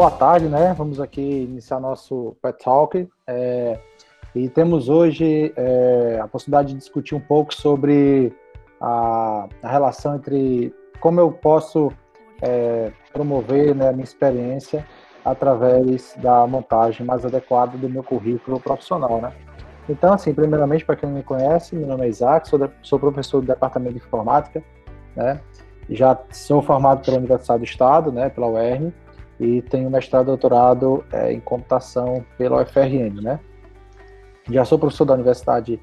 boa tarde, né? Vamos aqui iniciar nosso Pet Talk. É, e temos hoje é, a possibilidade de discutir um pouco sobre a, a relação entre como eu posso é, promover né, a minha experiência através da montagem mais adequada do meu currículo profissional, né? Então, assim, primeiramente, para quem não me conhece, meu nome é Isaac, sou, de, sou professor do Departamento de Informática, né? Já sou formado pela Universidade do Estado, né, pela UERN, e tenho mestrado e doutorado é, em computação pela UFRN, né? Já sou professor da universidade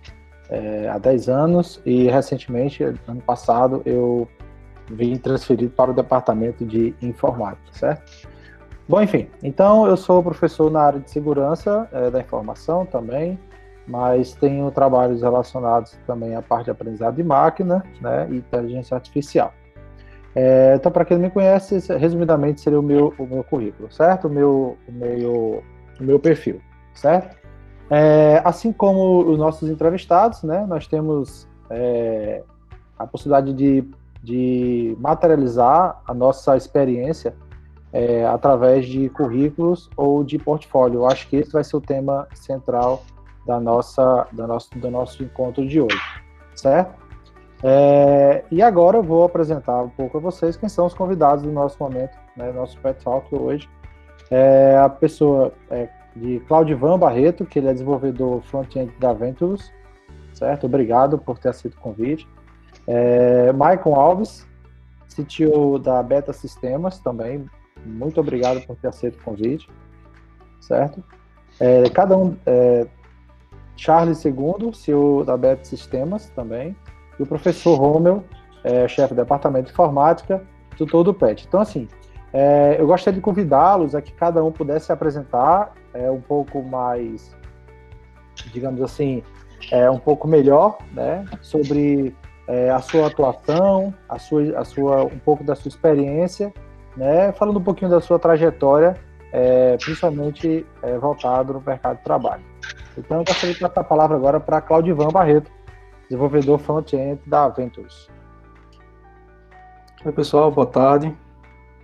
é, há 10 anos e recentemente, ano passado, eu vim transferido para o departamento de informática, certo? Bom, enfim, então eu sou professor na área de segurança é, da informação também, mas tenho trabalhos relacionados também à parte de aprendizado de máquina né, e inteligência artificial. É, então, para quem não me conhece, resumidamente seria o meu, o meu currículo, certo? O meu, o meu, o meu perfil, certo? É, assim como os nossos entrevistados, né, nós temos é, a possibilidade de, de materializar a nossa experiência é, através de currículos ou de portfólio. Eu acho que esse vai ser o tema central da nossa, da nosso, do nosso encontro de hoje, certo? É, e agora eu vou apresentar um pouco a vocês quem são os convidados do nosso momento, né, nosso Pet Talk hoje. É a pessoa é, de Claudivan Barreto, que ele é desenvolvedor front-end da Venturus, certo? Obrigado por ter aceito o convite. É, Maicon Alves, CTO da Beta Sistemas também, muito obrigado por ter aceito o convite, certo? É, cada um, é, Charles II, CEO da Beta Sistemas também, e o professor Rommel, é, chefe do departamento de informática, tutor do PET. Então, assim, é, eu gostaria de convidá-los a que cada um pudesse se apresentar é, um pouco mais, digamos assim, é, um pouco melhor, né, sobre é, a sua atuação, a sua, a sua, um pouco da sua experiência, né, falando um pouquinho da sua trajetória, é, principalmente é, voltado no mercado de trabalho. Então, eu gostaria de passar a palavra agora para Claudivan Barreto, desenvolvedor front-end da Aventus. Oi, pessoal, boa tarde.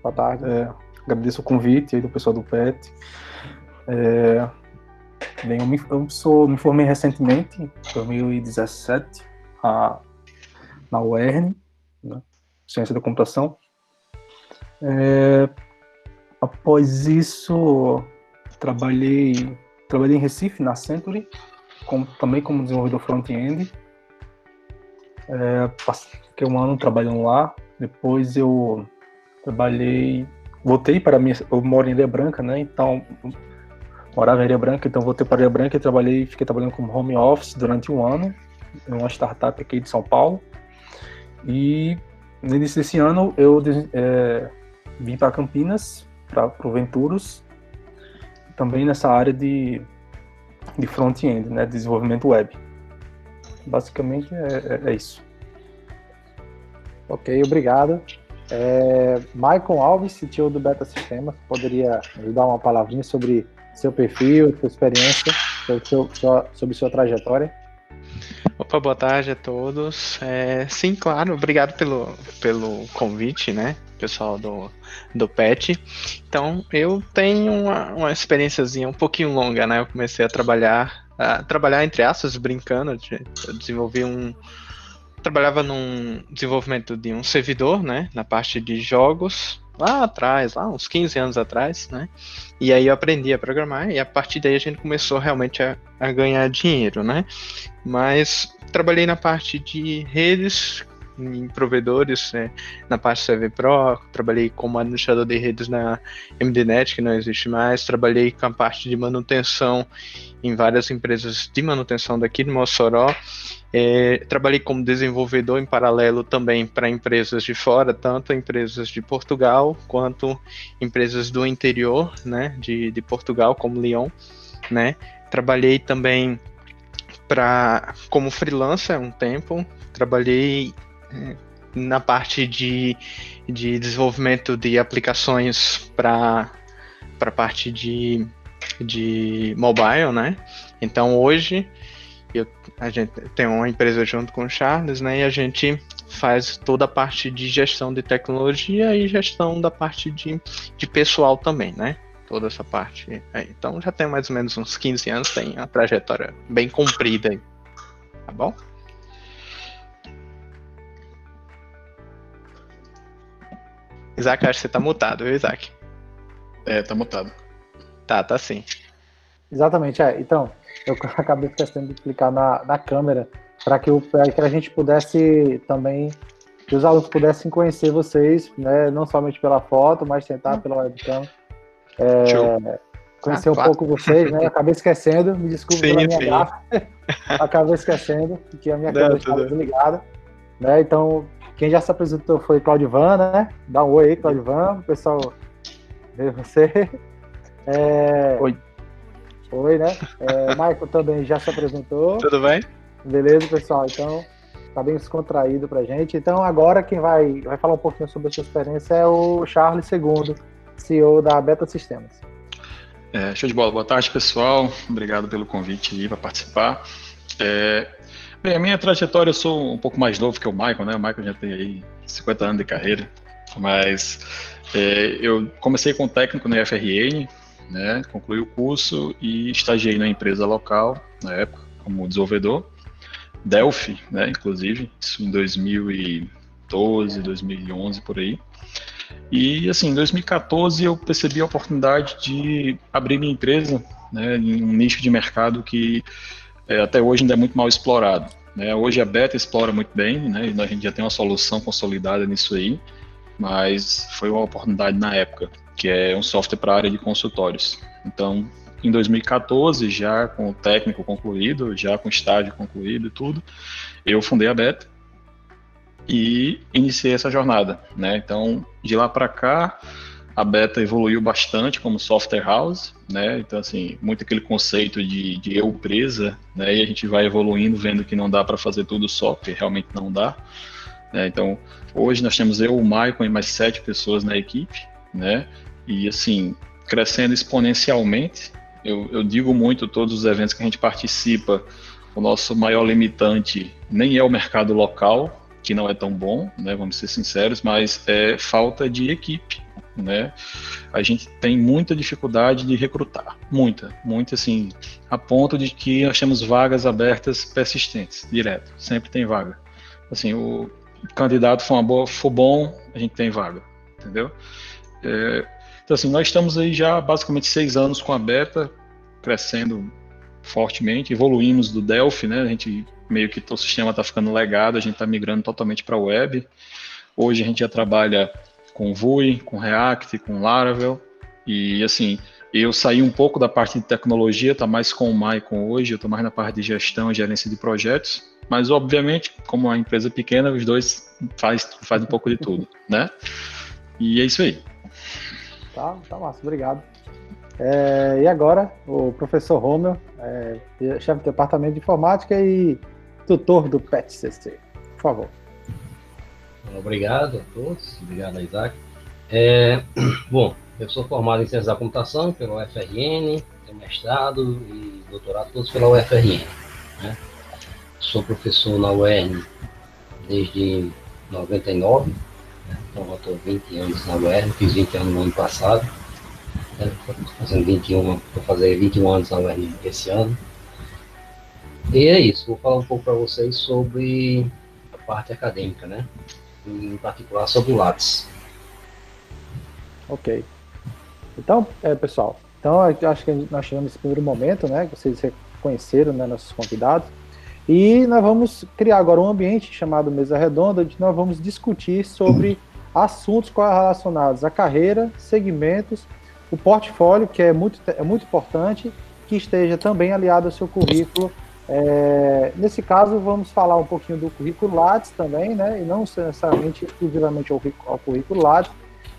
Boa tarde. É, agradeço o convite aí do pessoal do PET. É, bem, eu me, eu sou, me formei recentemente, em 2017, a, na UERN, né, Ciência da Computação. É, após isso, trabalhei, trabalhei em Recife, na Century, como, também como desenvolvedor front-end. É, fiquei um ano trabalhando lá. Depois eu trabalhei, voltei para minha, eu moro em Ilha Branca, né? Então morava em Ilha Branca, então voltei para Ilha Branca e trabalhei, fiquei trabalhando como home office durante um ano em uma startup aqui de São Paulo. E no início desse ano eu é, vim para Campinas, para o Venturos, também nessa área de, de front-end, né, desenvolvimento web. Basicamente é, é, é isso. Ok, obrigado. É, Michael Alves, CTO do Beta Sistema, poderia dar uma palavrinha sobre seu perfil, sua experiência, sobre, seu, sua, sobre sua trajetória? Opa, boa tarde a todos. É, sim, claro, obrigado pelo, pelo convite, né, pessoal do, do PET. Então, eu tenho uma, uma experiênciazinha um pouquinho longa, né, eu comecei a trabalhar, trabalhar entre aspas, brincando, eu desenvolvi um, trabalhava num desenvolvimento de um servidor, né, na parte de jogos, lá atrás, lá uns 15 anos atrás, né, e aí eu aprendi a programar e a partir daí a gente começou realmente a, a ganhar dinheiro, né, mas trabalhei na parte de redes, em provedores, né, na parte CV Pro, trabalhei como administrador de redes na MDNet, que não existe mais, trabalhei com a parte de manutenção em várias empresas de manutenção daqui de Mossoró, é, trabalhei como desenvolvedor em paralelo também para empresas de fora, tanto empresas de Portugal quanto empresas do interior, né, de, de Portugal, como Lyon, né, trabalhei também para como freelancer um tempo, trabalhei na parte de, de desenvolvimento de aplicações para a parte de, de mobile, né? Então hoje eu, a gente tem uma empresa junto com o Charles, né? E a gente faz toda a parte de gestão de tecnologia e gestão da parte de, de pessoal também, né? toda essa parte aí. Então já tem mais ou menos uns 15 anos, tem uma trajetória bem comprida aí. Tá bom? Isaac, acho que você tá mutado, viu, Isaac? É, tá mutado. Tá, tá sim. Exatamente, é. Então, eu acabei esquecendo de clicar na, na câmera para que, que a gente pudesse também, que os alunos pudessem conhecer vocês, né, não somente pela foto, mas tentar pela webcam. É, conhecer ah, um claro. pouco vocês, né? Acabei esquecendo, me desculpe sim, pela minha gafa. Acabei esquecendo que a minha câmera estava desligada. Né? Então, quem já se apresentou foi Claudivan, né? Dá um oi aí, Claudivan, o pessoal vê você. É... Oi. Oi, né? É, Michael também já se apresentou. Tudo bem? Beleza, pessoal? Então, tá bem descontraído pra gente. Então, agora quem vai, vai falar um pouquinho sobre a sua experiência é o Charles II, CEO da Beta Sistemas. É, show de bola. Boa tarde, pessoal. Obrigado pelo convite aí para participar. É, bem, a minha trajetória, eu sou um pouco mais novo que o Michael, né? O Michael já tem aí 50 anos de carreira, mas é, eu comecei com técnico no FRN, né? Concluí o curso e estagiei na empresa local, na época, como desenvolvedor. Delphi, né? Inclusive, isso em 2012, 2011, por aí. E assim, em 2014 eu percebi a oportunidade de abrir minha empresa né, em um nicho de mercado que é, até hoje ainda é muito mal explorado. Né? Hoje a Beta explora muito bem, né? a gente já tem uma solução consolidada nisso aí, mas foi uma oportunidade na época que é um software para a área de consultórios. Então, em 2014, já com o técnico concluído, já com o estágio concluído e tudo, eu fundei a Beta e iniciei essa jornada, né? Então, de lá para cá, a Beta evoluiu bastante como software house, né? Então, assim, muito aquele conceito de, de eu presa, né? E a gente vai evoluindo, vendo que não dá para fazer tudo só, porque realmente não dá. Né? Então, hoje nós temos eu, o Maicon e mais sete pessoas na equipe, né? E assim, crescendo exponencialmente. Eu, eu digo muito todos os eventos que a gente participa, o nosso maior limitante nem é o mercado local, que não é tão bom, né, vamos ser sinceros, mas é falta de equipe, né? A gente tem muita dificuldade de recrutar, muita, muita assim, a ponto de que nós temos vagas abertas persistentes, direto, sempre tem vaga. Assim, o candidato for, uma boa, for bom, a gente tem vaga, entendeu? É, então, assim, nós estamos aí já basicamente seis anos com a beta, crescendo fortemente, evoluímos do Delphi, né? A gente meio que o sistema está ficando legado, a gente está migrando totalmente para a web. Hoje a gente já trabalha com Vue, com React, com Laravel, e assim, eu saí um pouco da parte de tecnologia, tá mais com o Maicon hoje, eu estou mais na parte de gestão e gerência de projetos, mas obviamente, como uma empresa pequena, os dois faz, faz um pouco de tudo, né? E é isso aí. Tá, tá massa, obrigado. É, e agora, o professor Romeu, é, chefe do departamento de informática e tutor do PET-CC. Por favor. Obrigado a todos, obrigado a Isaac. É, bom, eu sou formado em Ciência da Computação pela UFRN, tenho mestrado e doutorado todos pela UFRN. Né? Sou professor na UERN desde 99, então, eu estou 20 anos na UERN, fiz 20 anos no ano passado. Né? Fazendo 21, vou fazer 21 anos na UERN esse ano. E é isso, vou falar um pouco para vocês sobre a parte acadêmica, né? Em particular sobre o Lattes. Ok. Então, é, pessoal, então acho que nós chegamos nesse primeiro momento, né? Que vocês reconheceram, né, nossos convidados. E nós vamos criar agora um ambiente chamado Mesa Redonda, onde nós vamos discutir sobre assuntos relacionados à carreira, segmentos, o portfólio, que é muito, é muito importante, que esteja também aliado ao seu currículo. É, nesse caso, vamos falar um pouquinho do currículo Lattes também, né? E não necessariamente exclusivamente ao, ao currículo Lattes,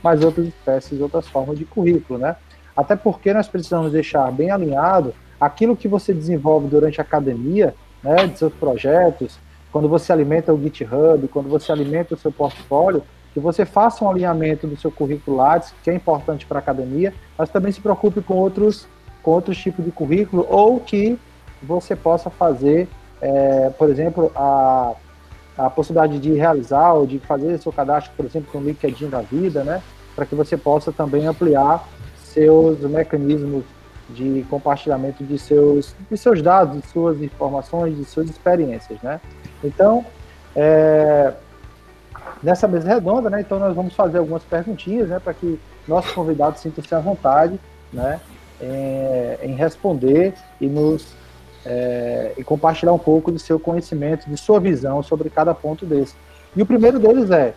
mas outras espécies, outras formas de currículo, né? Até porque nós precisamos deixar bem alinhado aquilo que você desenvolve durante a academia né, de seus projetos, quando você alimenta o GitHub, quando você alimenta o seu portfólio, que você faça um alinhamento do seu currículo Lattes, que é importante para a academia, mas também se preocupe com outros, com outros tipos de currículo, ou que você possa fazer, é, por exemplo, a, a possibilidade de realizar ou de fazer seu cadastro, por exemplo, com o LinkedIn da vida, né? Para que você possa também ampliar seus mecanismos de compartilhamento de seus, de seus dados, de suas informações, de suas experiências, né? Então, é, nessa mesa redonda, né? Então nós vamos fazer algumas perguntinhas, né? Para que nossos convidados sintam-se à vontade, né? Em, em responder e nos é, e compartilhar um pouco de seu conhecimento, de sua visão sobre cada ponto desse. E o primeiro deles é,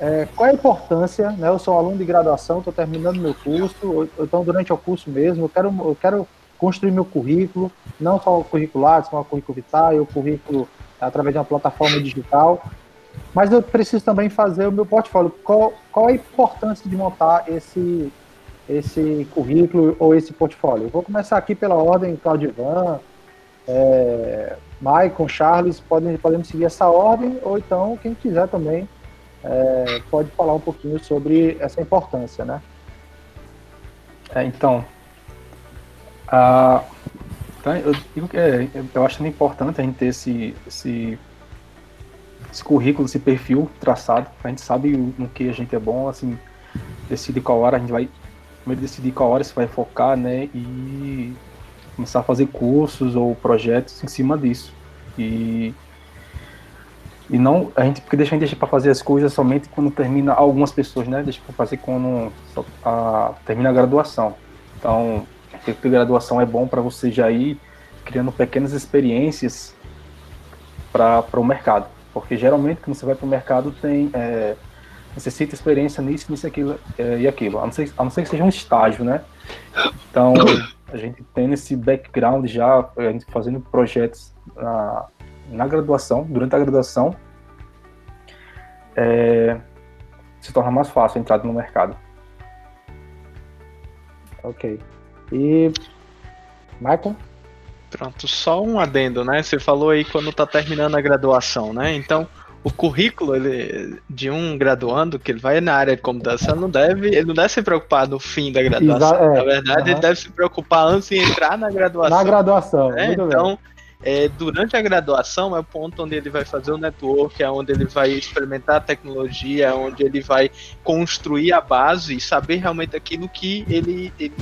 é qual é a importância, né, eu sou aluno de graduação, estou terminando meu curso, então durante o curso mesmo, eu quero, eu quero construir meu currículo, não só o curricular, como o currículo vitae, o currículo através de uma plataforma digital, mas eu preciso também fazer o meu portfólio. Qual, qual a importância de montar esse, esse currículo ou esse portfólio? Eu vou começar aqui pela ordem Claudivan, é, Maicon, Charles, podem, podemos seguir essa ordem, ou então, quem quiser também, é, pode falar um pouquinho sobre essa importância, né? É, então, a, então eu, eu, é, eu acho importante a gente ter esse, esse, esse currículo, esse perfil traçado, a gente sabe no que a gente é bom, assim, decidir qual hora a gente vai, primeiro decidir qual hora você vai focar, né, e começar a fazer cursos ou projetos em cima disso. E e não a gente porque deixa a gente para fazer as coisas somente quando termina algumas pessoas, né? Deixa para fazer quando a, termina a graduação. Então, a graduação é bom para você já ir criando pequenas experiências para o mercado, porque geralmente quando você vai para o mercado tem é, necessita experiência nisso, nisso, aquilo é, e aquilo, a não, ser, a não ser que seja um estágio, né? Então a gente tem esse background já, a gente fazendo projetos na, na graduação, durante a graduação, é, se torna mais fácil a entrada no mercado. Ok. E Michael? Pronto, só um adendo, né? Você falou aí quando tá terminando a graduação, né? Então, o currículo ele, de um graduando, que ele vai na área de computação, não deve, ele não deve se preocupar no fim da graduação. Exa é, na verdade, uhum. ele deve se preocupar antes de entrar na graduação. Na graduação, né? Então, é, durante a graduação é o ponto onde ele vai fazer o network, é onde ele vai experimentar a tecnologia, é onde ele vai construir a base e saber realmente aquilo que ele, ele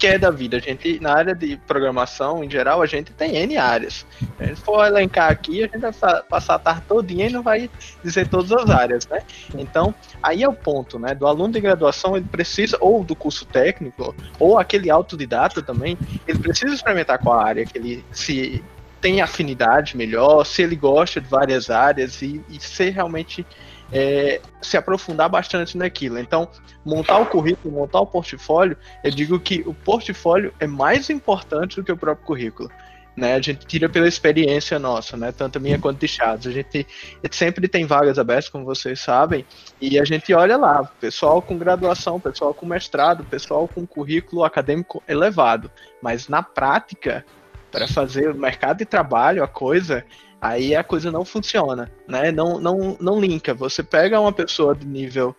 quer da vida. A gente, na área de programação, em geral, a gente tem N áreas. Se a gente for elencar aqui, a gente vai passar a tarde todinha e não vai dizer todas as áreas, né? Então, aí é o ponto, né? Do aluno de graduação, ele precisa, ou do curso técnico, ou aquele autodidata também, ele precisa experimentar qual a área que ele se tem afinidade melhor, se ele gosta de várias áreas e, e ser realmente é, se aprofundar bastante naquilo. Então, montar o currículo, montar o portfólio, eu digo que o portfólio é mais importante do que o próprio currículo. Né, a gente tira pela experiência nossa, né, tanto minha quanto de Chaves. A gente, a gente sempre tem vagas abertas, como vocês sabem, e a gente olha lá, pessoal com graduação, pessoal com mestrado, pessoal com currículo acadêmico elevado. Mas na prática, para fazer o mercado de trabalho, a coisa, aí a coisa não funciona, né? Não, não, não linka. Você pega uma pessoa de nível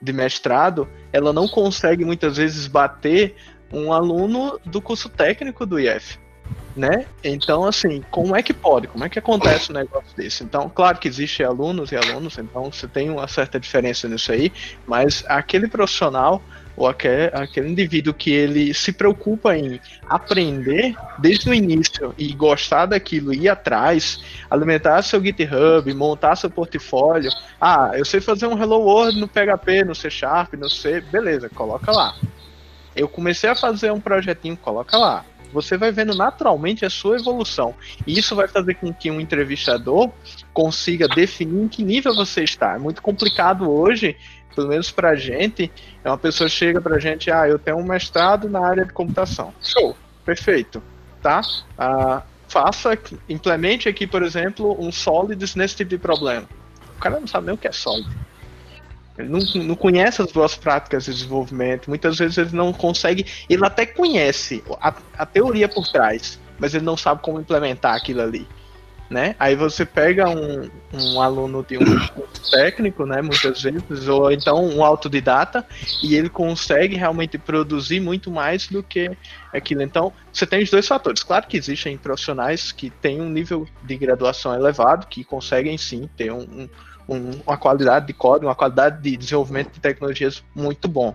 de mestrado, ela não consegue muitas vezes bater um aluno do curso técnico do IF, né? Então, assim, como é que pode? Como é que acontece um negócio desse? Então, claro que existe alunos e alunos, então você tem uma certa diferença nisso aí, mas aquele profissional ou aquele, aquele indivíduo que ele se preocupa em aprender desde o início e gostar daquilo, ir atrás, alimentar seu GitHub, montar seu portfólio. Ah, eu sei fazer um Hello World no PHP, no C Sharp, no C, beleza, coloca lá. Eu comecei a fazer um projetinho, coloca lá. Você vai vendo naturalmente a sua evolução. E isso vai fazer com que um entrevistador consiga definir em que nível você está. É muito complicado hoje pelo menos pra gente, é uma pessoa chega pra gente, ah, eu tenho um mestrado na área de computação. Show, perfeito, tá? Ah, faça, implemente aqui, por exemplo, um Solids nesse tipo de problema. O cara não sabe nem o que é Solid. Ele não, não conhece as boas práticas de desenvolvimento. Muitas vezes ele não consegue. Ele até conhece a, a teoria por trás, mas ele não sabe como implementar aquilo ali né? Aí você pega um, um aluno de um curso técnico, né, muitas vezes, ou então um autodidata, e ele consegue realmente produzir muito mais do que aquilo. Então, você tem os dois fatores. Claro que existem profissionais que têm um nível de graduação elevado, que conseguem sim ter um, um, uma qualidade de código, uma qualidade de desenvolvimento de tecnologias muito bom.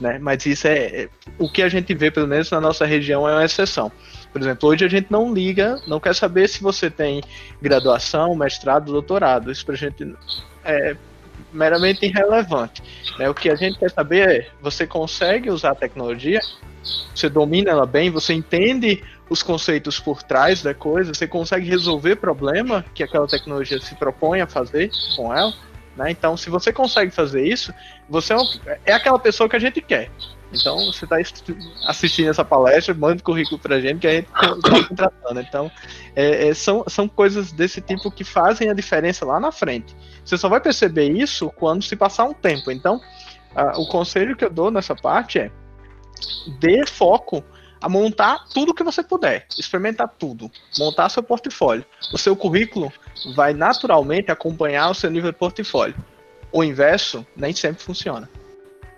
né? Mas isso é, é o que a gente vê, pelo menos na nossa região, é uma exceção. Por exemplo, hoje a gente não liga, não quer saber se você tem graduação, mestrado, doutorado. Isso pra gente é meramente irrelevante. Né? O que a gente quer saber é: você consegue usar a tecnologia? Você domina ela bem? Você entende os conceitos por trás da coisa? Você consegue resolver problema que aquela tecnologia se propõe a fazer com ela? Né? Então, se você consegue fazer isso, você é, é aquela pessoa que a gente quer. Então, você está assistindo essa palestra, manda o currículo para a gente que a gente está contratando. Então, é, é, são, são coisas desse tipo que fazem a diferença lá na frente. Você só vai perceber isso quando se passar um tempo. Então, a, o conselho que eu dou nessa parte é dê foco a montar tudo que você puder, experimentar tudo, montar seu portfólio. O seu currículo vai naturalmente acompanhar o seu nível de portfólio. O inverso nem sempre funciona.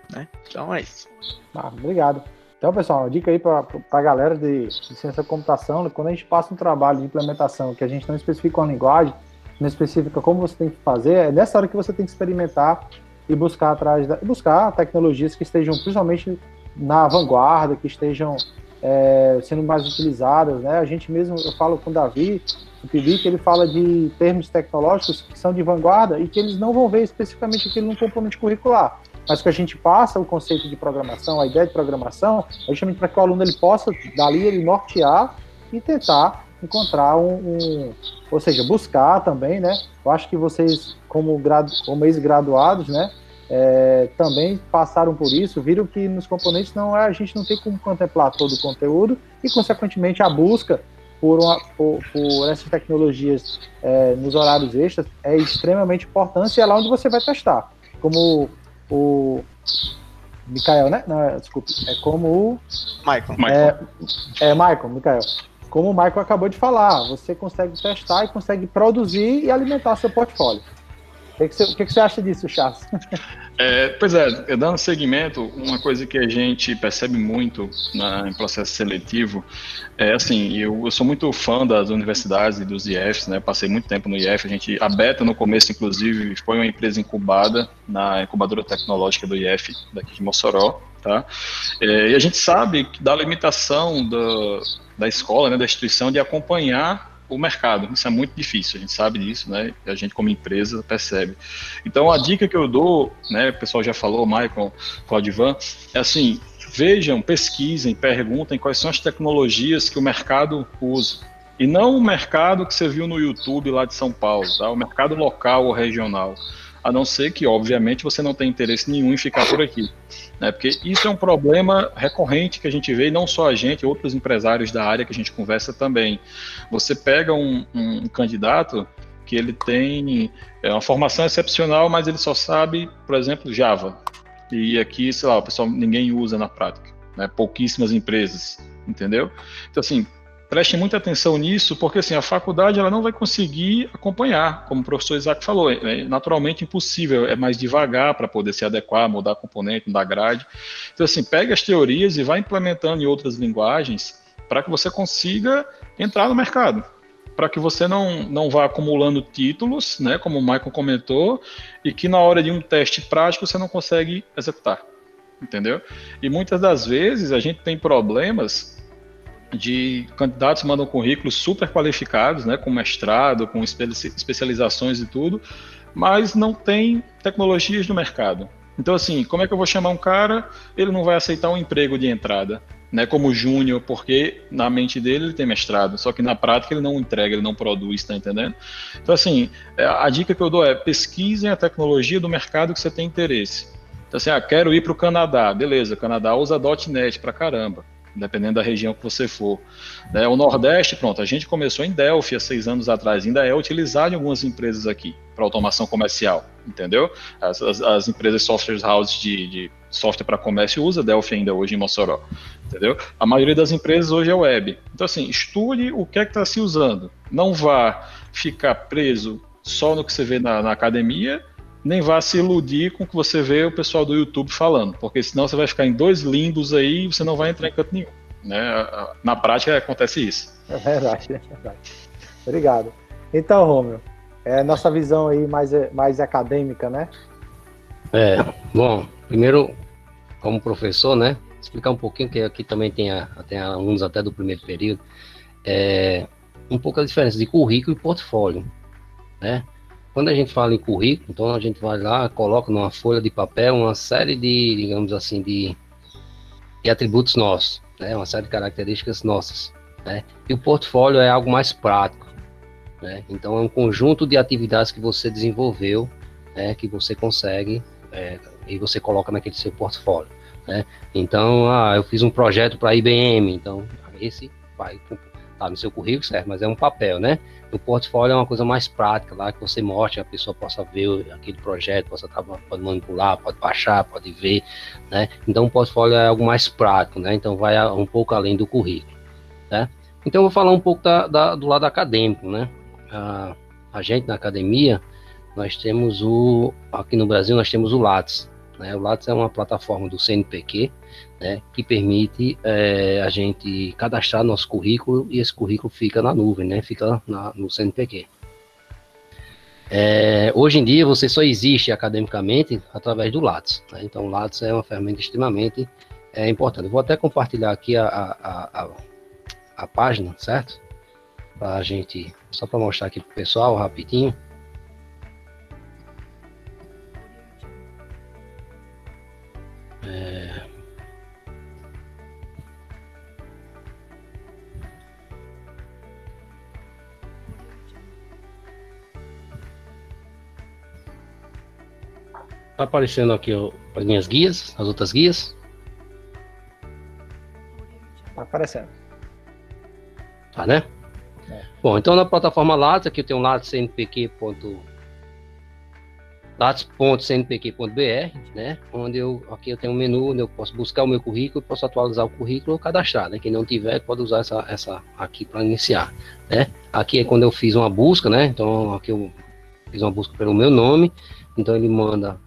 Né? Então é isso. Ah, obrigado. Então, pessoal, dica aí para a galera de, de ciência da computação, quando a gente passa um trabalho de implementação que a gente não especifica uma linguagem, não especifica como você tem que fazer, é nessa hora que você tem que experimentar e buscar atrás da, buscar tecnologias que estejam principalmente na vanguarda, que estejam é, sendo mais utilizadas, né? A gente mesmo, eu falo com o Davi, o que ele fala de termos tecnológicos que são de vanguarda e que eles não vão ver especificamente aquilo no componente curricular, mas que a gente passa o conceito de programação, a ideia de programação, é justamente para que o aluno ele possa, dali, ele nortear e tentar encontrar um, um ou seja, buscar também, né? Eu acho que vocês, como, gradu, como ex-graduados, né, é, também passaram por isso, viram que nos componentes não a gente não tem como contemplar todo o conteúdo e, consequentemente, a busca por, uma, por, por essas tecnologias é, nos horários extras é extremamente importante e é lá onde você vai testar. Como o, Mikael, né? Não, é, desculpe. É como o. Michael. É, é Michael, Mikael. Como o Michael acabou de falar, você consegue testar e consegue produzir e alimentar seu portfólio. O que, que, você, o que, que você acha disso, Chas? É, pois é, dando seguimento, uma coisa que a gente percebe muito na, em processo seletivo é assim, eu, eu, sou muito fã das universidades e dos IFs, né? Passei muito tempo no IF, a gente, a Beta no começo, inclusive, foi uma empresa incubada na incubadora tecnológica do IF daqui de Mossoró, tá? É, e a gente sabe da limitação da, da escola, né, da instituição de acompanhar o mercado. Isso é muito difícil, a gente sabe disso, né? A gente como empresa percebe. Então a dica que eu dou, né, o pessoal já falou, Michael, Claudivan, é assim, vejam, pesquisem, perguntem quais são as tecnologias que o mercado usa. E não o mercado que você viu no YouTube lá de São Paulo, tá? O mercado local ou regional a não ser que, obviamente, você não tem interesse nenhum em ficar por aqui. Né? Porque isso é um problema recorrente que a gente vê, e não só a gente, outros empresários da área que a gente conversa também. Você pega um, um candidato que ele tem é, uma formação excepcional, mas ele só sabe, por exemplo, Java. E aqui, sei lá, o pessoal ninguém usa na prática, né? pouquíssimas empresas, entendeu? Então, assim, Preste muita atenção nisso, porque assim, a faculdade ela não vai conseguir acompanhar, como o professor Isaac falou, é naturalmente impossível, é mais devagar para poder se adequar, mudar componente, mudar grade. Então, assim, pega as teorias e vai implementando em outras linguagens para que você consiga entrar no mercado, para que você não, não vá acumulando títulos, né, como o Michael comentou, e que na hora de um teste prático você não consegue executar, entendeu? E muitas das vezes a gente tem problemas de candidatos mandam currículos super qualificados, né, com mestrado, com especializações e tudo, mas não tem tecnologias no mercado. Então, assim, como é que eu vou chamar um cara? Ele não vai aceitar um emprego de entrada, né, como júnior, porque na mente dele ele tem mestrado, só que na prática ele não entrega, ele não produz, tá entendendo? Então, assim, é, a dica que eu dou é pesquisem a tecnologia do mercado que você tem interesse. Então, assim, ah, quero ir para o Canadá, beleza, Canadá usa .NET para caramba dependendo da região que você for. Né? O Nordeste, pronto, a gente começou em Delphi há seis anos atrás, ainda é utilizado em algumas empresas aqui para automação comercial, entendeu? As, as, as empresas software houses de, de software para comércio usa Delphi ainda hoje em Mossoró, entendeu? A maioria das empresas hoje é web. Então, assim, estude o que é que está se usando. Não vá ficar preso só no que você vê na, na academia, nem vá se iludir com o que você vê o pessoal do YouTube falando, porque senão você vai ficar em dois limbos aí e você não vai entrar em canto nenhum. Né? Na prática acontece isso. É verdade, é verdade. Obrigado. Então, Romeu, é nossa visão aí mais, mais acadêmica, né? É, bom, primeiro como professor, né? Explicar um pouquinho, que aqui também tem, a, tem alunos até do primeiro período, é, um pouco a diferença de currículo e portfólio, né? Quando a gente fala em currículo, então a gente vai lá, coloca numa folha de papel uma série de, digamos assim, de, de atributos nossos, né? Uma série de características nossas, né? E o portfólio é algo mais prático, né? Então é um conjunto de atividades que você desenvolveu, né? Que você consegue é, e você coloca naquele seu portfólio, né? Então, ah, eu fiz um projeto para a IBM, então esse vai tá no seu currículo, certo? Mas é um papel, né? O portfólio é uma coisa mais prática lá que você mostra, a pessoa possa ver aquele projeto, possa tá, pode manipular, pode baixar, pode ver, né? Então o portfólio é algo mais prático, né? Então vai um pouco além do currículo, né? Então eu vou falar um pouco da, da, do lado acadêmico, né? A, a gente na academia, nós temos o aqui no Brasil nós temos o Lattes, né? O Lattes é uma plataforma do CNPq, né, que permite é, a gente cadastrar nosso currículo e esse currículo fica na nuvem, né, fica na, no CNPq. É, hoje em dia você só existe academicamente através do Lattes, né, então o Lattes é uma ferramenta extremamente é, importante. Vou até compartilhar aqui a, a, a, a página, certo? Para a gente, só para mostrar aqui para o pessoal rapidinho. Tá aparecendo aqui ó, as minhas guias, as outras guias. Tá aparecendo. Tá, né? É. Bom, então na plataforma Lattes, aqui eu tenho lattes.cnpq.com lattes.cnpq.br, né? Onde eu aqui eu tenho um menu onde eu posso buscar o meu currículo, posso atualizar o currículo ou cadastrar, né? Quem não tiver pode usar essa, essa aqui para iniciar, né? Aqui é quando eu fiz uma busca, né? Então aqui eu fiz uma busca pelo meu nome, então ele manda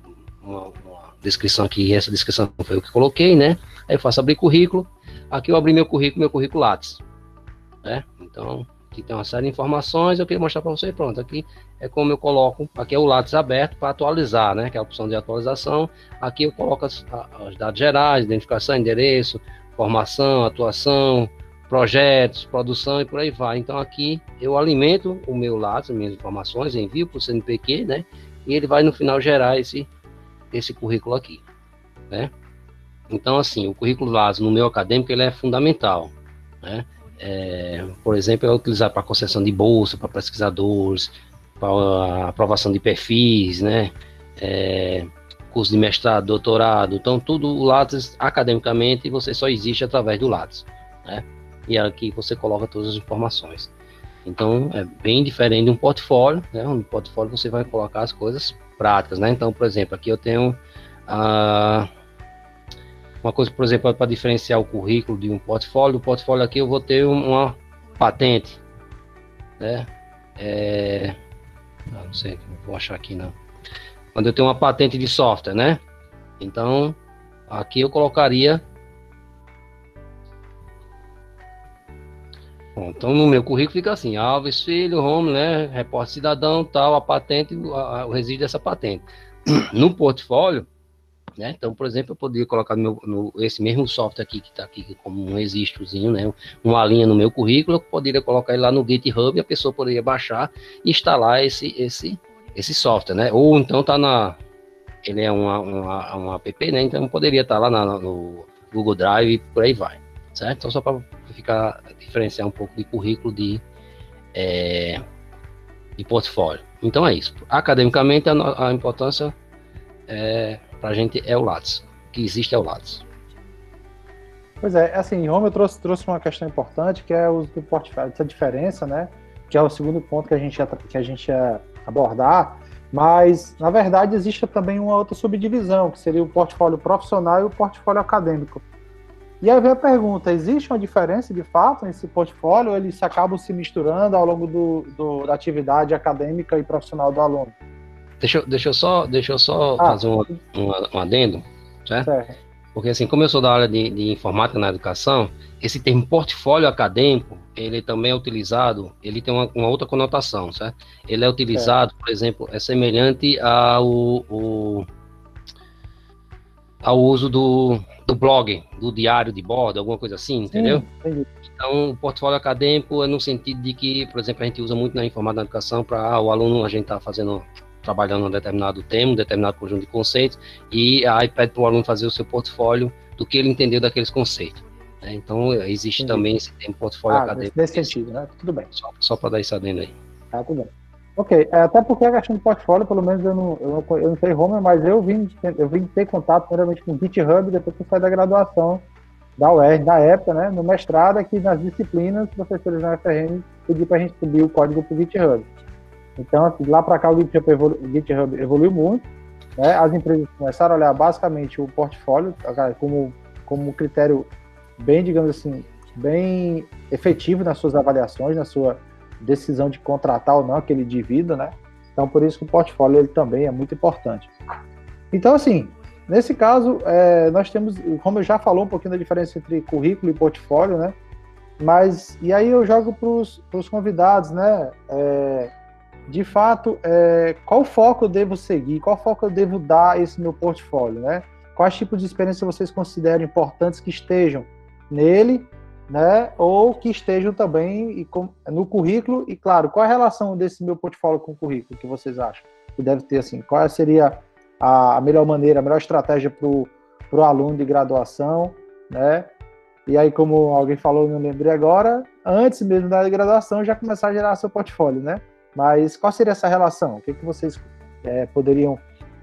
uma, uma descrição aqui, e essa descrição foi eu que coloquei, né? Aí eu faço abrir currículo, aqui eu abri meu currículo, meu currículo Lattes, né? Então Aqui tem uma série de informações, eu queria mostrar para você, pronto, aqui é como eu coloco, aqui é o Lattes aberto para atualizar, né, que é a opção de atualização, aqui eu coloco os dados gerais, identificação, endereço, formação, atuação, projetos, produção e por aí vai. Então aqui eu alimento o meu Lattes, minhas informações, envio para o CNPq, né, e ele vai no final gerar esse, esse currículo aqui, né. Então assim, o currículo Lattes no meu acadêmico ele é fundamental, né, é, por exemplo, é utilizado para concessão de bolsa, para pesquisadores, para aprovação de perfis, né? É, curso de mestrado, doutorado, então tudo o Lattes academicamente você só existe através do Lattes, né? E aqui você coloca todas as informações. Então é bem diferente de um portfólio, né? Um portfólio você vai colocar as coisas práticas, né? Então, por exemplo, aqui eu tenho a uma coisa, por exemplo, para diferenciar o currículo de um portfólio, o portfólio aqui eu vou ter uma patente, né? É, não sei, não vou achar aqui não. Quando eu tenho uma patente de software, né? Então, aqui eu colocaria. Bom, então no meu currículo fica assim: Alves Filho, home, né? Repórter cidadão, tal, a patente, o resíduo dessa patente. No portfólio, né? Então, por exemplo, eu poderia colocar no, meu, no esse mesmo software aqui, que está aqui como um registrozinho, né? uma linha no meu currículo, eu poderia colocar ele lá no GitHub e a pessoa poderia baixar e instalar esse, esse, esse software, né? Ou então tá na... Ele é uma, uma, uma app, né? Então poderia estar tá lá na, no Google Drive e por aí vai, certo? Então só para ficar, diferenciar um pouco de currículo de, é, de portfólio. Então é isso. Academicamente, a, a importância é para a gente é o Lattes. Que existe é o Lattes. Pois é, assim, em Roma eu trouxe, trouxe uma questão importante, que é o do portfólio, essa diferença, né? Que é o segundo ponto que a gente ia, que a gente ia abordar, mas, na verdade, existe também uma outra subdivisão, que seria o portfólio profissional e o portfólio acadêmico. E aí vem a pergunta: existe uma diferença de fato nesse portfólio eles acabam se misturando ao longo do, do, da atividade acadêmica e profissional do aluno? Deixa, deixa eu só, deixa eu só ah, fazer um, um, um, adendo, certo? certo? Porque assim, como eu sou da área de, de, informática na educação, esse termo portfólio acadêmico, ele também é utilizado, ele tem uma, uma outra conotação, certo? Ele é utilizado, certo. por exemplo, é semelhante ao, ao uso do, do blog, do diário de bordo, alguma coisa assim, entendeu? Sim, então, o portfólio acadêmico é no sentido de que, por exemplo, a gente usa muito na informática da educação para ah, o aluno, a gente está fazendo, trabalhando um determinado tema, um determinado conjunto de conceitos, e aí pede para o aluno fazer o seu portfólio do que ele entendeu daqueles conceitos. Né? Então, existe Entendi. também esse termo portfólio ah, acadêmico. Nesse sentido, né? Tudo bem. Só, só para dar isso adendo aí. Ah, tudo bem. Ok, é, até porque a questão de portfólio, pelo menos eu não, eu não, eu não sei Homer, mas eu vim, eu vim ter contato primeiramente com GitHub depois que eu saí da graduação da UERJ, da época, né, no mestrado, aqui nas disciplinas, professores na UFRN pediram para a gente subir o código para o GitHub. Então, assim, lá para cá o GitHub, evolu GitHub evoluiu muito, né, as empresas começaram a olhar basicamente o portfólio como, como critério bem, digamos assim, bem efetivo nas suas avaliações, na sua decisão de contratar ou não aquele indivíduo, né? Então, por isso que o portfólio ele também é muito importante. Então, assim, nesse caso, é, nós temos, como eu já falou um pouquinho da diferença entre currículo e portfólio, né? Mas, e aí eu jogo para os convidados, né? É, de fato, é, qual foco eu devo seguir? Qual foco eu devo dar a esse meu portfólio, né? Quais tipos de experiência vocês consideram importantes que estejam nele né? Ou que estejam também no currículo e claro, qual a relação desse meu portfólio com o currículo que vocês acham que deve ter assim? Qual seria a melhor maneira, a melhor estratégia para o aluno de graduação, né? E aí, como alguém falou, não lembrei agora, antes mesmo da graduação já começar a gerar seu portfólio, né? Mas qual seria essa relação? O que, que vocês é, poderiam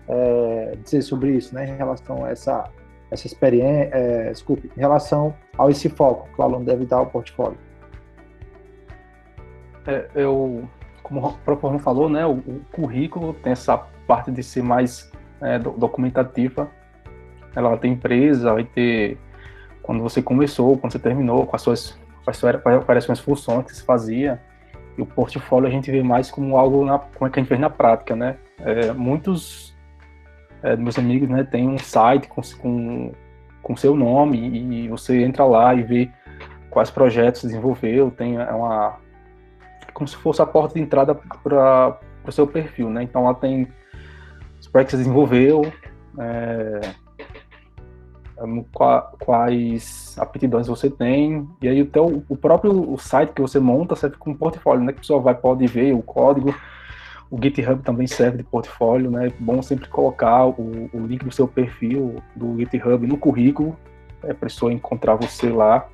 é, dizer sobre isso, né? Em relação a essa essa experiência, é, desculpe, em relação ao esse foco que o aluno deve dar ao portfólio? É, eu, como o próprio falou, né, o, o, currículo tem essa parte de ser mais é, documentativa. Ela vai ter empresa, vai ter quando você começou, quando você terminou, as suas quais, quais as funções que se fazia. E o portfólio a gente vê mais como algo na, como é que a gente fez na prática, né? É, muitos é, meus amigos, né, tem um site com, com, com seu nome e você entra lá e vê quais projetos desenvolveu, tem é uma como se fosse a porta de entrada para o seu perfil, né? Então lá tem os projetos que você desenvolveu, é, quais aptidões você tem, e aí até o, o próprio site que você monta serve como portfólio, né? Que a pessoa vai, pode ver o código, o GitHub também serve de portfólio, né? É bom sempre colocar o, o link do seu perfil do GitHub no currículo, é, para a pessoa encontrar você lá.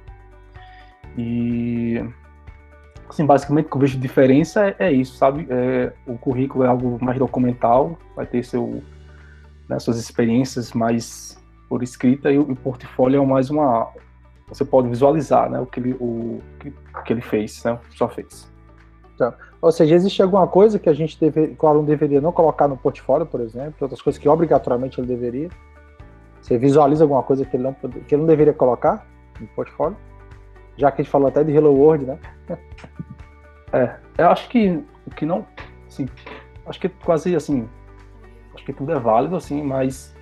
E, assim, basicamente o que eu vejo de diferença é, é isso, sabe? É, o currículo é algo mais documental, vai ter seu, né, suas experiências mais por escrita, e o, o portfólio é mais uma. Você pode visualizar né, o, que ele, o, que, que ele fez, né? Só fez. Então, ou seja, existe alguma coisa que a gente deve, que o aluno deveria não colocar no portfólio, por exemplo, outras coisas que obrigatoriamente ele deveria? Você visualiza alguma coisa que ele não, que ele não deveria colocar no portfólio? Já que a gente falou até de Hello World, né? é, eu acho que o que não, assim, acho que quase assim, acho que tudo é válido, assim, mas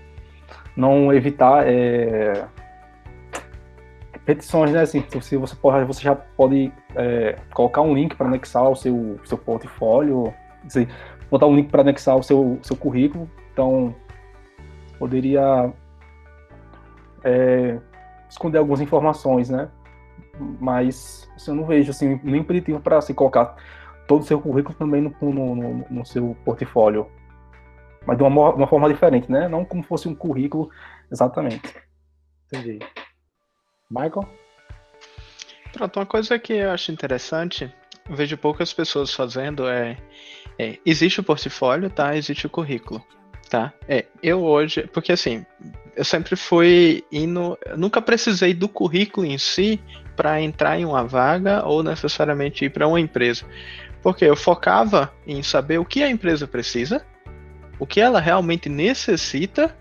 não evitar é, petições, né? Assim, se você, pode, você já pode é, colocar um link para anexar o seu, seu portfólio, assim, botar um link para anexar o seu, seu currículo. Então, poderia é, esconder algumas informações, né? Mas assim, eu não vejo assim, nem impeditivo para se colocar todo o seu currículo também no, no, no, no seu portfólio. Mas de uma, uma forma diferente, né? Não como fosse um currículo exatamente. Entendi. Michael? Pronto, uma coisa que eu acho interessante, vejo poucas pessoas fazendo é, é, existe o portfólio, tá? Existe o currículo, tá? É, eu hoje, porque assim, eu sempre fui indo, nunca precisei do currículo em si para entrar em uma vaga ou necessariamente ir para uma empresa, porque eu focava em saber o que a empresa precisa, o que ela realmente necessita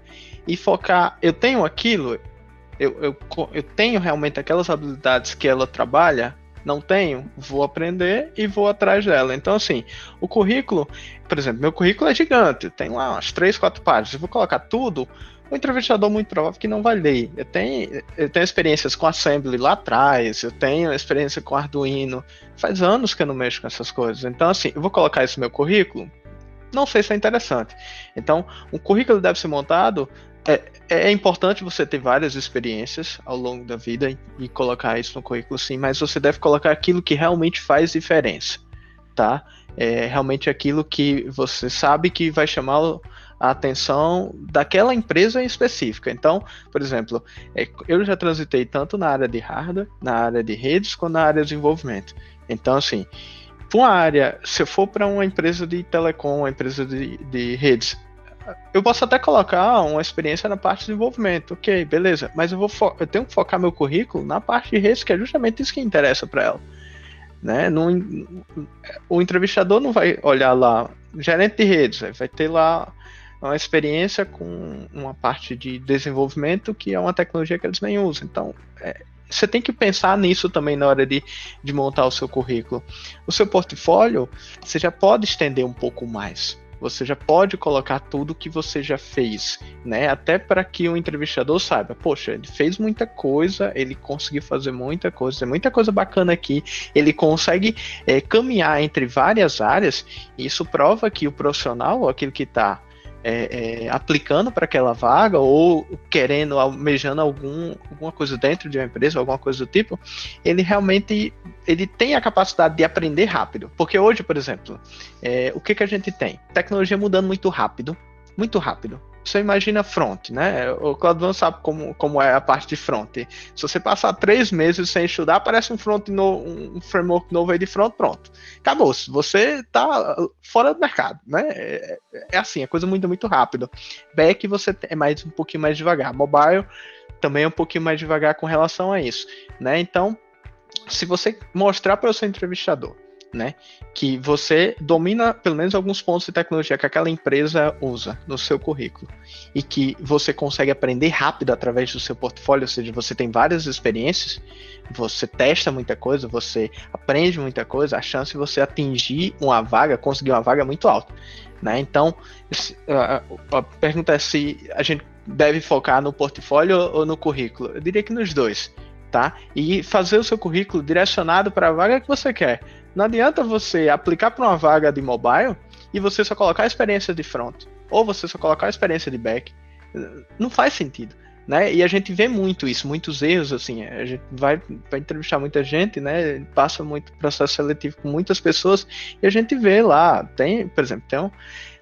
e focar, eu tenho aquilo, eu, eu, eu tenho realmente aquelas habilidades que ela trabalha? Não tenho? Vou aprender e vou atrás dela. Então, assim, o currículo, por exemplo, meu currículo é gigante, tem lá umas três, quatro páginas. Eu vou colocar tudo, o entrevistador muito provável que não vai ler. Eu tenho, eu tenho experiências com Assembly lá atrás, eu tenho experiência com Arduino. Faz anos que eu não mexo com essas coisas. Então, assim, eu vou colocar isso no meu currículo? Não sei se é interessante. Então, o currículo deve ser montado é, é importante você ter várias experiências ao longo da vida e colocar isso no currículo, sim, mas você deve colocar aquilo que realmente faz diferença, tá? É realmente aquilo que você sabe que vai chamar a atenção daquela empresa em específica. Então, por exemplo, é, eu já transitei tanto na área de hardware, na área de redes, quanto na área de desenvolvimento. Então, assim, para uma área, se eu for para uma empresa de telecom, uma empresa de, de redes, eu posso até colocar uma experiência na parte de desenvolvimento, ok, beleza, mas eu, vou eu tenho que focar meu currículo na parte de redes, que é justamente isso que interessa para ela. Né? O entrevistador não vai olhar lá, gerente de redes, vai ter lá uma experiência com uma parte de desenvolvimento que é uma tecnologia que eles nem usam. Então, é, você tem que pensar nisso também na hora de, de montar o seu currículo. O seu portfólio, você já pode estender um pouco mais. Você já pode colocar tudo que você já fez, né? Até para que o entrevistador saiba, poxa, ele fez muita coisa, ele conseguiu fazer muita coisa, muita coisa bacana aqui. Ele consegue é, caminhar entre várias áreas. E isso prova que o profissional, aquele que está é, é, aplicando para aquela vaga ou querendo, almejando algum, alguma coisa dentro de uma empresa, alguma coisa do tipo, ele realmente ele tem a capacidade de aprender rápido. Porque hoje, por exemplo, é, o que, que a gente tem? Tecnologia mudando muito rápido, muito rápido você imagina front, né? O Claudio sabe como, como é a parte de front. Se você passar três meses sem estudar, aparece um front no, um framework novo aí de front, pronto. Acabou. -se. Você tá fora do mercado, né? É, é assim, é coisa muito, muito rápido. Back você é mais um pouquinho mais devagar. Mobile também é um pouquinho mais devagar com relação a isso, né? Então, se você mostrar para o seu entrevistador né? Que você domina pelo menos alguns pontos de tecnologia que aquela empresa usa no seu currículo e que você consegue aprender rápido através do seu portfólio, ou seja, você tem várias experiências, você testa muita coisa, você aprende muita coisa, a chance de você atingir uma vaga, conseguir uma vaga é muito alta, né? Então, a pergunta é se a gente deve focar no portfólio ou no currículo. Eu diria que nos dois, tá? E fazer o seu currículo direcionado para a vaga que você quer não adianta você aplicar para uma vaga de mobile e você só colocar a experiência de front, ou você só colocar a experiência de back. Não faz sentido. Né? E a gente vê muito isso, muitos erros, assim, a gente vai, vai entrevistar muita gente, né? Passa muito processo seletivo com muitas pessoas e a gente vê lá, tem, por exemplo, tem um,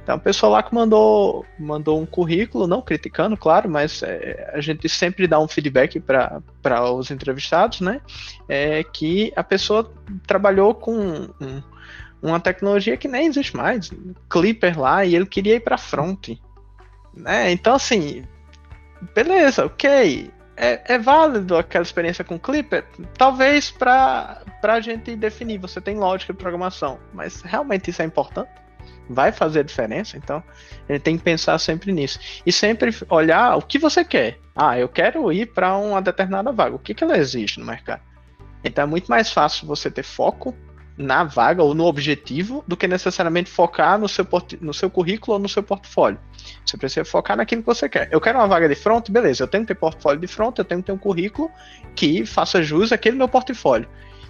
tem uma pessoa lá que mandou, mandou um currículo, não criticando, claro, mas é, a gente sempre dá um feedback para os entrevistados, né? É que a pessoa trabalhou com um, uma tecnologia que nem existe mais, Clipper lá, e ele queria ir para front. Né? Então, assim, beleza, ok. É, é, válido aquela experiência com Clipper? Talvez para a gente definir, você tem lógica de programação, mas realmente isso é importante? Vai fazer a diferença, então gente tem que pensar sempre nisso. E sempre olhar o que você quer. Ah, eu quero ir para uma determinada vaga. O que, que ela existe no mercado? Então é muito mais fácil você ter foco na vaga ou no objetivo do que necessariamente focar no seu, no seu currículo ou no seu portfólio. Você precisa focar naquilo que você quer. Eu quero uma vaga de front, beleza, eu tenho que ter portfólio de front, eu tenho que ter um currículo que faça jus àquele meu portfólio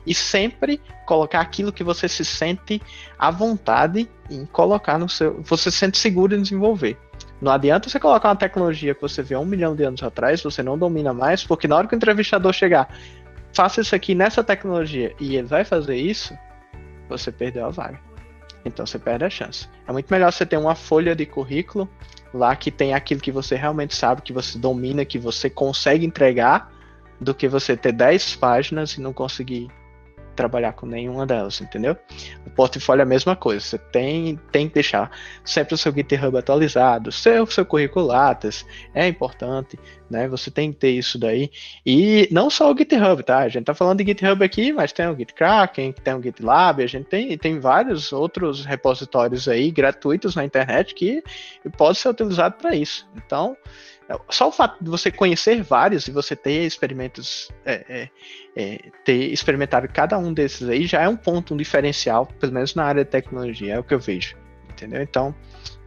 e sempre colocar aquilo que você se sente à vontade em colocar no seu. Você se sente seguro em desenvolver. Não adianta você colocar uma tecnologia que você viu um milhão de anos atrás, você não domina mais, porque na hora que o entrevistador chegar, faça isso aqui nessa tecnologia e ele vai fazer isso, você perdeu a vaga. Então você perde a chance. É muito melhor você ter uma folha de currículo lá que tem aquilo que você realmente sabe, que você domina, que você consegue entregar, do que você ter 10 páginas e não conseguir trabalhar com nenhuma delas, entendeu? O portfólio é a mesma coisa, você tem, tem que deixar sempre o seu GitHub atualizado, seu, seu currículo Lattes é importante, né? Você tem que ter isso daí. E não só o GitHub, tá? A gente tá falando de GitHub aqui, mas tem o GitKraken, tem o GitLab, a gente tem, tem vários outros repositórios aí gratuitos na internet que pode ser utilizado para isso. Então, só o fato de você conhecer vários e você ter experimentos, é, é, é, ter experimentado cada um desses aí já é um ponto, um diferencial, pelo menos na área de tecnologia, é o que eu vejo. Entendeu? Então,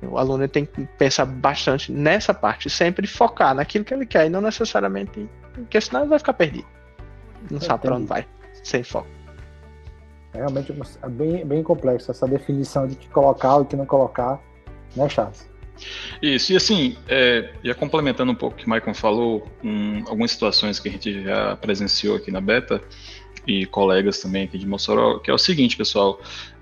o aluno tem que pensar bastante nessa parte, sempre focar naquilo que ele quer e não necessariamente, porque senão ele vai ficar perdido. Não é, sabe para onde vai, sem foco. É realmente é bem, bem complexo essa definição de que colocar e que não colocar, né, Charles? Isso, e assim, é, já complementando um pouco o que o Maicon falou, um, algumas situações que a gente já presenciou aqui na Beta, e colegas também aqui de Mossoró, que é o seguinte, pessoal,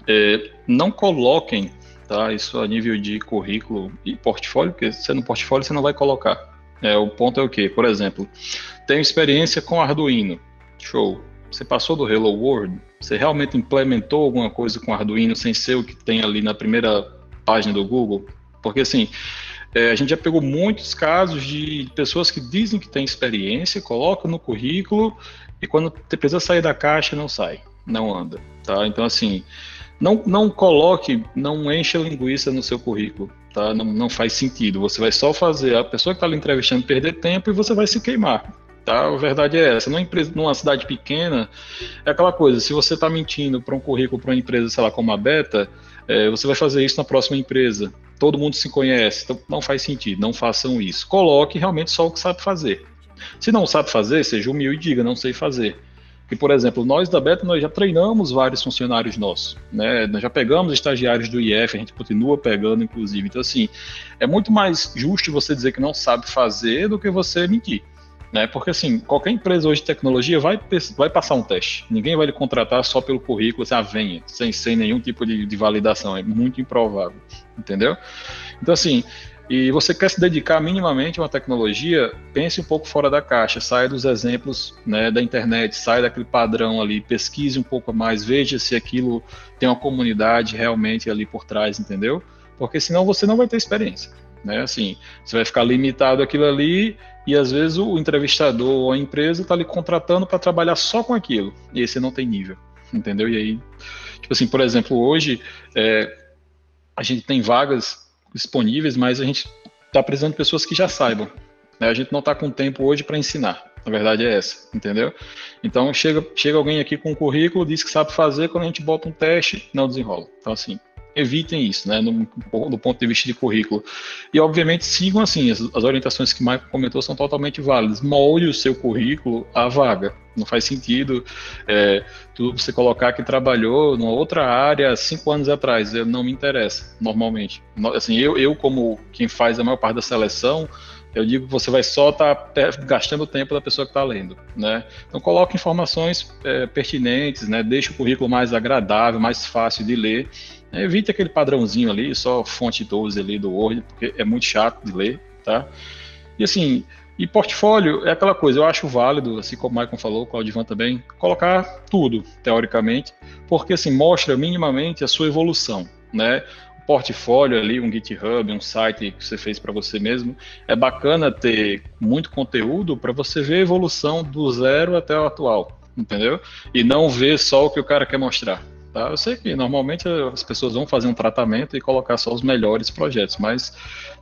é, não coloquem tá, isso a nível de currículo e portfólio, porque se é no portfólio você não vai colocar. É, o ponto é o quê? Por exemplo, tenho experiência com Arduino, show. Você passou do Hello World, você realmente implementou alguma coisa com Arduino sem ser o que tem ali na primeira página do Google? Porque assim, é, a gente já pegou muitos casos de pessoas que dizem que têm experiência, colocam no currículo e quando precisa sair da caixa não sai, não anda, tá? Então assim, não, não coloque, não encha linguiça no seu currículo, tá? Não, não faz sentido. Você vai só fazer a pessoa que está lhe entrevistando perder tempo e você vai se queimar. Tá? A verdade é essa. Numa, empresa, numa cidade pequena, é aquela coisa: se você está mentindo para um currículo para uma empresa, sei lá, como a Beta, é, você vai fazer isso na próxima empresa. Todo mundo se conhece, então não faz sentido, não façam isso. Coloque realmente só o que sabe fazer. Se não sabe fazer, seja humilde e diga, não sei fazer. E, por exemplo, nós da Beta, nós já treinamos vários funcionários nossos, né? Nós já pegamos estagiários do IF, a gente continua pegando, inclusive. Então, assim, é muito mais justo você dizer que não sabe fazer do que você mentir. Né? Porque, assim, qualquer empresa hoje de tecnologia vai, vai passar um teste. Ninguém vai lhe contratar só pelo currículo, assim, ah, venha, sem, sem nenhum tipo de, de validação. É muito improvável, entendeu? Então, assim, e você quer se dedicar minimamente a uma tecnologia, pense um pouco fora da caixa, saia dos exemplos né, da internet, saia daquele padrão ali, pesquise um pouco mais, veja se aquilo tem uma comunidade realmente ali por trás, entendeu? Porque senão você não vai ter experiência. Né? Assim, você vai ficar limitado aquilo ali e às vezes o entrevistador ou a empresa está lhe contratando para trabalhar só com aquilo e você não tem nível, entendeu? E aí, tipo assim, por exemplo, hoje é, a gente tem vagas disponíveis, mas a gente está precisando de pessoas que já saibam. Né? A gente não está com tempo hoje para ensinar. A verdade é essa, entendeu? Então chega, chega alguém aqui com um currículo, diz que sabe fazer, quando a gente bota um teste, não desenrola. Então, assim, evitem isso, né, no, do ponto de vista de currículo. E, obviamente, sigam assim, as, as orientações que o Michael comentou são totalmente válidas. Molde o seu currículo à vaga. Não faz sentido é, tu, você colocar que trabalhou numa outra área cinco anos atrás. Não me interessa, normalmente. Assim, eu, eu como quem faz a maior parte da seleção, eu digo que você vai só estar tá gastando o tempo da pessoa que está lendo, né? Então coloque informações é, pertinentes, né? Deixe o currículo mais agradável, mais fácil de ler Evite aquele padrãozinho ali, só fonte 12 ali do Word, porque é muito chato de ler, tá? E assim, e portfólio é aquela coisa, eu acho válido, assim como o Michael falou, o Claudivan também, colocar tudo, teoricamente, porque assim, mostra minimamente a sua evolução, né? Portfólio ali, um GitHub, um site que você fez para você mesmo, é bacana ter muito conteúdo para você ver a evolução do zero até o atual, entendeu? E não ver só o que o cara quer mostrar. Tá? Eu sei que normalmente as pessoas vão fazer um tratamento e colocar só os melhores projetos, mas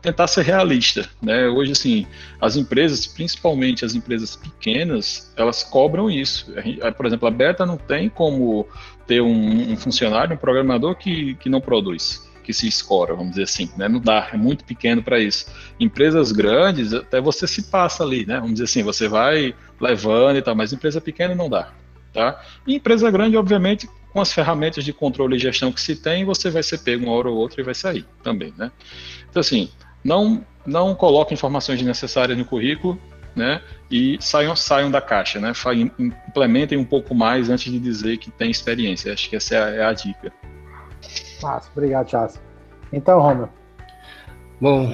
tentar ser realista, né? Hoje, assim, as empresas, principalmente as empresas pequenas, elas cobram isso. Por exemplo, a Beta não tem como ter um, um funcionário, um programador que, que não produz que se escora, vamos dizer assim, né? Não dá, é muito pequeno para isso. Empresas grandes, até você se passa ali, né? Vamos dizer assim, você vai levando e tal, mas empresa pequena não dá, tá? E empresa grande, obviamente, com as ferramentas de controle e gestão que se tem, você vai ser pego uma hora ou outra e vai sair também, né? Então, assim, não, não coloque informações desnecessárias no currículo, né? E saiam, saiam da caixa, né? Implementem um pouco mais antes de dizer que tem experiência. Acho que essa é a, é a dica. Massa, obrigado, Chas. Então, Romero. Bom,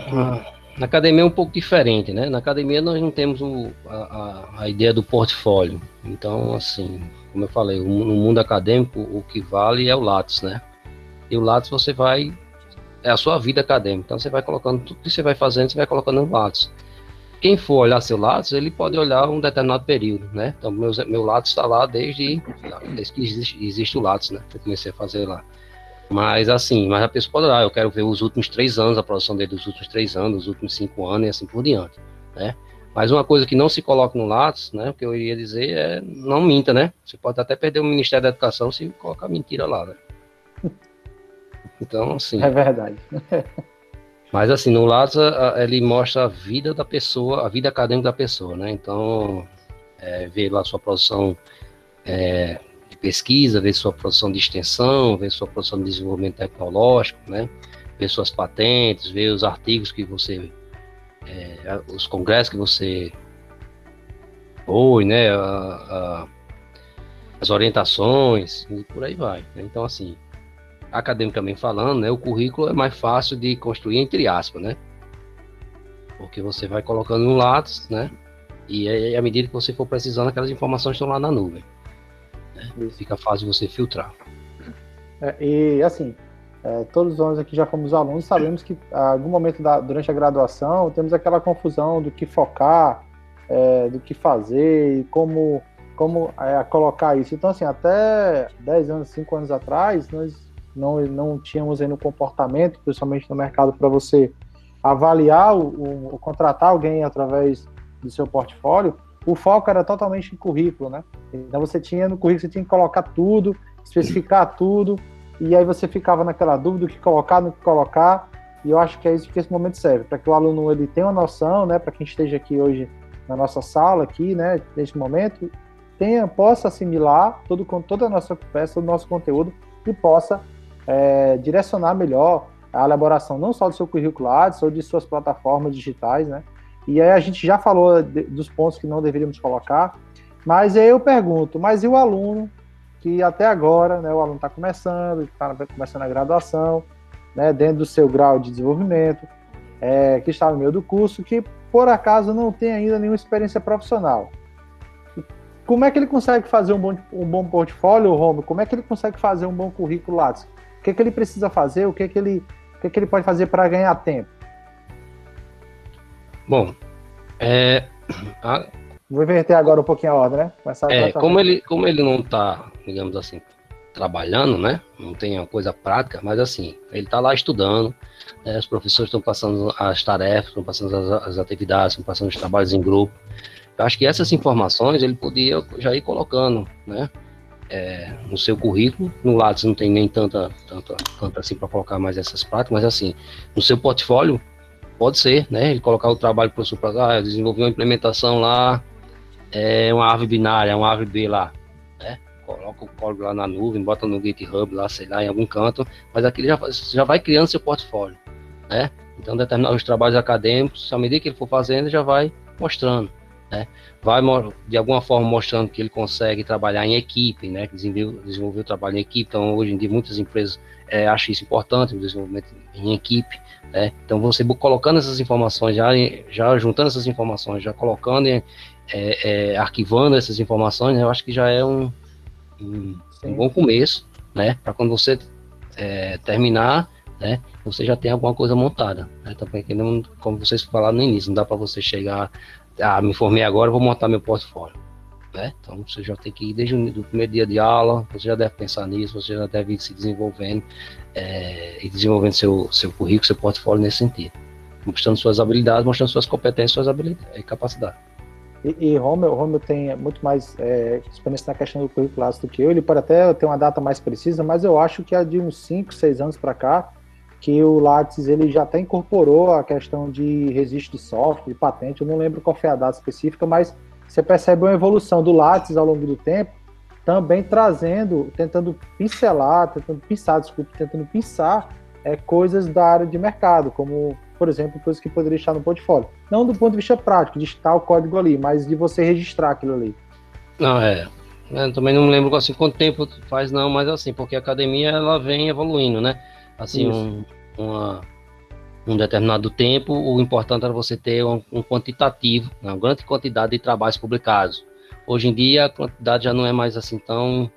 na academia é um pouco diferente, né? Na academia nós não temos o, a, a ideia do portfólio. Então, assim, como eu falei, no mundo acadêmico o que vale é o Lattes, né? E o Lattes você vai é a sua vida acadêmica. Então você vai colocando tudo que você vai fazendo, você vai colocando no Lattes. Quem for olhar seu Lattes, ele pode olhar um determinado período, né? Então meu, meu Lattes está lá desde, desde que existe, existe o Lattes, né? Eu comecei a fazer lá. Mas assim, mas a pessoa pode olhar, eu quero ver os últimos três anos, a produção dele dos últimos três anos, os últimos cinco anos e assim por diante, né? Mas uma coisa que não se coloca no Lattes, né, o que eu iria dizer é não minta, né? Você pode até perder o Ministério da Educação se colocar mentira lá, né? Então, assim. É verdade. mas assim, no Lattes ele mostra a vida da pessoa, a vida acadêmica da pessoa, né? Então, é, ver lá a sua produção é, pesquisa, ver sua produção de extensão, ver sua produção de desenvolvimento tecnológico, né? ver suas patentes, ver os artigos que você, é, os congressos que você foi, né, a, a, as orientações e por aí vai. Né? Então, assim, academicamente falando, né, o currículo é mais fácil de construir entre aspas, né? Porque você vai colocando no lado, né? E aí, à medida que você for precisando, aquelas informações estão lá na nuvem. Né? Fica fácil você filtrar. É, e assim, é, todos nós aqui já fomos alunos, sabemos que a algum momento da, durante a graduação temos aquela confusão do que focar, é, do que fazer e como, como é, colocar isso. Então, assim, até 10 anos, 5 anos atrás, nós não, não tínhamos ainda um comportamento, principalmente no mercado, para você avaliar o, contratar alguém através do seu portfólio. O foco era totalmente em currículo, né? Então você tinha no currículo, você tinha que colocar tudo, especificar tudo, e aí você ficava naquela dúvida do que colocar, no que colocar, e eu acho que é isso que esse momento serve, para que o aluno ele tenha uma noção, né, para quem esteja aqui hoje na nossa sala aqui, né, neste momento, tenha, possa assimilar todo, toda a nossa conversa, todo o nosso conteúdo e possa é, direcionar melhor a elaboração não só do seu currículo Lattes ou de suas plataformas digitais, né? E aí a gente já falou de, dos pontos que não deveríamos colocar, mas aí eu pergunto, mas e o aluno que até agora, né, o aluno está começando, está começando a graduação, né, dentro do seu grau de desenvolvimento, é, que está no meio do curso, que por acaso não tem ainda nenhuma experiência profissional. Como é que ele consegue fazer um bom, um bom portfólio, Romulo? Como é que ele consegue fazer um bom currículo Lattes? O que, é que ele precisa fazer? O que, é que, ele, o que, é que ele pode fazer para ganhar tempo? Bom, é, a... vou inverter agora um pouquinho a ordem, né? Começar é, como ele, como ele não está, digamos assim, trabalhando, né? Não tem uma coisa prática, mas assim, ele está lá estudando, né? os professores estão passando as tarefas, estão passando as, as atividades, estão passando os trabalhos em grupo. Eu acho que essas informações ele podia já ir colocando, né? é, no seu currículo. No Lattes não tem nem tanta, tanta, tanta assim para colocar mais essas práticas, mas assim, no seu portfólio, pode ser, né? Ele colocar o trabalho para o professor, ah, eu desenvolvi uma implementação lá, é uma árvore binária, uma árvore B lá, né? Coloca o código lá na nuvem, bota no GitHub lá, sei lá, em algum canto, mas aqui já, já vai criando seu portfólio, né? Então, determinados trabalhos acadêmicos, à medida que ele for fazendo, já vai mostrando, né? vai de alguma forma mostrando que ele consegue trabalhar em equipe, né, que desenvolveu, desenvolveu o trabalho em equipe, então hoje em dia muitas empresas é, acham isso importante, o desenvolvimento em equipe, né, então você colocando essas informações, já, já juntando essas informações, já colocando, é, é, arquivando essas informações, eu acho que já é um, um, um bom começo, né, para quando você é, terminar, né, você já tem alguma coisa montada, né, também, como vocês falaram no início, não dá para você chegar ah, me formei agora, vou montar meu portfólio. Né? Então você já tem que ir desde o primeiro dia de aula, você já deve pensar nisso, você já deve ir se desenvolvendo é, e desenvolvendo seu, seu currículo, seu portfólio nesse sentido. Mostrando suas habilidades, mostrando suas competências, suas habilidades e capacidade. E, e Romeu, Romeu tem muito mais é, experiência na questão do currículo do que eu. Ele pode até ter uma data mais precisa, mas eu acho que há de uns 5, 6 anos para cá, que o Lattes ele já até incorporou a questão de registro de software, de patente, eu não lembro qual foi a data específica, mas você percebe uma evolução do Lattes ao longo do tempo, também trazendo, tentando pincelar, tentando pensar, desculpe, tentando pensar é, coisas da área de mercado, como, por exemplo, coisas que poderia estar no portfólio. Não do ponto de vista prático, de estar o código ali, mas de você registrar aquilo ali. Não, é. Eu também não lembro assim quanto tempo faz, não, mas assim, porque a academia ela vem evoluindo, né? assim, um, uma, um determinado tempo, o importante era você ter um, um quantitativo, né, uma grande quantidade de trabalhos publicados. Hoje em dia, a quantidade já não é mais assim tão.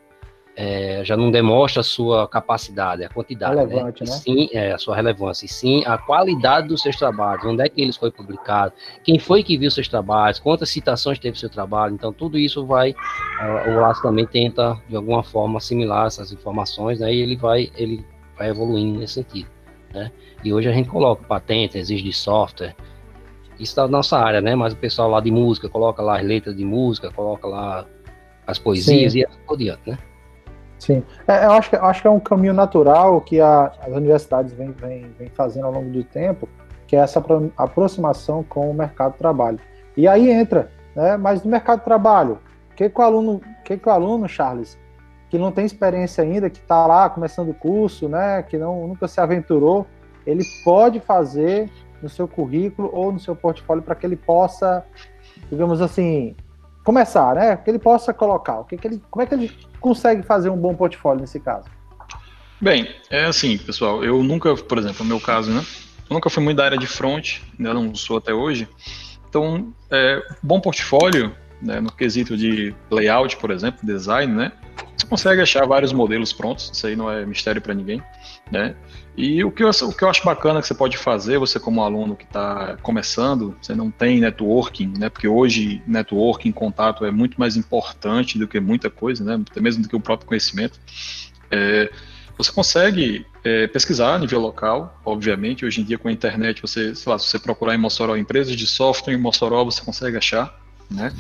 É, já não demonstra a sua capacidade, a quantidade. Né? Relevante, né? né? Sim, é, a sua relevância. E sim, a qualidade dos seus trabalhos, onde é que eles foram publicados, quem foi que viu seus trabalhos, quantas citações teve seu trabalho. Então, tudo isso vai. Uh, o Laço também tenta, de alguma forma, assimilar essas informações, né? E ele vai. Ele vai evoluindo nesse sentido. Né? E hoje a gente coloca patente, exige de software, isso está na nossa área, né? Mas o pessoal lá de música coloca lá as letras de música, coloca lá as poesias Sim. e assim por diante, né? Sim, é, eu, acho que, eu acho que é um caminho natural que a, as universidades vêm vem, vem fazendo ao longo do tempo, que é essa aproximação com o mercado de trabalho. E aí entra, né? Mas no mercado de trabalho, o que, que o aluno, que, que o aluno, Charles, que não tem experiência ainda, que está lá começando o curso, né, que não, nunca se aventurou, ele pode fazer no seu currículo ou no seu portfólio para que ele possa, digamos assim, começar, né? Que ele possa colocar. O que, que ele, como é que ele consegue fazer um bom portfólio nesse caso? Bem, é assim, pessoal. Eu nunca, por exemplo, no meu caso, né? Eu nunca fui muito da área de front, ainda não sou até hoje. Então, é, bom portfólio, né, no quesito de layout, por exemplo, design, né? Consegue achar vários modelos prontos, isso aí não é mistério para ninguém, né? E o que, eu, o que eu acho bacana que você pode fazer, você como aluno que está começando, você não tem networking, né? Porque hoje networking, contato é muito mais importante do que muita coisa, né? Até mesmo do que o próprio conhecimento. É, você consegue é, pesquisar a nível local, obviamente. Hoje em dia, com a internet, você, sei lá, se você procurar em Mossoró empresas de software em Mossoró, você consegue achar, né?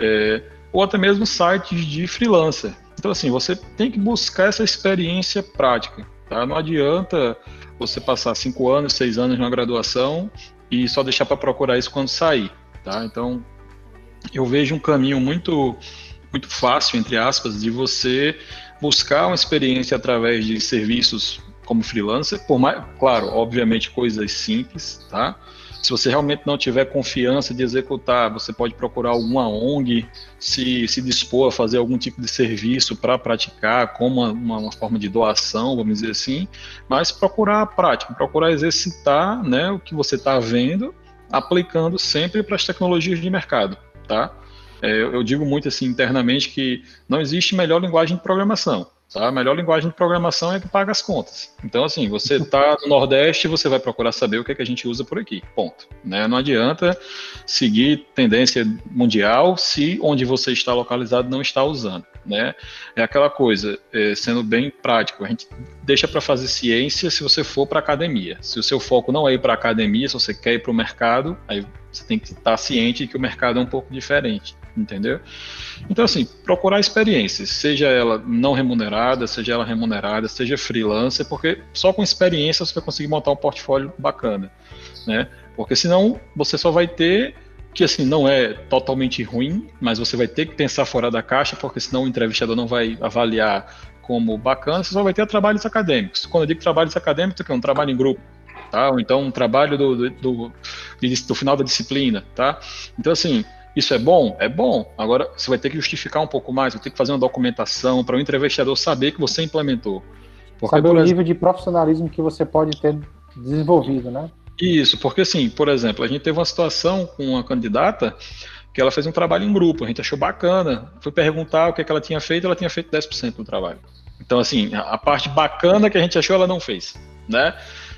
É, ou até mesmo sites de freelancer. Então, assim, você tem que buscar essa experiência prática. Tá? Não adianta você passar cinco anos, seis anos na graduação e só deixar para procurar isso quando sair. Tá? Então, eu vejo um caminho muito, muito fácil, entre aspas, de você buscar uma experiência através de serviços como freelancer, por mais, claro, obviamente coisas simples, tá? Se você realmente não tiver confiança de executar, você pode procurar alguma ONG, se, se dispor a fazer algum tipo de serviço para praticar, como uma, uma, forma de doação, vamos dizer assim, mas procurar a prática, procurar exercitar né, o que você está vendo, aplicando sempre para as tecnologias de mercado, tá? É, eu digo muito assim internamente que não existe melhor linguagem de programação. Tá? A melhor linguagem de programação é que paga as contas. Então, assim, você está no Nordeste, você vai procurar saber o que, é que a gente usa por aqui. Ponto. Né? Não adianta seguir tendência mundial se onde você está localizado não está usando. Né? É aquela coisa, é, sendo bem prático, a gente deixa para fazer ciência se você for para academia. Se o seu foco não é ir para academia, se você quer ir para o mercado, aí você tem que estar ciente que o mercado é um pouco diferente entendeu? Então, assim, procurar experiências, seja ela não remunerada, seja ela remunerada, seja freelancer, porque só com experiência você vai conseguir montar um portfólio bacana, né? Porque senão você só vai ter que assim não é totalmente ruim, mas você vai ter que pensar fora da caixa, porque senão o entrevistador não vai avaliar como bacana, você só vai ter trabalhos acadêmicos. Quando eu digo trabalhos acadêmicos, é um trabalho em grupo, tá? Ou então um trabalho do, do, do, do final da disciplina, tá? Então, assim, isso é bom? É bom. Agora você vai ter que justificar um pouco mais, vai ter que fazer uma documentação para o entrevistador saber que você implementou. Porque, saber o exemplo, nível de profissionalismo que você pode ter desenvolvido, né? Isso, porque assim, por exemplo, a gente teve uma situação com uma candidata que ela fez um trabalho em grupo, a gente achou bacana, foi perguntar o que, é que ela tinha feito, ela tinha feito 10% do trabalho. Então, assim, a parte bacana que a gente achou, ela não fez, né?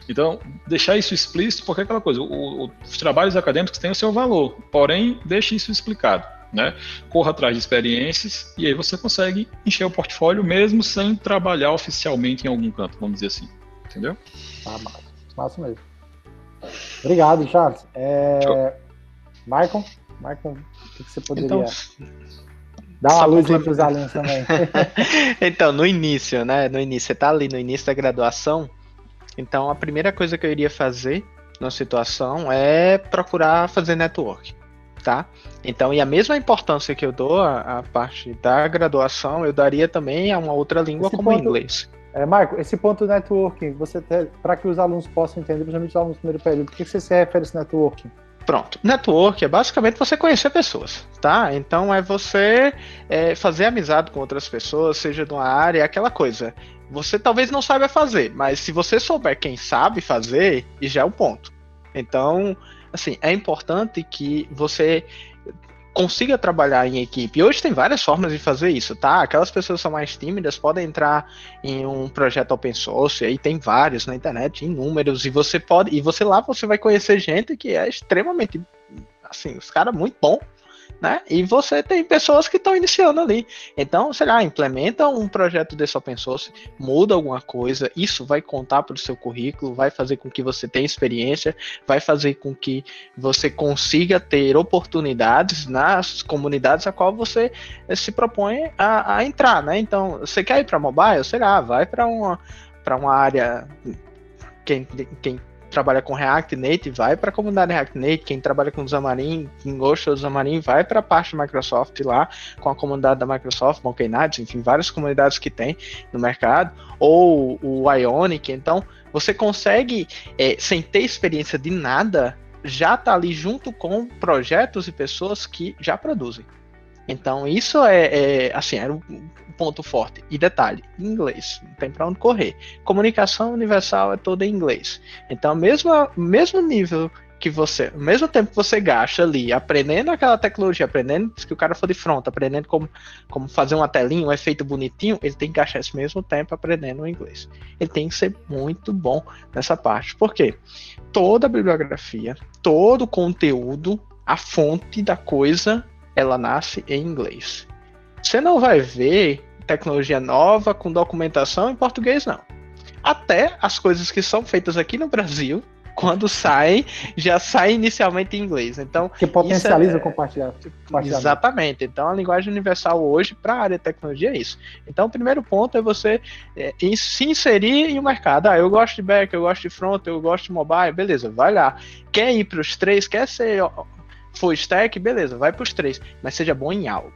Então, deixar isso explícito, porque é aquela coisa, o, o, os trabalhos acadêmicos têm o seu valor, porém, deixe isso explicado. Né? Corra atrás de experiências e aí você consegue encher o portfólio mesmo sem trabalhar oficialmente em algum canto, vamos dizer assim. Entendeu? Ah, massa, massa mesmo. Obrigado, Charles. É... Michael, Michael, o que você poderia então, dar uma luz para os alunos também? então, no início, né? No início, você está ali no início da graduação, então, a primeira coisa que eu iria fazer na situação é procurar fazer network, tá? Então, e a mesma importância que eu dou à, parte da graduação, eu daria também a uma outra língua esse como ponto, inglês. É, Marco, esse ponto do networking, você para que os alunos possam entender, principalmente os alunos do primeiro período, o que você se refere a esse networking? Pronto. Network é basicamente você conhecer pessoas, tá? Então é você é, fazer amizade com outras pessoas, seja de uma área, aquela coisa. Você talvez não saiba fazer, mas se você souber quem sabe fazer, já é um ponto. Então, assim, é importante que você consiga trabalhar em equipe. E hoje tem várias formas de fazer isso, tá? Aquelas pessoas que são mais tímidas podem entrar em um projeto open source, aí tem vários na internet, inúmeros, e você pode, e você lá você vai conhecer gente que é extremamente assim, os caras muito bom né? E você tem pessoas que estão iniciando ali. Então, sei lá, implementa um projeto desse open source, muda alguma coisa, isso vai contar para o seu currículo, vai fazer com que você tenha experiência, vai fazer com que você consiga ter oportunidades nas comunidades a qual você se propõe a, a entrar, né? Então, você quer ir para mobile? Sei lá, vai para uma, uma área. Quem, quem trabalha com React Native vai para a comunidade React Native, quem trabalha com Xamarin, quem gosta do Xamarin, vai para a parte da Microsoft lá, com a comunidade da Microsoft, Monkey Knights, enfim, várias comunidades que tem no mercado, ou o Ionic, então você consegue, é, sem ter experiência de nada, já tá ali junto com projetos e pessoas que já produzem. Então, isso é, é assim, era um ponto forte. E detalhe, inglês, não tem para onde correr. Comunicação universal é toda em inglês. Então, mesmo, mesmo nível que você, mesmo tempo que você gasta ali aprendendo aquela tecnologia, aprendendo que o cara for de front, aprendendo como, como fazer uma telinha, um efeito bonitinho, ele tem que gastar esse mesmo tempo aprendendo o inglês. Ele tem que ser muito bom nessa parte. Por quê? Toda a bibliografia, todo o conteúdo, a fonte da coisa, ela nasce em inglês. Você não vai ver tecnologia nova com documentação em português, não. Até as coisas que são feitas aqui no Brasil quando sai, já sai inicialmente em inglês. Então, que potencializa é... compartilhar, Exatamente. Então, a linguagem universal hoje para a área de tecnologia é isso. Então, o primeiro ponto é você é, se inserir em um mercado. Ah, eu gosto de back, eu gosto de front, eu gosto de mobile, beleza, vai lá. Quer ir para os três, quer ser full stack, beleza, vai para os três, mas seja bom em algo.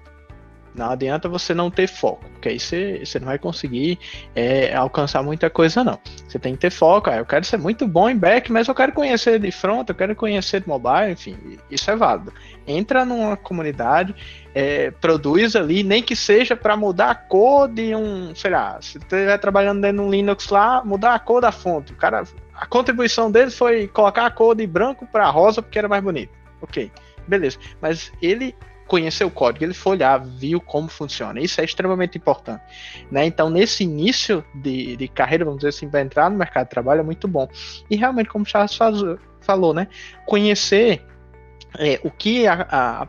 Não adianta você não ter foco, porque aí você, você não vai conseguir é, alcançar muita coisa, não. Você tem que ter foco. Ah, eu quero ser muito bom em back, mas eu quero conhecer de front, eu quero conhecer de mobile, enfim, isso é válido. Entra numa comunidade, é, produz ali, nem que seja para mudar a cor de um, sei lá, se você estiver trabalhando dentro de um Linux lá, mudar a cor da fonte. O cara, a contribuição dele foi colocar a cor de branco para rosa porque era mais bonito. Ok, beleza. Mas ele conhecer o código, ele foi olhar, viu como funciona. Isso é extremamente importante. Né? Então, nesse início de, de carreira, vamos dizer assim, para entrar no mercado de trabalho é muito bom. E realmente, como o Charles falou, né? conhecer é, o que a, a,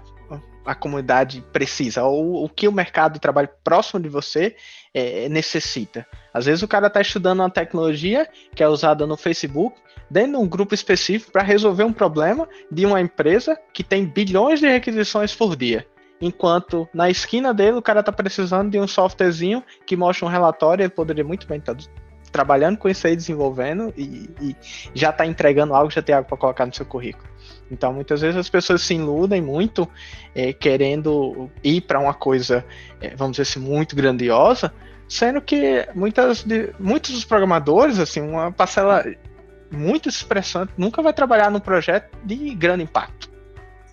a, comunidade precisa, ou o que o mercado de trabalho próximo de você é, necessita. Às vezes o cara está estudando uma tecnologia que é usada no Facebook, dentro de um grupo específico para resolver um problema de uma empresa que tem bilhões de requisições por dia. Enquanto na esquina dele o cara está precisando de um softwarezinho que mostra um relatório, ele poderia muito bem estar tá trabalhando com isso aí, desenvolvendo e, e já está entregando algo, já tem algo para colocar no seu currículo. Então, muitas vezes as pessoas se iludem muito é, querendo ir para uma coisa, é, vamos dizer assim, muito grandiosa, sendo que muitas de, muitos dos programadores, assim, uma parcela muito expressante, nunca vai trabalhar num projeto de grande impacto.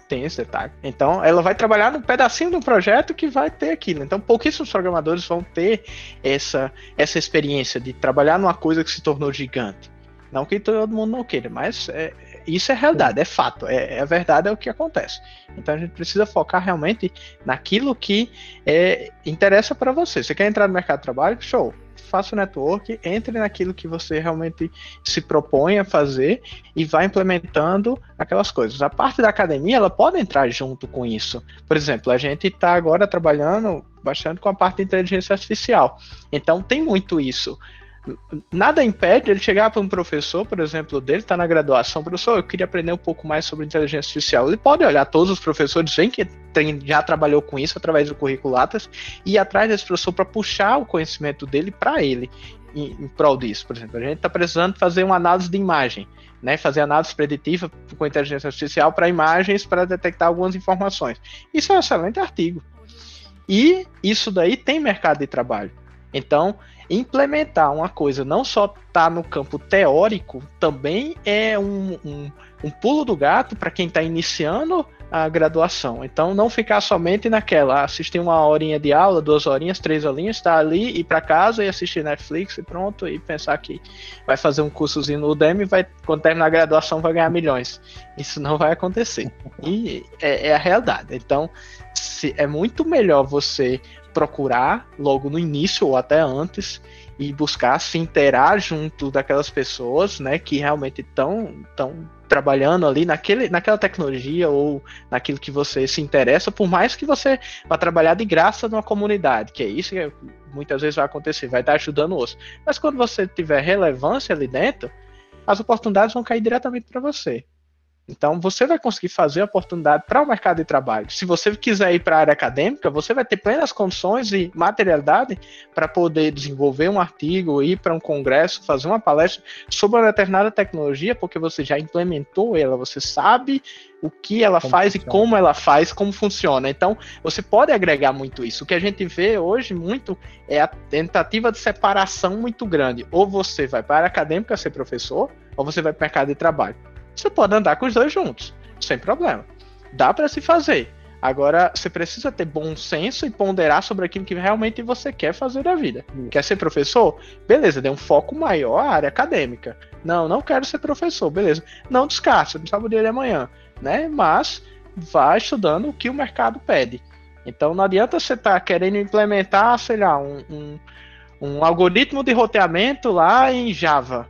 Tem esse detalhe. Então, ela vai trabalhar num pedacinho um projeto que vai ter aquilo. Então, pouquíssimos programadores vão ter essa, essa experiência de trabalhar numa coisa que se tornou gigante. Não que todo mundo não queira, mas é, isso é realidade, é fato, é, é verdade, é o que acontece. Então a gente precisa focar realmente naquilo que é, interessa para você. Você quer entrar no mercado de trabalho? Show faça o network, entre naquilo que você realmente se propõe a fazer e vá implementando aquelas coisas. A parte da academia, ela pode entrar junto com isso. Por exemplo, a gente está agora trabalhando bastante com a parte de inteligência artificial. Então, tem muito isso nada impede ele chegar para um professor, por exemplo, dele, está na graduação, professor, eu queria aprender um pouco mais sobre inteligência artificial. Ele pode olhar todos os professores, vem que tem, já trabalhou com isso através do currículo Lattes, e ir atrás desse professor para puxar o conhecimento dele para ele, em, em prol disso. Por exemplo, a gente está precisando fazer uma análise de imagem, né, fazer análise preditiva com inteligência artificial para imagens para detectar algumas informações. Isso é um excelente artigo. E isso daí tem mercado de trabalho. Então, implementar uma coisa não só tá no campo teórico, também é um, um, um pulo do gato para quem está iniciando a graduação. Então, não ficar somente naquela, assistir uma horinha de aula, duas horinhas, três horinhas, estar tá ali, ir para casa e assistir Netflix e pronto, e pensar que vai fazer um cursozinho no Udemy vai, quando terminar a graduação vai ganhar milhões. Isso não vai acontecer. E é, é a realidade. Então, se, é muito melhor você procurar logo no início ou até antes e buscar se interar junto daquelas pessoas, né, que realmente estão tão trabalhando ali naquele, naquela tecnologia ou naquilo que você se interessa, por mais que você vá trabalhar de graça numa comunidade, que é isso que muitas vezes vai acontecer, vai estar ajudando os. Mas quando você tiver relevância ali dentro, as oportunidades vão cair diretamente para você. Então, você vai conseguir fazer oportunidade para o mercado de trabalho. Se você quiser ir para a área acadêmica, você vai ter plenas condições e materialidade para poder desenvolver um artigo, ir para um congresso, fazer uma palestra sobre uma determinada tecnologia, porque você já implementou ela, você sabe o que ela como faz funciona. e como ela faz, como funciona. Então, você pode agregar muito isso. O que a gente vê hoje muito é a tentativa de separação muito grande. Ou você vai para a área acadêmica ser professor, ou você vai para o mercado de trabalho. Você pode andar com os dois juntos, sem problema. Dá para se fazer. Agora, você precisa ter bom senso e ponderar sobre aquilo que realmente você quer fazer da vida. Quer ser professor? Beleza, dê um foco maior à área acadêmica. Não, não quero ser professor, beleza. Não descarte, não sabe o dia de amanhã, né? Mas vá estudando o que o mercado pede. Então não adianta você estar tá querendo implementar, sei lá, um, um, um algoritmo de roteamento lá em Java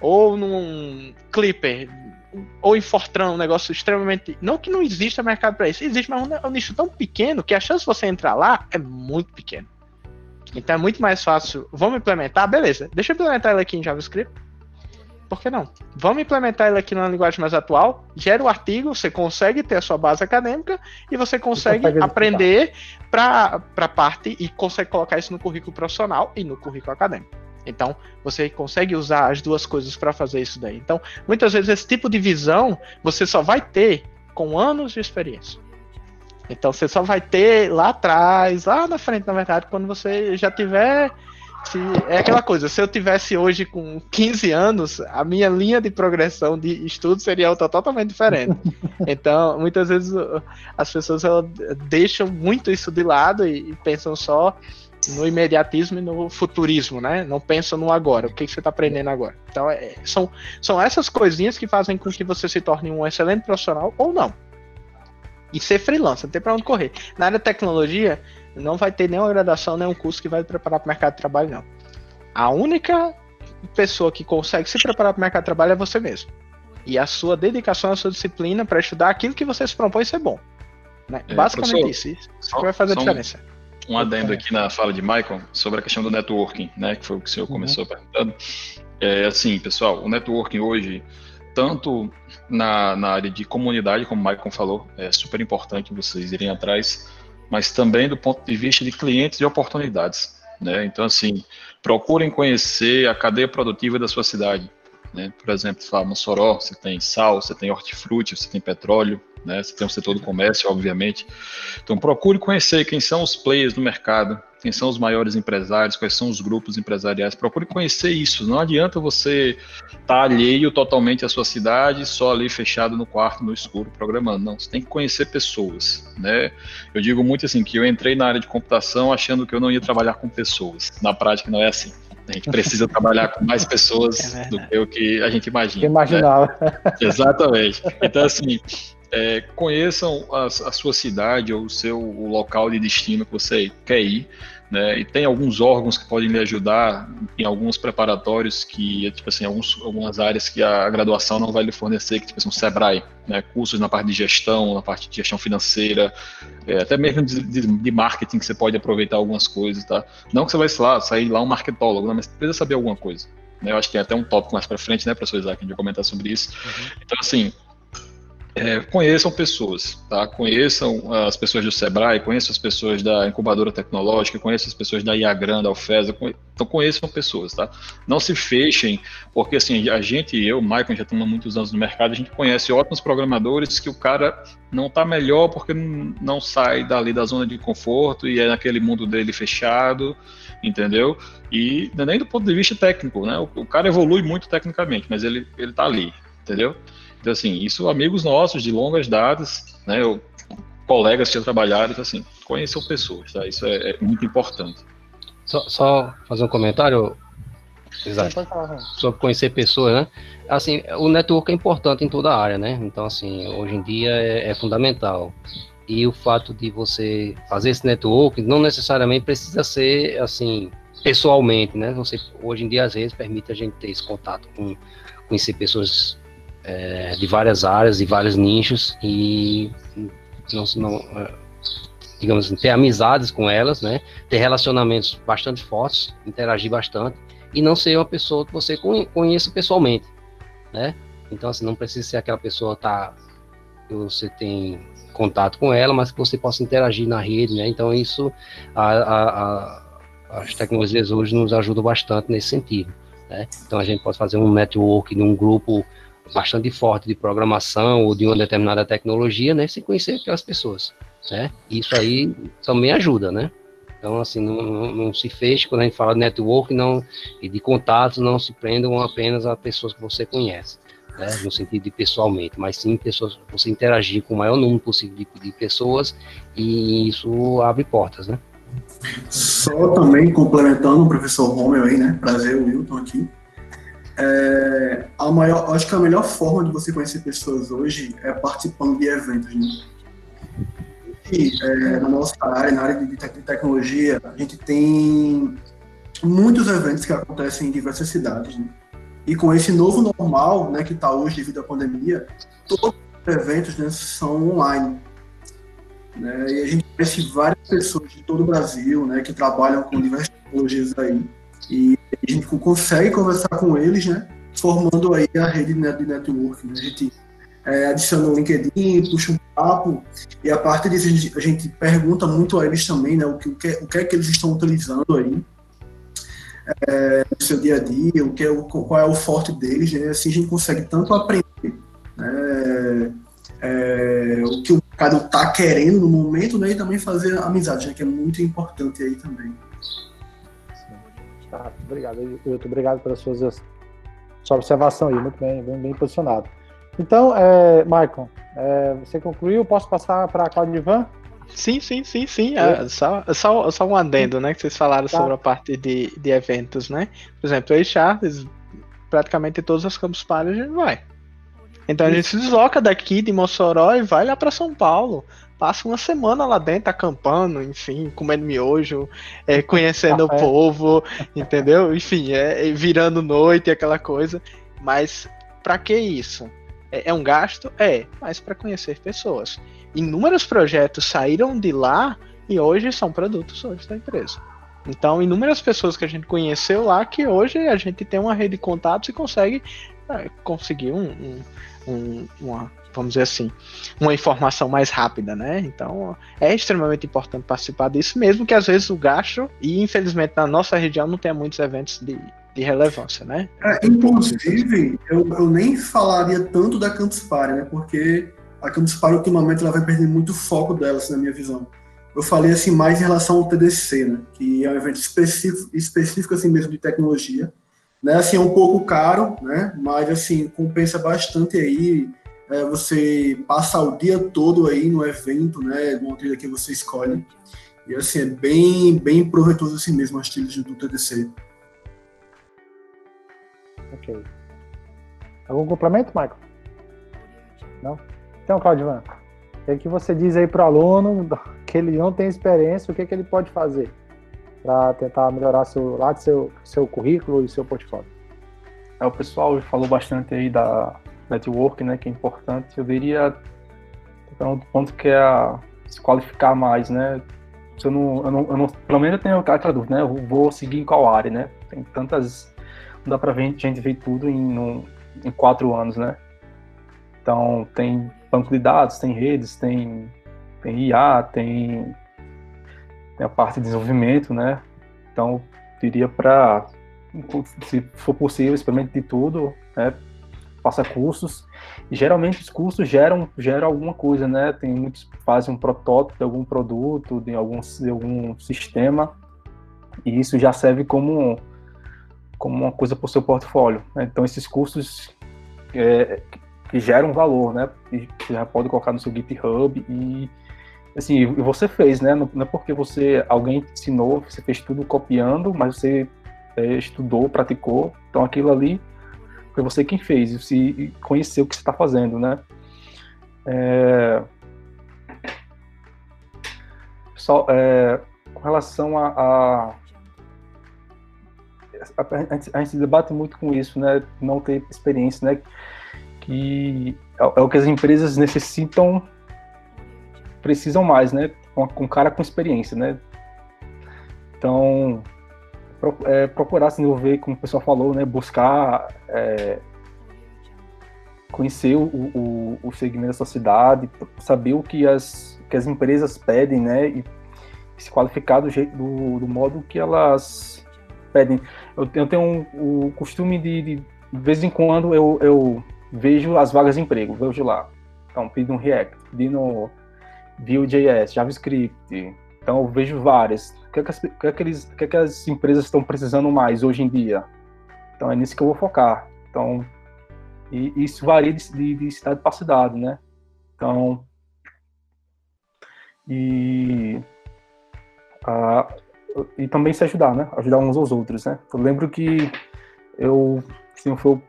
ou num Clipper ou em Fortran, um negócio extremamente. Não que não exista mercado para isso, existe, mas é um nicho tão pequeno que a chance de você entrar lá é muito pequena. Então é muito mais fácil. Vamos implementar? Beleza, deixa eu implementar ele aqui em JavaScript. Por que não? Vamos implementar ele aqui na linguagem mais atual, gera o artigo, você consegue ter a sua base acadêmica e você consegue, consegue aprender para a parte e consegue colocar isso no currículo profissional e no currículo acadêmico. Então, você consegue usar as duas coisas para fazer isso daí. Então, muitas vezes esse tipo de visão você só vai ter com anos de experiência. Então, você só vai ter lá atrás, lá na frente, na verdade, quando você já tiver se, é aquela coisa, se eu tivesse hoje com 15 anos, a minha linha de progressão de estudo seria totalmente diferente. Então, muitas vezes as pessoas deixam muito isso de lado e, e pensam só no imediatismo e no futurismo, né? Não pensa no agora, o que, que você está aprendendo agora. Então, é, são, são essas coisinhas que fazem com que você se torne um excelente profissional ou não. E ser freelancer, não tem para onde correr. Na área de tecnologia, não vai ter nenhuma graduação, nenhum curso que vai preparar para o mercado de trabalho, não. A única pessoa que consegue se preparar para o mercado de trabalho é você mesmo. E a sua dedicação, a sua disciplina para estudar aquilo que você se propõe ser bom. Né? É, Basicamente isso. Isso só, vai fazer a diferença. Um um adendo aqui na fala de Michael sobre a questão do networking, né, que foi o que o senhor uhum. começou perguntando. É assim, pessoal, o networking hoje, tanto na, na área de comunidade, como o Michael falou, é super importante vocês irem atrás, mas também do ponto de vista de clientes e oportunidades. Né? Então, assim, procurem conhecer a cadeia produtiva da sua cidade. Né? Por exemplo, lá Mossoró, você tem sal, você tem hortifruti, você tem petróleo, né? Você tem o setor do comércio, obviamente. Então, procure conhecer quem são os players do mercado, quem são os maiores empresários, quais são os grupos empresariais. Procure conhecer isso. Não adianta você estar tá alheio totalmente à sua cidade, só ali fechado no quarto, no escuro, programando. Não, você tem que conhecer pessoas, né? Eu digo muito assim que eu entrei na área de computação achando que eu não ia trabalhar com pessoas. Na prática não é assim. A gente precisa trabalhar com mais pessoas é do que o que a gente imagina. Que imaginava. Né? Exatamente. Então, assim, é, conheçam a, a, sua cidade ou o seu o local de destino que você quer ir, né? E tem alguns órgãos que podem lhe ajudar em alguns preparatórios que, tipo assim, alguns, algumas áreas que a graduação não vai lhe fornecer, que tipo assim, o Sebrae, né? Cursos na parte de gestão, na parte de gestão financeira, é, até mesmo de, de, de, marketing que você pode aproveitar algumas coisas, tá? Não que você vai lá, sair lá um marketólogo, né? mas precisa saber alguma coisa. Né? Eu acho que tem até um tópico mais para frente, né, professor Isaac, a gente vai comentar sobre isso. Uhum. Então, assim, é, conheçam pessoas, tá? Conheçam as pessoas do Sebrae, conheçam as pessoas da incubadora tecnológica, conheçam as pessoas da Iagran, da Alfesa, então conheçam pessoas, tá? Não se fechem, porque assim, a gente, eu, Michael, já estamos há muitos anos no mercado, a gente conhece ótimos programadores que o cara não está melhor porque não sai dali da zona de conforto e é naquele mundo dele fechado, entendeu? E é nem do ponto de vista técnico, né? O, o cara evolui muito tecnicamente, mas ele, ele tá ali, entendeu? Então, assim, isso amigos nossos de longas datas, né, eu, colegas que já trabalharam, então, assim, conheçam pessoas, tá? Isso é, é muito importante. Só, só, fazer um comentário, Exato. Sobre conhecer pessoas, né? Assim, o network é importante em toda a área, né? Então, assim, hoje em dia é, é fundamental. E o fato de você fazer esse network não necessariamente precisa ser, assim, pessoalmente, né? Você, hoje em dia, às vezes, permite a gente ter esse contato com conhecer pessoas é, de várias áreas, de vários nichos e não, não, é, digamos assim, ter amizades com elas, né? Ter relacionamentos bastante fortes, interagir bastante e não ser uma pessoa que você conheça pessoalmente, né? Então, assim, não precisa ser aquela pessoa tá que você tem contato com ela, mas que você possa interagir na rede, né? Então, isso, a, a, a, as tecnologias hoje nos ajudam bastante nesse sentido. Né? Então, a gente pode fazer um network num grupo bastante forte de programação ou de uma determinada tecnologia, né? Sem conhecer aquelas pessoas, né? Isso aí também ajuda, né? Então, assim, não, não, não, se feche quando a gente fala de network não, e de contatos, não se prendam apenas a pessoas que você conhece, né, no sentido de pessoalmente, mas sim pessoas, você interagir com o maior número possível de, de pessoas e isso abre portas, né? Só também complementando o professor Romeu aí, né? Prazer, Wilton aqui. É, a maior, acho que a melhor forma de você conhecer pessoas hoje é participando de eventos, né? é, na nossa área, na área de, de tecnologia, a gente tem muitos eventos que acontecem em diversas cidades. Né? E com esse novo normal, né, que está hoje devido à pandemia, todos os eventos né, são online. Né? E a gente conhece várias pessoas de todo o Brasil, né, que trabalham com diversas tecnologias aí. E a gente consegue conversar com eles, né, formando aí a rede de network. Né? A gente é, adiciona o LinkedIn, puxa um papo, e a partir disso a gente, a gente pergunta muito a eles também, né, o que, o que, o que é que eles estão utilizando aí é, no seu dia a dia, o que é o, qual é o forte deles, né, assim a gente consegue tanto aprender né, é, o que o cara está querendo no momento, né, e também fazer amizade, né, que é muito importante aí também. Tá, obrigado, Wilton, obrigado pela sua, sua observação aí, muito bem, bem, bem posicionado. Então, é, Maicon, é, você concluiu? Posso passar para a Claudivan? Sim, sim, sim, sim. É, só, só, só um adendo, né? Que vocês falaram tá. sobre a parte de, de eventos, né? Por exemplo, aí Charles, praticamente todos os campos para a gente vai. Então a gente se desloca daqui de Mossoró e vai lá para São Paulo. Passa uma semana lá dentro acampando, enfim, comendo miojo, é, conhecendo o povo, entendeu? Enfim, é, virando noite, aquela coisa. Mas para que isso? É, é um gasto? É, mas para conhecer pessoas. Inúmeros projetos saíram de lá e hoje são produtos hoje da empresa. Então, inúmeras pessoas que a gente conheceu lá que hoje a gente tem uma rede de contatos e consegue é, conseguir um, um, um, uma, vamos dizer assim, uma informação mais rápida, né? Então, é extremamente importante participar disso, mesmo que às vezes o gasto, e infelizmente na nossa região não tenha muitos eventos de, de relevância, né? É, inclusive, eu, eu nem falaria tanto da Campus Party, né? Porque a Campus Party, ultimamente, ela vai perder muito foco dela, assim, na minha visão. Eu falei, assim, mais em relação ao TDC, né? Que é um evento específico, específico assim, mesmo, de tecnologia. Né? Assim, é um pouco caro, né? Mas, assim, compensa bastante aí é, você passa o dia todo aí no evento, né? Numa trilha que você escolhe. E, assim, é bem, bem proveitoso assim mesmo, as trilhas do TDC. Ok. Algum complemento, Michael? Não? Então, Claudio, o que, é que você diz aí para o aluno que ele não tem experiência, o que, é que ele pode fazer para tentar melhorar seu, lá seu, seu currículo e seu portfólio? É, o pessoal falou bastante aí da network, né, que é importante. Eu diria, um outro ponto que é a, se qualificar mais, né? Eu não, eu não, eu não, pelo menos eu tenho aquela dúvida, né? Eu vou seguir em qual área, né? Tem tantas não dá para ver, gente ver tudo em, em quatro anos, né? Então, tem banco de dados, tem redes, tem, tem IA, tem, tem a parte de desenvolvimento, né? Então, diria para, se for possível, experimente de tudo, né? Faça cursos. E geralmente os cursos geram, geram alguma coisa, né? Tem muitos que fazem um protótipo de algum produto, de algum, de algum sistema, e isso já serve como como uma coisa para o seu portfólio. Né? Então, esses cursos é, que geram valor, né? E você já pode colocar no seu GitHub e assim, você fez, né? Não, é porque você alguém te ensinou, você fez tudo copiando, mas você é, estudou, praticou. Então, aquilo ali foi você quem fez e você conheceu o que você está fazendo, né? É... Só, é, com relação a, a a, gente, a gente debate muito com isso, né? Não ter experiência, né? Que é, é o que as empresas necessitam, precisam mais, né? Com, com cara com experiência, né? Então, é, procurar se desenvolver, como o pessoal falou, né? Buscar é, conhecer o, o, o segmento da sociedade, saber o que as, que as empresas pedem, né? E se qualificar do, jeito, do, do modo que elas pedem. Eu, eu tenho o costume de, de, de vez em quando, eu, eu vejo as vagas de emprego, vejo lá. Então, pedindo React, pedindo Vue.js, JavaScript. Então, eu vejo várias. Que, é que, as, que, é que, eles, que, é que as empresas estão precisando mais hoje em dia? Então, é nisso que eu vou focar. Então, e, isso varia de, de, de cidade para cidade, né? Então, e, a, e também se ajudar, né? Ajudar uns aos outros, né? Eu lembro que eu assim, foi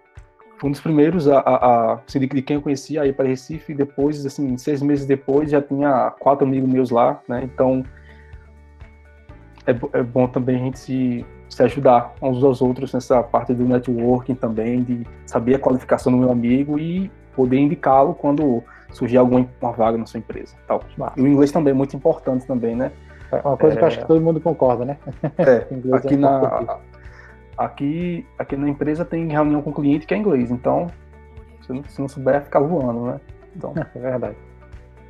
um dos primeiros a, a, a de quem eu conhecia aí para Recife. E depois, assim, seis meses depois, já tinha quatro amigos meus lá, né? Então é, é bom também a gente se, se ajudar uns aos outros nessa parte do networking também, de saber a qualificação do meu amigo e poder indicá-lo quando surgir alguma uma vaga na sua empresa. Tal. E o inglês também é muito importante também, né? É uma coisa é, que eu acho que todo mundo concorda, né? É, aqui é na, Aqui, aqui na empresa tem reunião com o cliente que é inglês, então se não, se não souber, fica voando, né? Então... É verdade.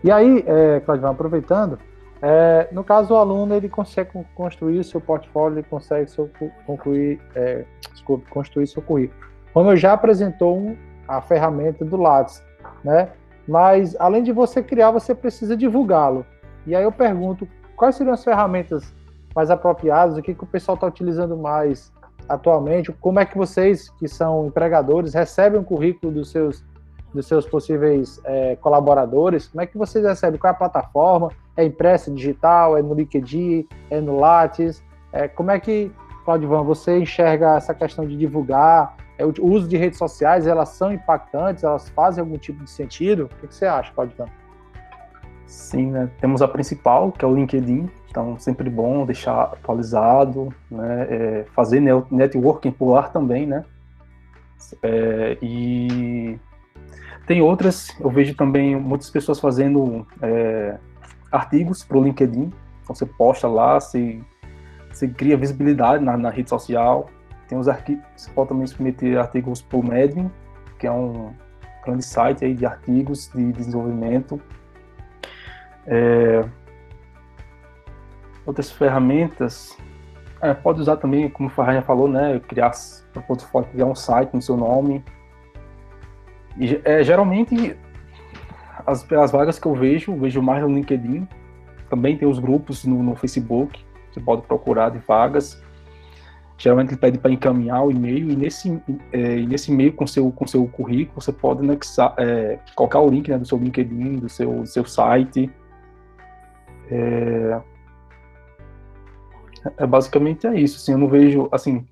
E aí, é, Claudio, aproveitando, é, no caso o aluno ele consegue construir seu portfólio, ele consegue seu, concluir, é, desculpe, construir seu currículo. Como eu já apresentou um, a ferramenta do Lattes, né? Mas além de você criar, você precisa divulgá-lo. E aí eu pergunto, quais seriam as ferramentas mais apropriadas, o que, que o pessoal está utilizando mais atualmente, como é que vocês, que são empregadores, recebem o currículo dos seus, dos seus possíveis é, colaboradores? Como é que vocês recebem? Qual é a plataforma? É impressa, digital? É no LinkedIn? É no Lattes? É, como é que, Claudivan, você enxerga essa questão de divulgar? É, o uso de redes sociais, elas são impactantes? Elas fazem algum tipo de sentido? O que, que você acha, Claudivan? Sim, né? Temos a principal, que é o LinkedIn, então, sempre bom deixar atualizado, né? É, fazer networking por ar também, né? É, e tem outras, eu vejo também muitas pessoas fazendo é, artigos para o LinkedIn. Então, você posta lá, você, você cria visibilidade na, na rede social. Tem os artigos, você pode também submeter artigos para o Medium, que é um grande site aí de artigos de desenvolvimento. É, outras ferramentas, é, pode usar também, como o Farraia falou, né, criar criar um site no seu nome. E, é, geralmente, as, as vagas que eu vejo, vejo mais no LinkedIn, também tem os grupos no, no Facebook, você pode procurar de vagas. Geralmente ele pede para encaminhar o e-mail e nesse, é, nesse e-mail com seu com seu currículo você pode anexar, é, colocar o link né, do seu LinkedIn, do seu, do seu site. É, é basicamente é isso. Assim, eu não vejo, assim,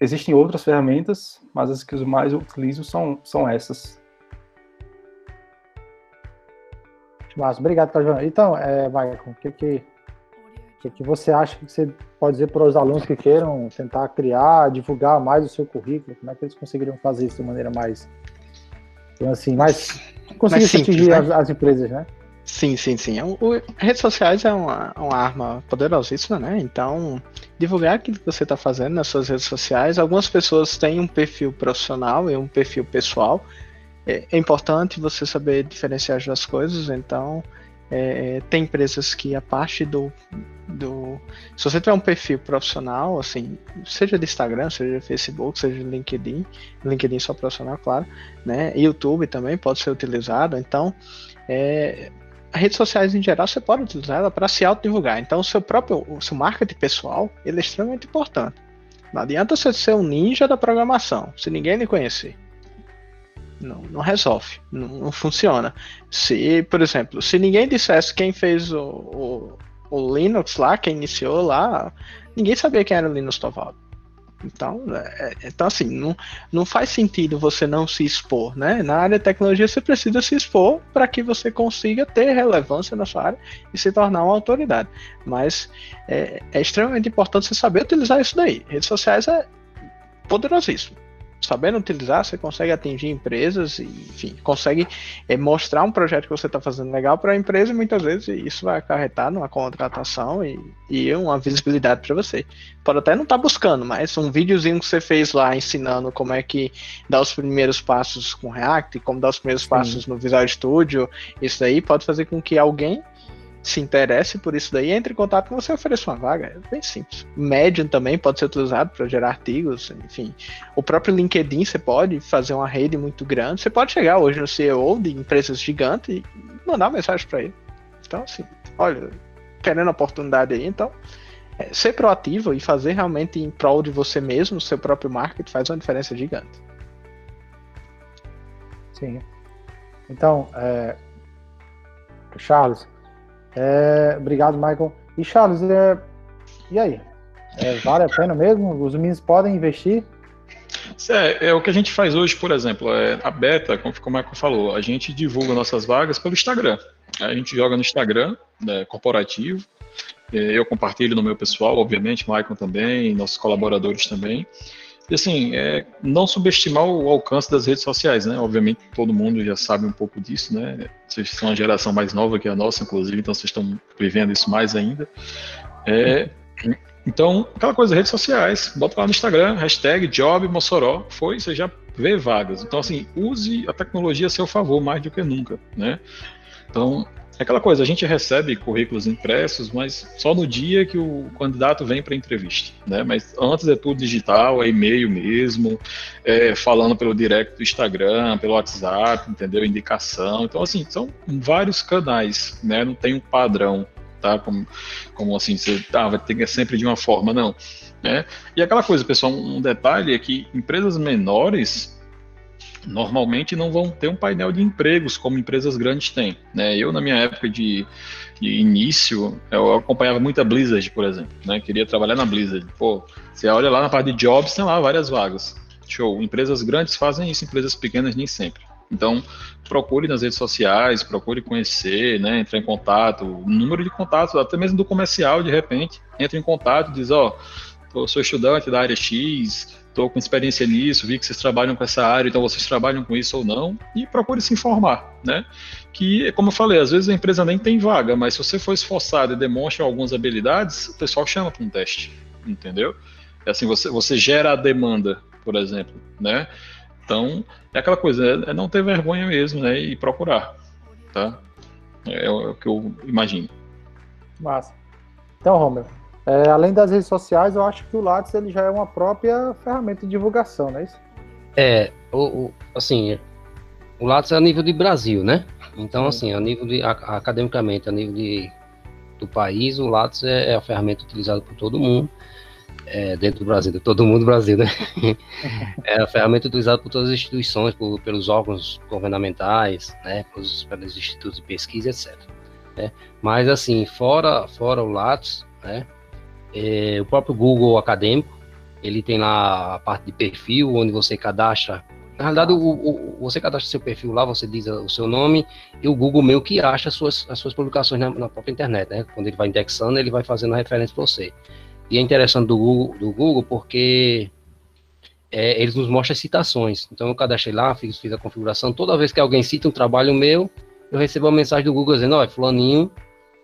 existem outras ferramentas, mas as que eu mais utilizo são, são essas. Massa, obrigado, Cajão. Então, é, Michael, o que, que, que, que você acha que você pode dizer para os alunos que queiram tentar criar, divulgar mais o seu currículo? Como é que eles conseguiriam fazer isso de maneira mais, assim, mais conseguir atingir né? as, as empresas, né? Sim, sim, sim. O, o, redes sociais é uma, uma arma poderosíssima, né? Então, divulgar aquilo que você está fazendo nas suas redes sociais. Algumas pessoas têm um perfil profissional e um perfil pessoal. É, é importante você saber diferenciar as duas coisas. Então, é, tem empresas que a parte do, do. Se você tiver um perfil profissional, assim, seja de Instagram, seja de Facebook, seja de LinkedIn, LinkedIn só profissional, claro, né? YouTube também pode ser utilizado. Então, é, redes sociais em geral você pode utilizar ela para se autodivulgar. Então, o seu próprio o seu marketing pessoal ele é extremamente importante. Não adianta você ser um ninja da programação se ninguém lhe conhecer. Não, não resolve, não, não, funciona. Se, por exemplo, se ninguém dissesse quem fez o, o, o Linux lá, quem iniciou lá, ninguém sabia quem era o Linux Torvalds. Então, é, é, então assim, não, não faz sentido você não se expor, né? Na área de tecnologia você precisa se expor para que você consiga ter relevância na sua área e se tornar uma autoridade. Mas é, é extremamente importante você saber utilizar isso daí. Redes sociais é poderosíssimo. Sabendo utilizar, você consegue atingir empresas e, enfim, consegue é, mostrar um projeto que você está fazendo legal para a empresa e muitas vezes isso vai acarretar numa contratação e, e uma visibilidade para você. Pode até não estar tá buscando, mas um videozinho que você fez lá ensinando como é que dá os primeiros passos com React, como dá os primeiros Sim. passos no Visual Studio, isso aí pode fazer com que alguém se interesse por isso daí, entre em contato com você ofereça uma vaga. É bem simples. Medium também pode ser utilizado para gerar artigos, enfim. O próprio LinkedIn você pode fazer uma rede muito grande. Você pode chegar hoje no CEO de empresas gigantes e mandar uma mensagem para ele. Então, assim, olha, querendo oportunidade aí, então. É, ser proativo e fazer realmente em prol de você mesmo, seu próprio marketing, faz uma diferença gigante. Sim. Então, é, Charles, é, obrigado, Michael. E Charles, é, e aí? É, vale a pena mesmo? Os meninos podem investir? É, é, o que a gente faz hoje, por exemplo, é, a beta, como, como é que falou, a gente divulga nossas vagas pelo Instagram. A gente joga no Instagram, né, corporativo. É, eu compartilho no meu pessoal, obviamente, Michael também, nossos colaboradores também. E assim, é, não subestimar o alcance das redes sociais, né? Obviamente todo mundo já sabe um pouco disso, né? Vocês são uma geração mais nova que a nossa, inclusive, então vocês estão vivendo isso mais ainda. É, então, aquela coisa, redes sociais, bota lá no Instagram, hashtag Job Mossoró, foi, você já vê vagas. Então, assim, use a tecnologia a seu favor mais do que nunca, né? Então, é aquela coisa, a gente recebe currículos impressos, mas só no dia que o candidato vem para a entrevista, né? Mas antes é tudo digital, é e-mail mesmo, é falando pelo direct do Instagram, pelo WhatsApp, entendeu? Indicação. Então, assim, são vários canais, né? Não tem um padrão, tá? Como, como assim, você ah, vai ter que sempre de uma forma, não. Né? E aquela coisa, pessoal, um detalhe é que empresas menores normalmente não vão ter um painel de empregos como empresas grandes têm. Né? Eu, na minha época de, de início, eu acompanhava muito a Blizzard, por exemplo. Né? Queria trabalhar na Blizzard. Pô, você olha lá na parte de jobs, tem lá várias vagas. Show. Empresas grandes fazem isso, empresas pequenas nem sempre. Então, procure nas redes sociais, procure conhecer, né, entrar em contato, número de contatos, até mesmo do comercial, de repente, entra em contato, diz, ó, oh, sou estudante da área X, estou com experiência nisso, vi que vocês trabalham com essa área, então vocês trabalham com isso ou não, e procure se informar, né? Que, como eu falei, às vezes a empresa nem tem vaga, mas se você for esforçado e demonstra algumas habilidades, o pessoal chama para um teste, entendeu? É assim, você, você gera a demanda, por exemplo, né? Então, é aquela coisa, é, é não ter vergonha mesmo, né? E procurar, tá? É, é o que eu imagino. Massa. Então, Romero, é, além das redes sociais, eu acho que o Lattes ele já é uma própria ferramenta de divulgação, não é isso? É, o, o assim, o Lattes é a nível de Brasil, né? Então, Sim. assim, a nível de, a, academicamente, a nível de, do país, o Lattes é, é a ferramenta utilizada por todo mundo, é, dentro do Brasil, de todo mundo do Brasil, né? é a ferramenta utilizada por todas as instituições, por, pelos órgãos governamentais, né? Pelos, pelos institutos de pesquisa, etc. Né? Mas, assim, fora, fora o Lattes, né? É, o próprio Google Acadêmico, ele tem lá a parte de perfil, onde você cadastra. Na realidade, o, o, você cadastra seu perfil lá, você diz o seu nome, e o Google meio que acha as suas, as suas publicações na, na própria internet, né? Quando ele vai indexando, ele vai fazendo a referência para você. E é interessante do Google, do Google porque é, eles nos mostram as citações. Então eu cadastrei lá, fiz, fiz a configuração. Toda vez que alguém cita um trabalho meu, eu recebo uma mensagem do Google dizendo, olha, fulaninho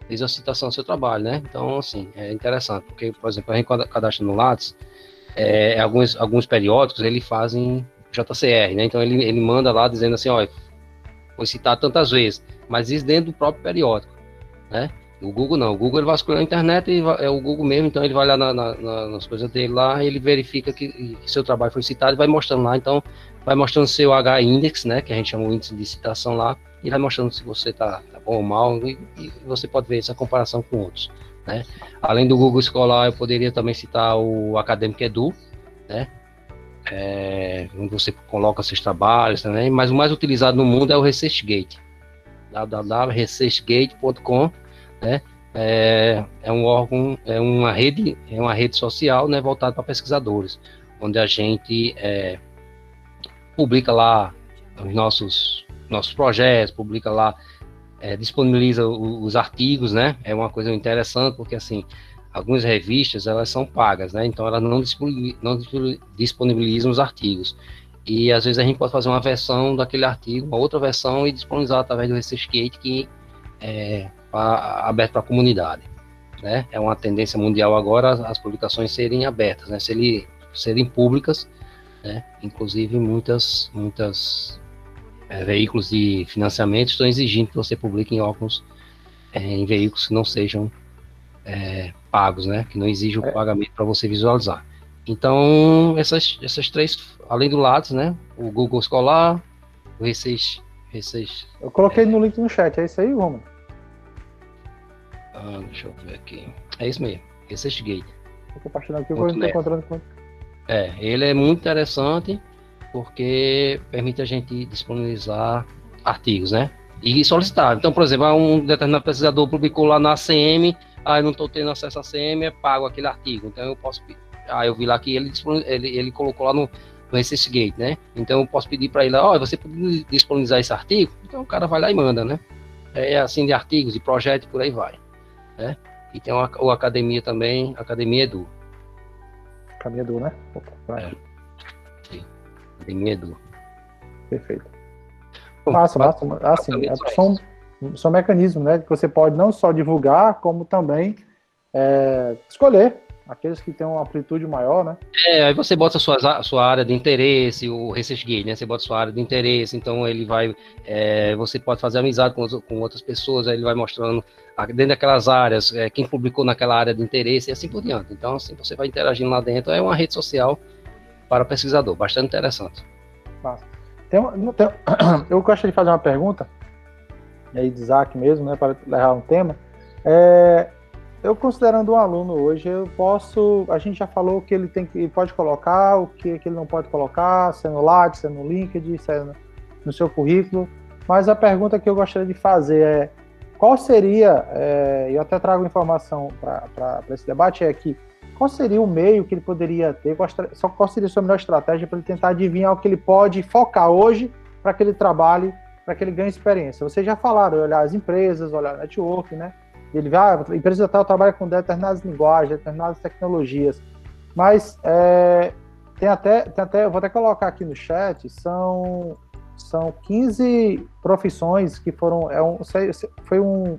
fez a citação do seu trabalho, né? Então, assim, é interessante, porque, por exemplo, a gente cadastra no Lattes, é, alguns, alguns periódicos, ele fazem JCR, né? Então, ele, ele manda lá dizendo assim, olha, foi citado tantas vezes, mas isso dentro do próprio periódico, né? O Google não, o Google ele vasculha a internet e é o Google mesmo, então ele vai lá na, na, nas coisas dele lá, ele verifica que, seu trabalho foi citado e vai mostrando lá, então vai mostrando seu H-index, né, que a gente chama o índice de citação lá, e vai mostrando se você está tá bom ou mal, e, e, você pode ver essa comparação com outros. Né? Além do Google Escolar, eu poderia também citar o Academic Edu, né? É, onde você coloca seus trabalhos também, mas o mais utilizado no mundo é o ResearchGate, www.researchgate.com, né? É, é, um órgão, é uma rede, é uma rede social, né, voltada para pesquisadores, onde a gente é, publica lá os nossos nossos projetos, publica lá, é, disponibiliza os, os artigos, né? É uma coisa interessante porque assim algumas revistas elas são pagas, né? Então elas não não disponibilizam os artigos. E às vezes a gente pode fazer uma versão daquele artigo, uma outra versão e disponibilizar através do ResearchGate que é pra, aberto para a comunidade. Né? É uma tendência mundial agora as, as publicações serem abertas, né? serem, serem públicas, né? inclusive muitas, muitas é, veículos de financiamento estão exigindo que você publique em órgãos, é, em veículos que não sejam é, pagos, né? que não exijam o é. pagamento para você visualizar. Então, essas, essas três, além do Lattes, né? O Google Escolar, o R6. R6 Eu coloquei é... no link no chat, é isso aí, Romulo? Ah, deixa eu ver aqui. É isso mesmo, R6 Gate. Vou compartilhando aqui, eu vou encontrando com... É, ele é muito interessante porque permite a gente disponibilizar artigos, né? E solicitar. Então, por exemplo, um determinado pesquisador publicou lá na ACM, ah, eu não estou tendo acesso à ACM, é pago aquele artigo. Então, eu posso ah, eu vi lá que ele, ele, ele colocou lá no, no Gate, né? Então eu posso pedir para ele, ó, oh, você pode disponibilizar esse artigo? Então o cara vai lá e manda, né? É assim de artigos, de projetos, por aí vai, né? E tem o Academia também, Academia Edu. Academia Edu, né? É. Academia Edu. Perfeito. Massa, massa. Assim, é, são, são mecanismos, né? Que você pode não só divulgar, como também é, escolher aqueles que têm uma amplitude maior, né? É, aí você bota a sua, sua área de interesse, o ResearchGate, né? Você bota a sua área de interesse, então ele vai, é, você pode fazer amizade com, com outras pessoas, aí ele vai mostrando dentro daquelas áreas, é, quem publicou naquela área de interesse e assim por diante. Então, assim, você vai interagindo lá dentro, é uma rede social para o pesquisador, bastante interessante. Tem, eu gostaria de fazer uma pergunta, e aí de Isaac mesmo, né, para levar um tema. É, eu considerando um aluno hoje, eu posso. A gente já falou que ele tem que pode colocar, o que, que ele não pode colocar, se é no se é no LinkedIn, se é no, no seu currículo. Mas a pergunta que eu gostaria de fazer é qual seria, é, eu até trago informação para esse debate, é que qual seria o meio que ele poderia ter, qual, seria a sua melhor estratégia para ele tentar adivinhar o que ele pode focar hoje para que ele trabalhe, para que ele ganhe experiência. Vocês já falaram, olhar as empresas, olhar network, né? Ele vai, ah, a empresa tal trabalha com determinadas linguagens, determinadas tecnologias, mas é, tem até, tem até, eu vou até colocar aqui no chat, são são 15 profissões que foram, é um, foi um,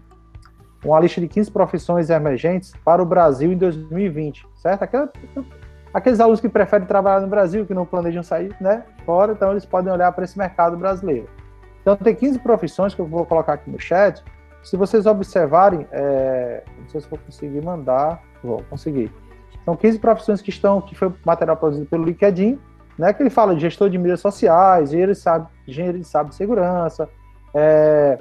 uma lista de 15 profissões emergentes para o Brasil em 2020, certo? Aquela, aqueles alunos que preferem trabalhar no Brasil, que não planejam sair né, fora, então eles podem olhar para esse mercado brasileiro. Então tem 15 profissões que eu vou colocar aqui no chat, se vocês observarem, é, não sei se vou conseguir mandar, vou conseguir. São 15 profissões que estão, que foi material produzido pelo LinkedIn, né, que ele fala de gestor de mídias sociais, engenheiro de, sabe, engenheiro de, sabe, segurança, é,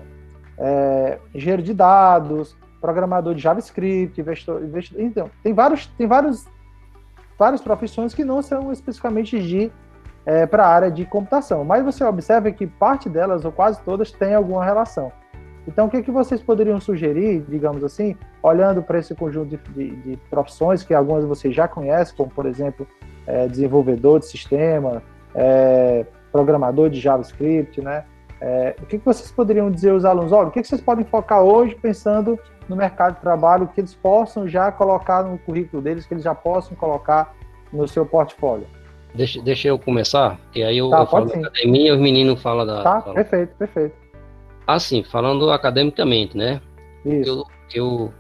é, engenheiro de dados, programador de JavaScript, investor, investor, então, tem vários, tem vários, várias profissões que não são especificamente de é, para a área de computação, mas você observa que parte delas, ou quase todas, tem alguma relação. Então, o que, que vocês poderiam sugerir, digamos assim, olhando para esse conjunto de, de, de, profissões que algumas vocês já conhecem, como, por exemplo, é, desenvolvedor de sistema, é, programador de JavaScript, né? É, o que, que vocês poderiam dizer aos alunos? Olha, o que, que vocês podem focar hoje pensando no mercado de trabalho, que eles possam já colocar no currículo deles, que eles já possam colocar no seu portfólio? Deixa, deixa eu começar, e aí eu, tá, eu falo sim. da academia e os meninos falam da... Tá, falam. perfeito, perfeito. Assim, falando academicamente, né? Isso. Eu,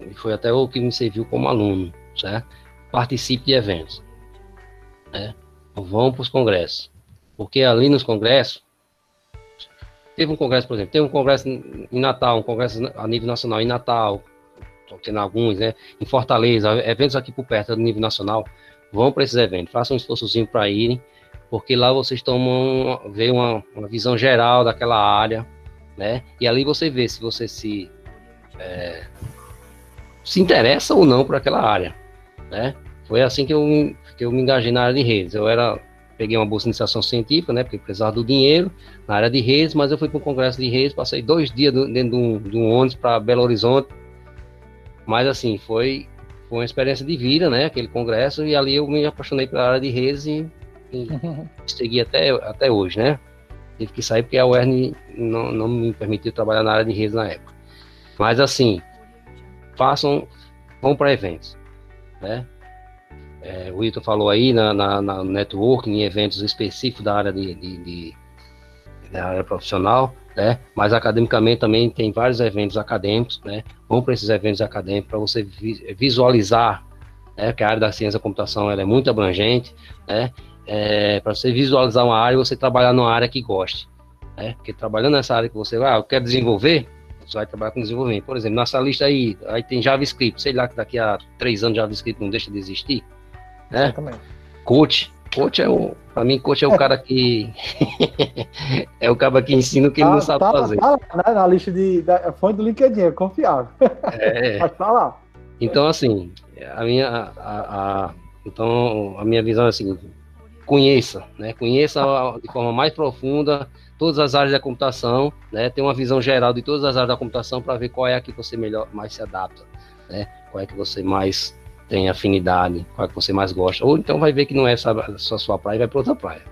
eu foi até o que me serviu como aluno, certo? Participe de eventos, né? Vão para os congressos, porque ali nos congressos teve um congresso, por exemplo, teve um congresso em Natal, um congresso a nível nacional em Natal, tendo alguns, né? Em Fortaleza, eventos aqui por perto do nível nacional, vão para esses eventos, façam um esforçozinho para irem, porque lá vocês tomam, vê uma, uma visão geral daquela área, né? E ali você vê se você se é, se interessa ou não por aquela área, né? Foi assim que eu, que eu me engajei na área de redes. Eu era peguei uma bolsa de iniciação científica, né? Porque precisava do dinheiro na área de redes, mas eu fui para um congresso de redes, passei dois dias dentro de um, de um ônibus para Belo Horizonte. Mas assim, foi, foi uma experiência de vida, né? Aquele congresso, e ali eu me apaixonei pela área de redes e, e segui até, até hoje, né? tive que sair porque a UERN não, não me permitiu trabalhar na área de redes na época. Mas assim, façam, vão para eventos, né? É, o Ito falou aí na, na, na, networking, em eventos específicos da área de, de, de, da área profissional, né? Mas academicamente também tem vários eventos acadêmicos, né? Vão para esses eventos acadêmicos para você visualizar, né? Que a área da ciência da computação ela é muito abrangente, né? É, para você visualizar uma área, você trabalhar numa área que goste, né? Porque trabalhando nessa área que você vai, ah, eu quero desenvolver, você vai trabalhar com desenvolvimento. Por exemplo, nessa lista aí, aí tem JavaScript, sei lá que daqui a três anos JavaScript não deixa de existir, né? Exatamente. Coach, coach é o, pra mim, coach é o cara que é o cara que ensina o que tá, ele não sabe tá, fazer. Tá lá, né, na lista de da fonte do LinkedIn, é confiável. É. Mas tá lá. Então, assim, a minha, a, a, então, a minha visão é a seguinte, conheça, né? Conheça de forma mais profunda todas as áreas da computação, né? Tem uma visão geral de todas as áreas da computação para ver qual é a que você melhor mais se adapta, né? Qual é que você mais tem afinidade, qual é que você mais gosta. Ou então vai ver que não é só a sua praia e vai para outra praia.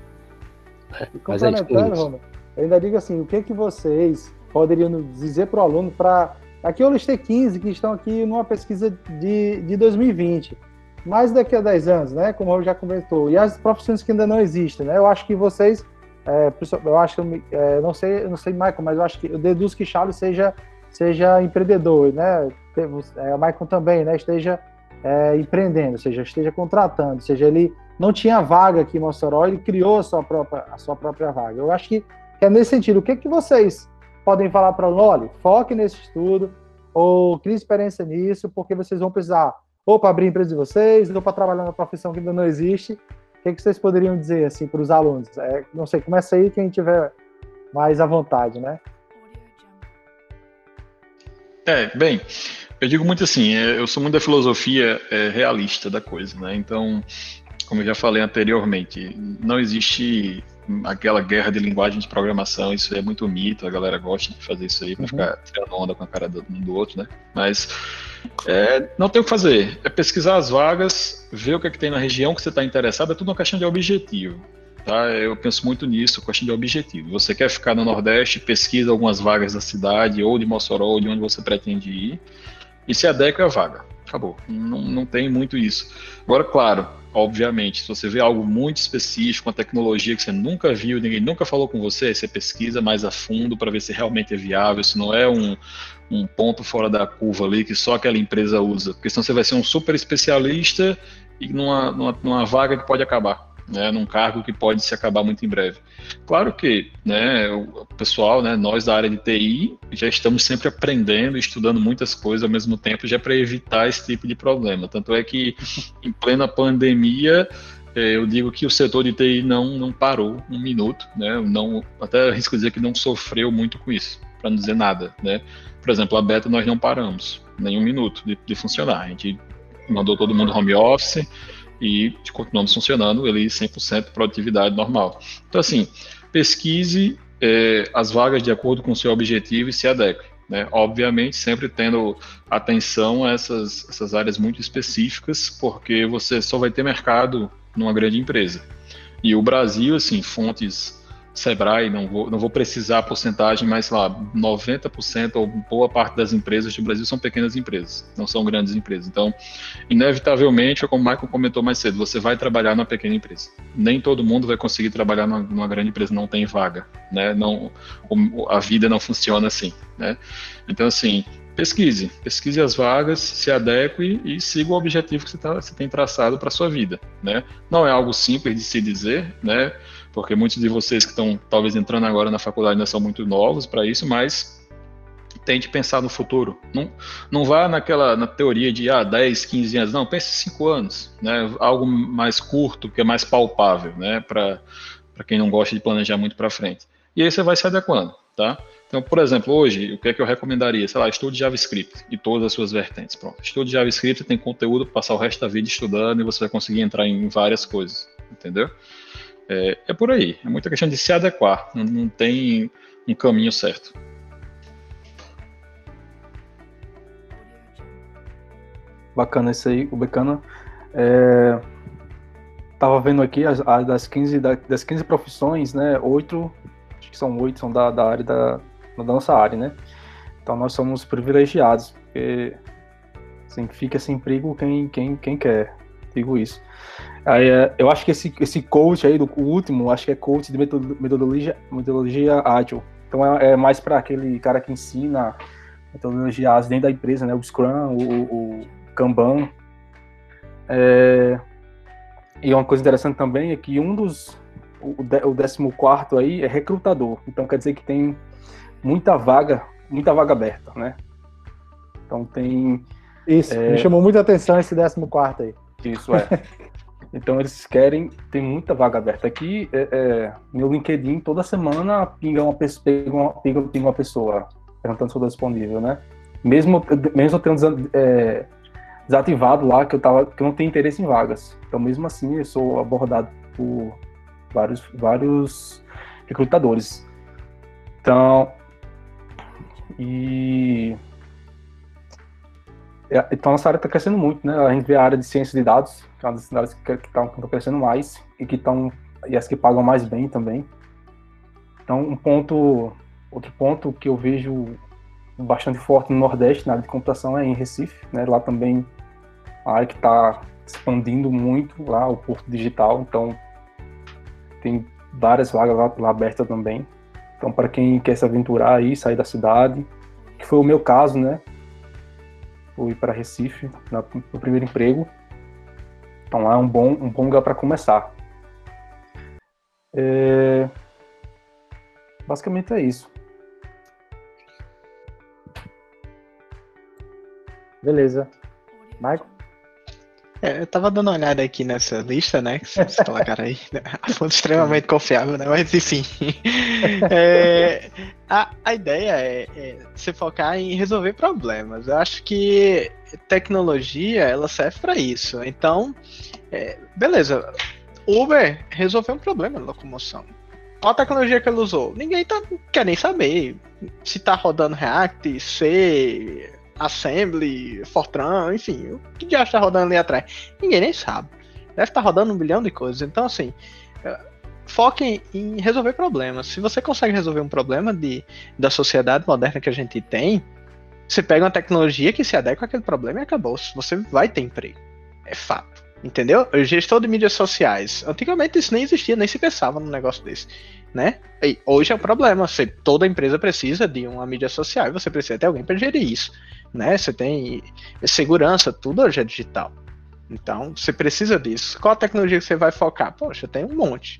Né? Mas é isso, eu ainda digo assim, o que que vocês poderiam dizer para o aluno para aqui eu listei 15 que estão aqui numa pesquisa de, de 2020 mas daqui a 10 anos, né, como eu já comentou, e as profissões que ainda não existem, né, eu acho que vocês é, eu acho que é, não sei, não sei, Michael, mas eu acho que eu deduzo que Charles seja seja empreendedor, né? É, o Michael também, né? Esteja é, empreendendo, ou seja, esteja contratando, ou seja, ele não tinha vaga aqui em Mossoró, ele criou a sua própria a sua própria vaga. Eu acho que, que é nesse sentido. O que que vocês podem falar para o Olha, foque nesse estudo ou crie experiência nisso, porque vocês vão precisar ou para abrir a empresa de vocês, ou para trabalhar na profissão que ainda não existe, que, que vocês poderiam dizer assim para os alunos? É, não sei, começa aí quem tiver mais à vontade, né? É, bem, eu digo muito assim, é, eu sou muito da filosofia é, realista da coisa, né? Então, como eu já falei anteriormente, não existe aquela guerra de linguagem de programação, isso é muito mito, a galera gosta de fazer isso aí para uhum. ficar tirando onda com a cara do, um do outro, né? Mas é, não tem o que fazer, é pesquisar as vagas, ver o que, é que tem na região que você está interessado, é tudo uma questão de objetivo. Tá? Eu penso muito nisso, questão de objetivo. Você quer ficar no Nordeste, pesquisa algumas vagas da cidade, ou de Mossoró, ou de onde você pretende ir, e se adequa à vaga. Acabou. Não, não tem muito isso. Agora, claro, obviamente, se você vê algo muito específico, uma tecnologia que você nunca viu, ninguém nunca falou com você, você pesquisa mais a fundo para ver se realmente é viável, se não é um, um ponto fora da curva ali que só aquela empresa usa. Porque senão você vai ser um super especialista e numa, numa, numa vaga que pode acabar né, num cargo que pode se acabar muito em breve. Claro que, né, o pessoal, né, nós da área de TI, já estamos sempre aprendendo, estudando muitas coisas ao mesmo tempo, já para evitar esse tipo de problema. Tanto é que, em plena pandemia, é, eu digo que o setor de TI não, não parou um minuto, né, não, até arrisco dizer que não sofreu muito com isso, para não dizer nada, né. Por exemplo, a beta nós não paramos, nem um minuto de, de funcionar. A gente mandou todo mundo home office, e continuamos funcionando ele 100% produtividade normal. Então, assim, pesquise é, as vagas de acordo com o seu objetivo e se adeque. Né? Obviamente, sempre tendo atenção a essas, essas áreas muito específicas, porque você só vai ter mercado numa grande empresa. E o Brasil, assim, fontes Sebrae, não vou, não vou precisar a porcentagem, mas lá, 90% ou boa parte das empresas do Brasil são pequenas empresas, não são grandes empresas. Então, inevitavelmente, como o Michael comentou mais cedo, você vai trabalhar numa pequena empresa. Nem todo mundo vai conseguir trabalhar numa, numa grande empresa, não tem vaga, né? Não, a vida não funciona assim, né? Então, assim, pesquise, pesquise as vagas, se adeque e siga o objetivo que você, tá, você tem traçado para sua vida, né? Não é algo simples de se dizer, né? Porque muitos de vocês que estão talvez entrando agora na faculdade ainda são muito novos para isso, mas tente pensar no futuro. Não, não vá naquela na teoria de ah, 10, 15 anos, não, pense 5 anos, né? Algo mais curto, que é mais palpável, né, para quem não gosta de planejar muito para frente. E aí você vai se adequando, tá? Então, por exemplo, hoje, o que é que eu recomendaria? Sei lá, estude JavaScript e todas as suas vertentes. Pronto. Estude JavaScript, tem conteúdo para passar o resto da vida estudando e você vai conseguir entrar em várias coisas, entendeu? É, é por aí. É muita questão de se adequar. Não, não tem um caminho certo. Bacana isso aí, o Becana. É, tava vendo aqui as, as, das, 15, das 15 profissões, né? Oito, acho que são oito, são da, da área da, da nossa área, né? Então nós somos privilegiados, porque assim, fica sem emprego quem, quem, quem quer. digo isso. Aí, é, eu acho que esse, esse coach aí, do o último, acho que é coach de metodologia, metodologia ágil. Então é, é mais para aquele cara que ensina metodologia ágil dentro da empresa, né? O Scrum, o, o Kanban. É, e uma coisa interessante também é que um dos, o, o 14 aí é recrutador. Então quer dizer que tem muita vaga, muita vaga aberta, né? Então tem. Isso, é... me chamou muita atenção esse 14 aí. Isso, é. Então eles querem, tem muita vaga aberta. Aqui, é, é, meu LinkedIn, toda semana pinga uma, pinga, pinga, pinga uma pessoa perguntando se eu estou disponível, né? Mesmo, mesmo eu tendo é, desativado lá, que eu, tava, que eu não tenho interesse em vagas. Então, mesmo assim, eu sou abordado por vários, vários recrutadores. Então, e então nossa área está crescendo muito, né? A gente vê a área de ciência de dados, que é uma das áreas que estão crescendo mais e que estão e as que pagam mais bem também. Então um ponto, outro ponto que eu vejo bastante forte no Nordeste na área de computação é em Recife, né? Lá também a área que está expandindo muito lá o Porto Digital, então tem várias vagas lá, lá abertas também. Então para quem quer se aventurar aí, sair da cidade, que foi o meu caso, né? Fui para Recife no primeiro emprego. Então lá é um bom, um bom lugar para começar. É... Basicamente é isso. Beleza. Michael? É, eu tava dando uma olhada aqui nessa lista, né? Que vocês colocaram aí. Né? A fonte extremamente confiável, né? Mas enfim. É, a, a ideia é, é se focar em resolver problemas. Eu acho que tecnologia ela serve para isso. Então, é, beleza. Uber resolveu um problema na locomoção. Qual a tecnologia que ele usou? Ninguém tá, quer nem saber se tá rodando React, C, Assembly, Fortran, enfim, o que já está rodando ali atrás? Ninguém nem sabe. Deve estar rodando um bilhão de coisas. Então, assim, é, foquem em resolver problemas. Se você consegue resolver um problema de, da sociedade moderna que a gente tem, você pega uma tecnologia que se adequa àquele problema e acabou. Você vai ter emprego. É fato. Entendeu? Gestor de mídias sociais. Antigamente isso nem existia, nem se pensava num negócio desse. Né? E hoje é um problema. Você, toda empresa precisa de uma mídia social e você precisa ter alguém para gerir isso né? Você tem segurança, tudo hoje é digital. Então, você precisa disso. Qual tecnologia que você vai focar? Poxa, tem um monte.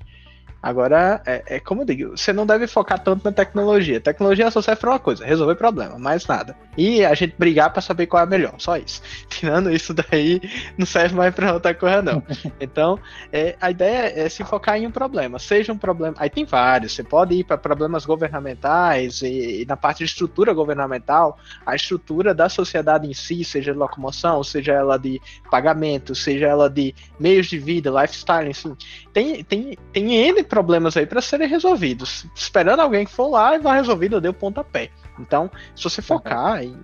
Agora, é, é, como eu digo, você não deve focar tanto na tecnologia. Tecnologia só serve para uma coisa, resolver problema, mais nada. E a gente brigar para saber qual é a melhor, só isso. Tirando isso daí, não serve mais para outra coisa, não. Então, é, a ideia é se focar em um problema. Seja um problema. Aí tem vários. Você pode ir para problemas governamentais e, e, na parte de estrutura governamental, a estrutura da sociedade em si, seja de locomoção, seja ela de pagamento, seja ela de meios de vida, lifestyle, enfim. Tem, tem, tem N problemas aí para serem resolvidos. Esperando alguém que for lá e vai resolvido, eu dei o pontapé. Então, se você focar em,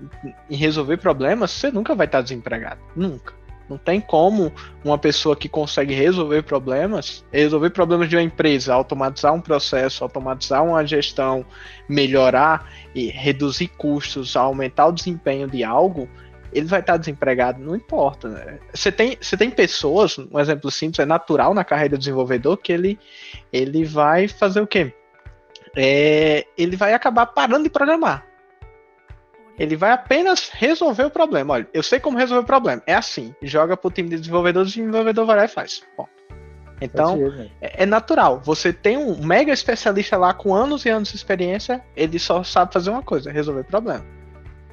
em, resolver problemas, você nunca vai estar desempregado. Nunca. Não tem como uma pessoa que consegue resolver problemas, resolver problemas de uma empresa, automatizar um processo, automatizar uma gestão, melhorar e reduzir custos, aumentar o desempenho de algo, ele vai estar desempregado, não importa. Né? Você tem, você tem pessoas, um exemplo simples, é natural na carreira do desenvolvedor que ele, ele vai fazer o quê? É, ele vai acabar parando de programar. Ele vai apenas resolver o problema. Olha, eu sei como resolver o problema. É assim. Joga pro time de desenvolvedores, o desenvolvedor vai lá e faz. Bom. Então, é, é, natural. Você tem um mega especialista lá com anos e anos de experiência, ele só sabe fazer uma coisa, resolver problema.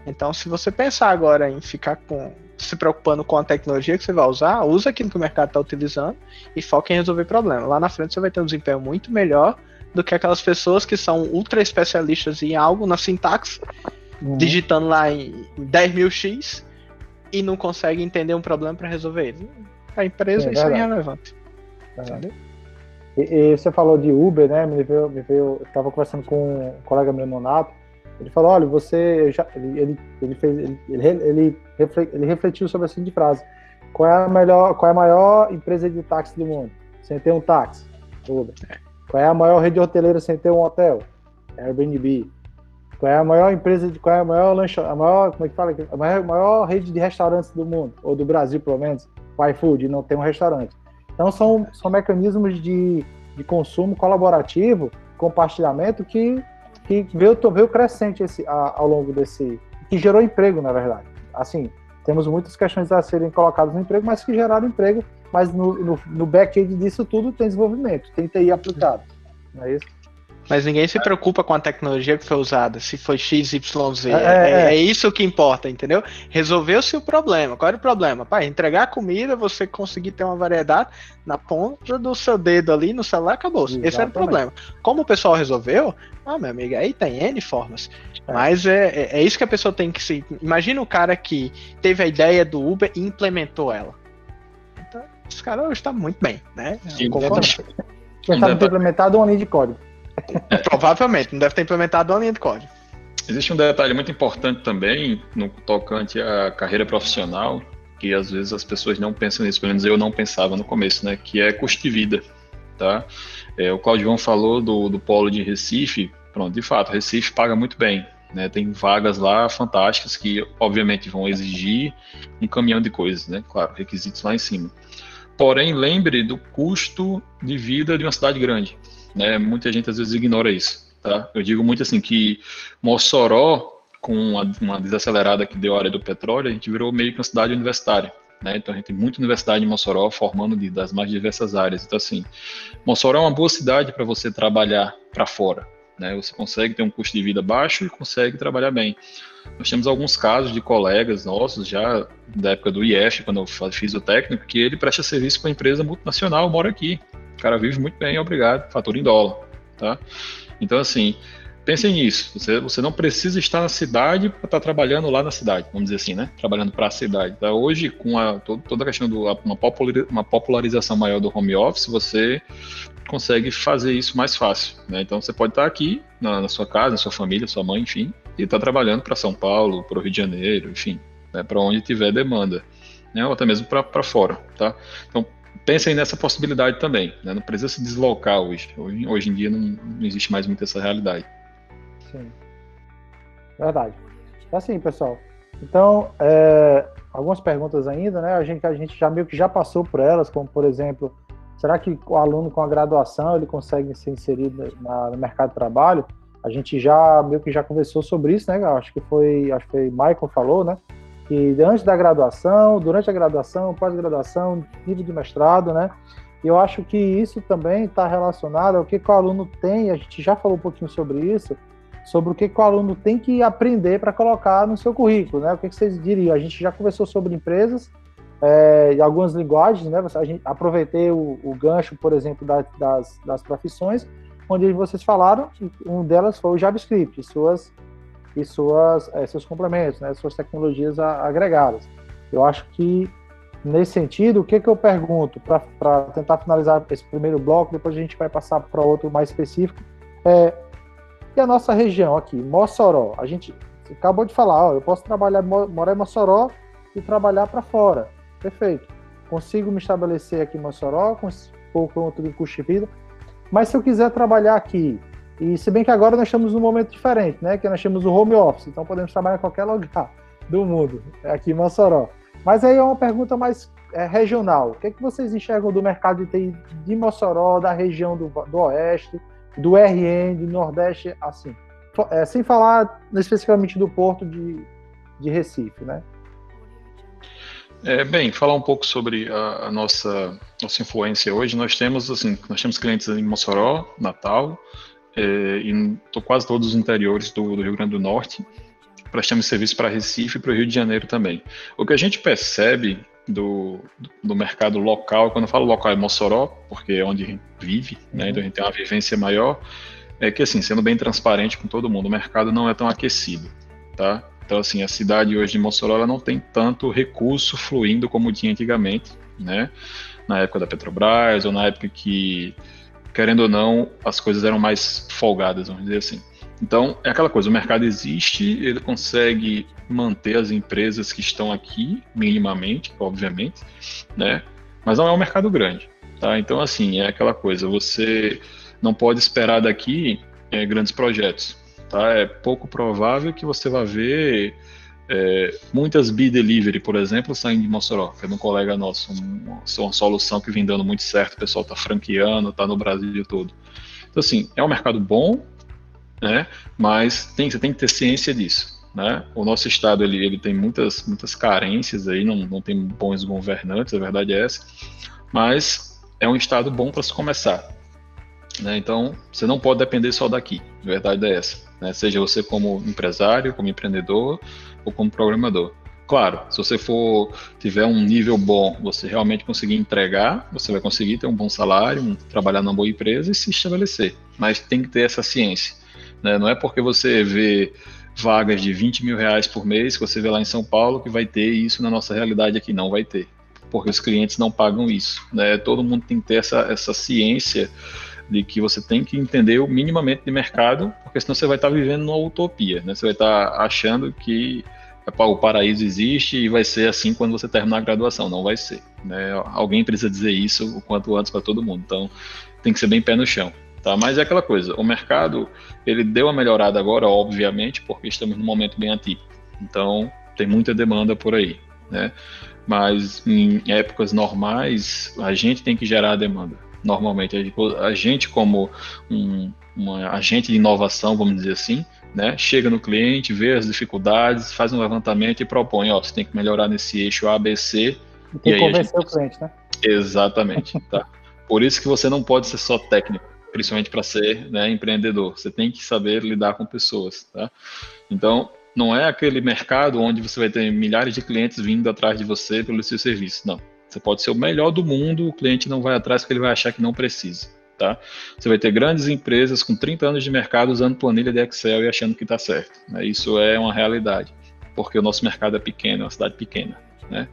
Então, se você pensar agora em ficar com se preocupando com a tecnologia que você vai usar, usa aquilo que o mercado está utilizando e foca em resolver problemas. Lá na frente você vai ter um desempenho muito melhor do que aquelas pessoas que são ultra especialistas em algo, na sintaxe, uhum. digitando lá em 10 mil X e não consegue entender um problema para resolver ele. A empresa, é, isso é irrelevante. É. Entendeu? E, e, você falou de Uber, né? Me veio, me veio, eu estava conversando com um colega meu, Nonato, ele falou, olha, você já, ele, ele, fez, ele, ele, ele, refletiu sobre a seguinte frase: qual é a melhor, qual é a maior empresa de táxi do mundo? Sem ter um táxi, Uber. Qual é a maior rede hoteleira sem ter um hotel? Airbnb. Qual é a maior empresa de, qual é a maior lancha, a maior, como é que fala? A maior, maior rede de restaurantes do mundo ou do Brasil, pelo menos? o iFood não tem um restaurante. Então são, são mecanismos de, de consumo colaborativo, compartilhamento que, que veio, veio crescente esse, a, ao longo desse. que gerou emprego, na verdade. Assim, temos muitas questões a serem colocadas no emprego, mas que geraram emprego, mas no, no, no back-end disso tudo tem desenvolvimento, tem TI aplicado. Não é isso? Mas ninguém se preocupa com a tecnologia que foi usada, se foi X, Y, Z. É, é, é, é isso que importa, entendeu? Resolveu-se o problema. Qual era o problema? Pai, entregar comida, você conseguir ter uma variedade na ponta do seu dedo ali no celular, acabou. -se. Esse era o problema. Como o pessoal resolveu, ah, meu amigo, aí tem N formas. É. Mas é, é, é, isso que a pessoa tem que se. Imagina o cara que teve a ideia do Uber e implementou ela. Então, esse cara hoje está muito bem, né? Sim, Quem sabe ter implementado uma linha de código. Provavelmente, não deve ter implementado uma linha de código. Existe um detalhe muito importante também no tocante à carreira profissional, que às vezes as pessoas não pensam nisso, pelo menos eu não pensava no começo, né? Que é custo de vida, tá? É, o Claudio falou do, do polo de Recife, pronto, de fato, Recife paga muito bem, né? Tem vagas lá fantásticas que, obviamente, vão exigir um caminhão de coisas, né? Claro, requisitos lá em cima. Porém, lembre do custo de vida de uma cidade grande. Né? Muita gente às vezes ignora isso. Tá? Eu digo muito assim que Mossoró, com uma, desacelerada que deu a área do petróleo, a gente virou meio que uma cidade universitária. Né? Então a gente tem muita universidade em Mossoró formando de, das mais diversas áreas. Então assim, Mossoró é uma boa cidade para você trabalhar para fora. Né? Você consegue ter um custo de vida baixo e consegue trabalhar bem. Nós temos alguns casos de colegas nossos, já da época do IF, quando eu fiz o técnico, que ele presta serviço para uma empresa multinacional, mora aqui. O cara vive muito bem, obrigado, fatura em dólar, tá? Então, assim, pensem nisso. Você, você não precisa estar na cidade para estar tá trabalhando lá na cidade, vamos dizer assim, né? Trabalhando para a cidade. Tá? Hoje, com a, toda a questão de uma popularização maior do home office, você consegue fazer isso mais fácil. Né? Então, você pode estar tá aqui na, na, sua casa, na sua família, sua mãe, enfim, e estar tá trabalhando para São Paulo, para o Rio de Janeiro, enfim, né? para onde tiver demanda. Né? Ou até mesmo para fora, tá? Então, pensem nessa possibilidade também. Né? Não precisa se deslocar hoje. Hoje, hoje em dia não, não, existe mais muito essa realidade. Sim. Verdade. É assim, pessoal. Então, é, algumas perguntas ainda, né? A gente, a gente já meio que já passou por elas, como por exemplo, será que o aluno com a graduação ele consegue ser inserido na, no mercado de trabalho? A gente já meio que já conversou sobre isso, né? Acho que foi, acho que foi Michael falou, né? Que antes da graduação, durante a graduação, pós-graduação, nível de mestrado, né? Eu acho que isso também está relacionado ao que, que o aluno tem, a gente já falou um pouquinho sobre isso, sobre o que, que o aluno tem que aprender para colocar no seu currículo, né? O que, que, vocês diriam? A gente já conversou sobre empresas é, algumas linguagens, né? A gente, aproveitei o, o gancho, por exemplo, da, das, das profissões, onde vocês falaram, um delas foi o JavaScript, suas e suas, é, seus complementos, né, suas tecnologias agregadas. Eu acho que, nesse sentido, o que, que eu pergunto, para tentar finalizar esse primeiro bloco, depois a gente vai passar para outro mais específico, é, e a nossa região aqui, Mossoró, a gente acabou de falar, ó, eu posso trabalhar, morar em Mossoró e trabalhar para fora, perfeito. Consigo me estabelecer aqui em Mossoró, com pouco outro de custo de vida, mas se eu quiser trabalhar aqui e se bem que agora nós estamos num momento diferente, né? Que nós temos o home office, então podemos trabalhar em qualquer lugar do mundo, aqui em Mossoró. Mas aí é uma pergunta mais é, regional. O que, é que vocês enxergam do mercado de TI de Mossoró, da região do, do Oeste, do RN, do Nordeste, assim? É, sem falar especificamente do porto de, de Recife, né? É, bem, falar um pouco sobre a, a, nossa, nossa influência hoje. Nós temos assim, nós temos clientes em Mossoró, Natal, é, em quase todos os interiores do, do Rio Grande do Norte. Prestamos serviço para Recife e para o Rio de Janeiro também. O que a gente percebe do, do mercado local, quando eu falo local é Mossoró, porque é onde a gente vive, né, então a gente tem uma vivência maior, é que assim, sendo bem transparente com todo mundo, o mercado não é tão aquecido, tá? Então assim, a cidade hoje de Mossoró não tem tanto recurso fluindo como tinha antigamente, né? Na época da Petrobras ou na época que querendo ou não, as coisas eram mais folgadas, vamos dizer assim. Então, é aquela coisa, o mercado existe, ele consegue manter as empresas que estão aqui, minimamente, obviamente, né? Mas não é um mercado grande, tá? Então, assim, é aquela coisa, você não pode esperar daqui é, grandes projetos, tá? É pouco provável que você vá ver É, muitas B-Delivery, por exemplo, saem de Mossoró, que é um colega nosso, uma, uma solução que vem dando muito certo, o pessoal está franqueando, está no Brasil todo. Então, assim, é um mercado bom, né? mas tem, você tem que ter ciência disso. Né? O nosso estado ele, ele tem muitas, muitas carências aí, não, não tem bons governantes, a verdade é essa, mas é um estado bom para se começar. Né? Então, você não pode depender só daqui, a verdade é essa. Né? Seja você como empresário, como empreendedor ou como programador. Claro, se você for tiver um nível bom, você realmente conseguir entregar, você vai conseguir ter um bom salário, um, trabalhar numa boa empresa e se estabelecer. Mas tem que ter essa ciência. Né? Não é porque você vê vagas de 20 mil reais por mês que você vê lá em São Paulo que vai ter isso na nossa realidade aqui. Não vai ter, porque os clientes não pagam isso. Né? Todo mundo tem que ter essa, essa ciência de que você tem que entender o minimamente de mercado, porque senão você vai estar vivendo numa utopia. Né? Você vai estar achando que o paraíso existe e vai ser assim quando você terminar a graduação. Não vai ser. Né? Alguém precisa dizer isso o quanto antes para todo mundo. Então, tem que ser bem pé no chão. Tá? Mas é aquela coisa, o mercado ele deu uma melhorada agora, obviamente, porque estamos num momento bem atípico. Então, tem muita demanda por aí, né? Mas em épocas normais, a gente tem que gerar a demanda. Normalmente, a gente como um uma agente de inovação, vamos dizer assim, né? Chega no cliente, vê as dificuldades, faz um levantamento e propõe, ó, você tem que melhorar nesse eixo ABC. E tem que convencer gente... o cliente, né? Exatamente, tá? Por isso que você não pode ser só técnico principalmente para ser né, empreendedor. Você tem que saber lidar com pessoas, tá? Então, não é aquele mercado onde você vai ter milhares de clientes vindo atrás de você pelo seu serviço, não. Você pode ser o melhor do mundo, o cliente não vai atrás porque ele vai achar que não precisa, tá? Você vai ter grandes empresas com 30 anos de mercado usando planilha de Excel e achando que está certo. Né? Isso é uma realidade, porque o nosso mercado é pequeno, é uma cidade pequena, né?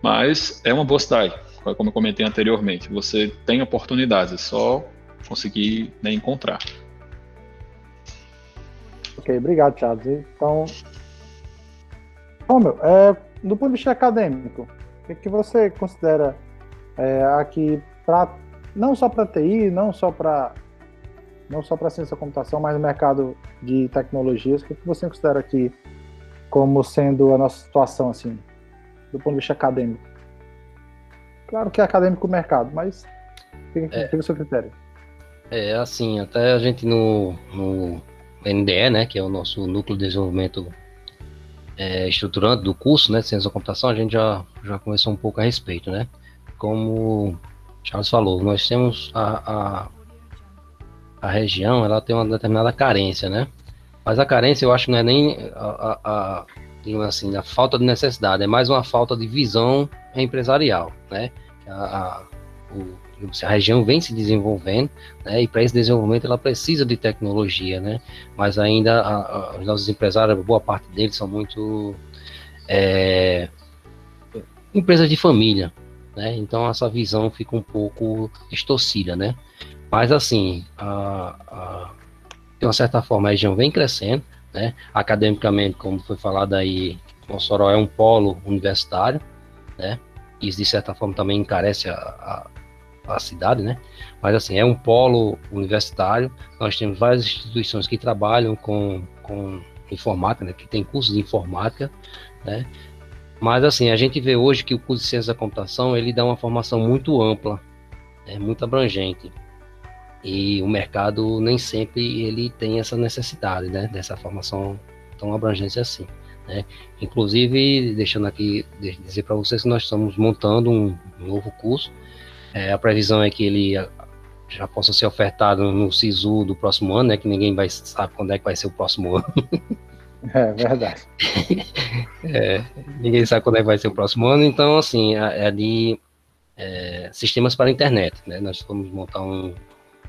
Mas é uma boa cidade, como eu comentei anteriormente. Você tem oportunidades, é só conseguir né, encontrar. Ok, obrigado, Charles. Então, Romeu, é, do ponto de vista acadêmico, que, que você considera é, aqui para não só para TI, não só para não só para ciência da computação, mas no mercado de tecnologias, o que, que você considera aqui como sendo a nossa situação assim, do ponto de vista acadêmico? Claro que é acadêmico o mercado, mas é, que é o seu critério? É, assim, até a gente no, no NDE, né, que é o nosso núcleo de desenvolvimento é, estruturante do curso, né, Ciência da Computação, a gente já, já conversou um pouco a respeito, né. Como Charles falou, nós temos a, a, a região, ela tem uma determinada carência, né, mas a carência eu acho que não é nem a, a, a assim, a falta de necessidade, é mais uma falta de visão empresarial, né, a, a o a região vem se desenvolvendo, né, e para esse desenvolvimento ela precisa de tecnologia, né, mas ainda a, a, os nossos empresários, boa parte deles são muito é, empresas de família, né, então essa visão fica um pouco distorcida, né, mas assim, a, de uma certa forma a região vem crescendo, né, academicamente, como foi falado aí, Mossoró é um polo universitário, né, isso de certa forma também encarece a, a, cidade, né? Mas assim, é um polo universitário. Nós temos várias instituições que trabalham com, com informática, né? Que tem cursos de informática, né? Mas assim, a gente vê hoje que o curso de ciência da computação ele dá uma formação muito ampla, é muito abrangente. E o mercado nem sempre ele tem essa necessidade, né? Dessa formação tão abrangente assim. Né? Inclusive, deixando aqui dizer para vocês que nós estamos montando um novo curso é, a previsão é que ele já possa ser ofertado no SISU do próximo ano, né? Que ninguém vai sabe quando é que vai ser o próximo ano. É verdade. é, ninguém sabe quando é que vai ser o próximo ano, então assim é, é de é, sistemas para a internet, né? Nós vamos montar um,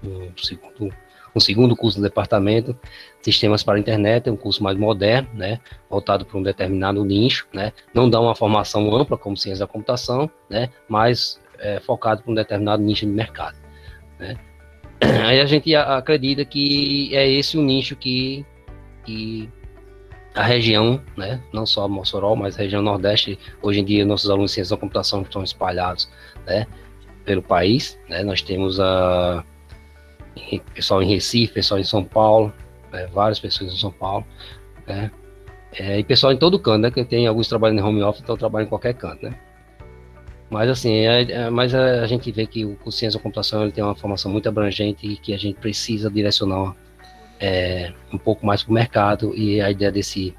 um, segundo, um segundo curso do departamento, sistemas para a internet, é um curso mais moderno, né? Voltado para um determinado nicho, né? Não dá uma formação ampla como ciência da computação, né? Mas é, focado para um determinado nicho de mercado. Né? Aí a gente acredita que é esse o nicho que, que a região, né, não só Mossoró, mas a região Nordeste, hoje em dia nossos alunos de ciência da computação estão espalhados né, pelo país. Né? Nós temos a, pessoal em Recife, pessoal em São Paulo, né, várias pessoas em São Paulo. Né? É, e pessoal em todo canto, né? Que tem alguns trabalhando em home office, então trabalham em qualquer canto, né? Mas assim, é, é, mas a, a, gente vê que o curso ciência da computação ele tem uma formação muito abrangente e que a gente precisa direcionar é, um pouco mais para o mercado e a ideia desse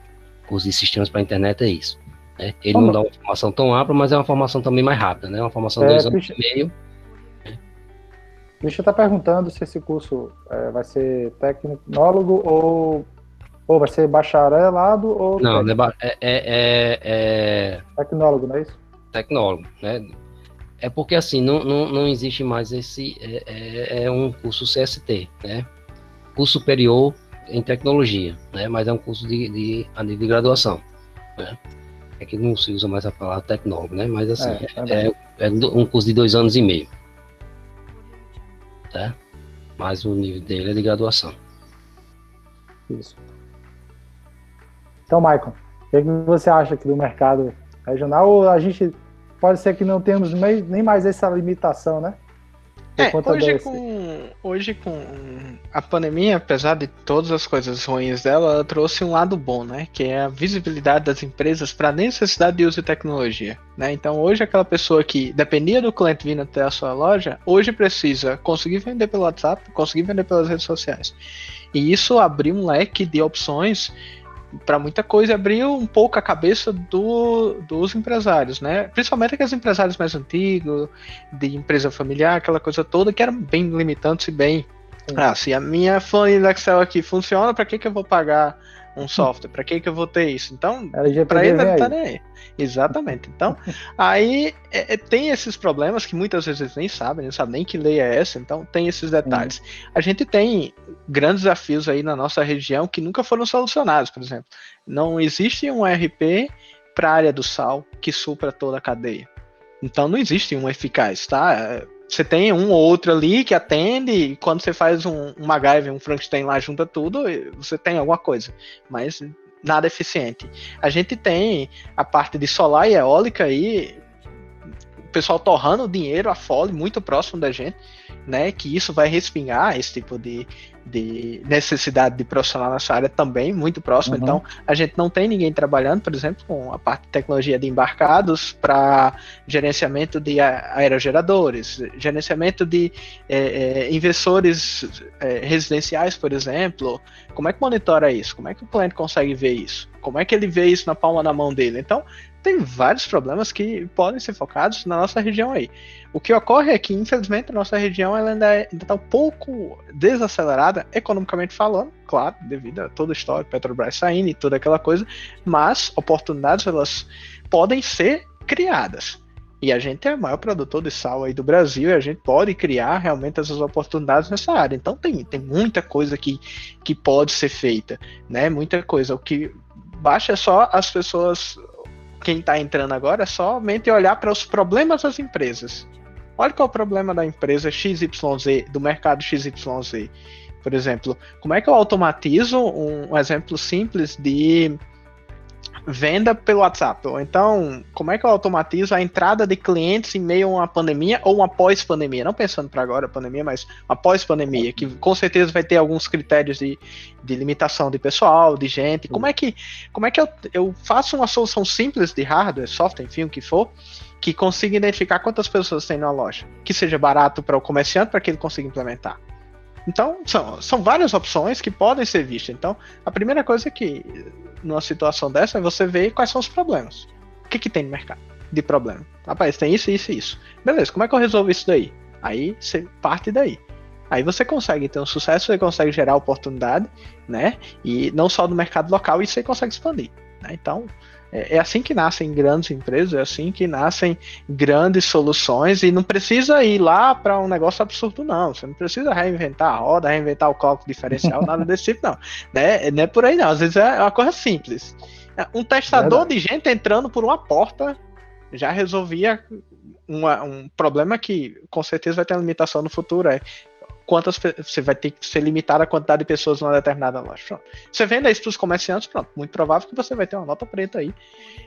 curso de sistemas para a internet é isso. Né? Ele não dá uma formação tão ampla, mas é uma formação também mais rápida, né? Uma formação de é, dois anos e meio. Eu estar perguntando se esse curso é, vai ser tecnólogo ou, ou vai ser bacharelado ou. Não, é, é, é, é, Tecnólogo, não é isso? Tecnólogo, né? É porque assim, não, não, não existe mais esse. É, é, é um curso CST, né? Curso superior em tecnologia, né? Mas é um curso de, de, a nível de graduação, né? É que não se usa mais a palavra tecnólogo, né? Mas assim, é, é, é um curso de dois anos e meio tá? Mas o nível dele é de graduação. Isso. Então, Maicon, o que, você acha aqui do mercado regional? Ou a gente pode ser que não temos nem mais essa limitação, né? É, hoje com, hoje com a pandemia, apesar de todas as coisas ruins dela, ela trouxe um lado bom, né? Que é a visibilidade das empresas para a necessidade de uso de tecnologia. Né? Então hoje aquela pessoa que dependia do cliente vindo até a sua loja, hoje precisa conseguir vender pelo WhatsApp, conseguir vender pelas redes sociais. E isso abriu um leque de opções para muita coisa abriu um pouco a cabeça do, dos empresários, né? Principalmente aqueles empresários mais antigos, de empresa familiar, aquela coisa toda que eram bem limitantes e bem. Ah, se a minha folha do Excel aqui funciona, para que, que eu vou pagar um software. Para que que eu vou ter isso? Então, para ele não tá nem aí. Exatamente. Então, aí é, é, tem esses problemas que muitas vezes nem sabem, não sabem nem que lei é essa, então tem esses detalhes. A gente tem grandes desafios aí na nossa região que nunca foram solucionados, por exemplo. Não existe um RP para a área do sal que supra toda a cadeia. Então não existe um eficaz, tá? Você tem um ou outro ali que atende, e quando você faz um, um MacGyver, um Frankenstein lá, junta tudo, você tem alguma coisa. Mas nada eficiente. A gente tem a parte de solar e eólica aí, o pessoal torrando dinheiro a fole muito próximo da gente, né? Que isso vai respingar esse tipo de, de necessidade de profissional nessa área também muito próximo. Uhum. Então, a gente não tem ninguém trabalhando, por exemplo, com a parte de tecnologia de embarcados para gerenciamento de aerogeradores, gerenciamento de é, é, investidores é, residenciais, por exemplo. Como é que monitora isso? Como é que o cliente consegue ver isso? Como é que ele vê isso na palma da mão dele? Então, tem vários problemas que podem ser focados na nossa região aí. O que ocorre é que, infelizmente, a nossa região ela ainda está um pouco desacelerada, economicamente falando, claro, devido a toda a história, Petrobras saindo e toda aquela coisa, mas oportunidades elas podem ser criadas. E a gente é o maior produtor de sal aí do Brasil e a gente pode criar realmente essas oportunidades nessa área. Então tem, tem muita coisa que, que pode ser feita, né? Muita coisa. O que baixa é só as pessoas quem está entrando agora é somente olhar para os problemas das empresas. Olha qual é o problema da empresa XYZ, do mercado XYZ. Por exemplo, como é que eu automatizo um, um exemplo simples de venda pelo WhatsApp. Então, como é que eu automatizo a entrada de clientes em meio a uma pandemia ou uma pós-pandemia? Não pensando para agora a pandemia, mas uma pós-pandemia, que com certeza vai ter alguns critérios de, de limitação de pessoal, de gente. Como é que, como é que eu, eu faço uma solução simples de hardware, software, enfim, o que for, que consiga identificar quantas pessoas tem na loja, que seja barato para o comerciante para que ele consiga implementar. Então, são, são várias opções que podem ser vistas. Então, a primeira coisa que numa situação dessa é você ver quais são os problemas. O que, que tem no mercado de problema? Rapaz, tem isso, isso e isso. Beleza, como é que eu resolvo isso daí? Aí você parte daí. Aí você consegue ter um sucesso, você consegue gerar oportunidade, né? E não só no mercado local, e você consegue expandir. Né? Então, é, é assim que nascem grandes empresas, é assim que nascem grandes soluções e não precisa ir lá para um negócio absurdo, não. Você não precisa reinventar a roda, reinventar o cálculo diferencial, nada desse tipo, não. Né? Não é por aí, não. Às vezes é uma coisa simples. Um testador de gente entrando por uma porta já resolvia uma, um problema que com certeza vai ter uma limitação no futuro. É quantas você vai ter que ser limitado a quantidade de pessoas numa determinada loja. Pronto. Você vende isso para os comerciantes, pronto. Muito provável que você vai ter uma nota preta aí,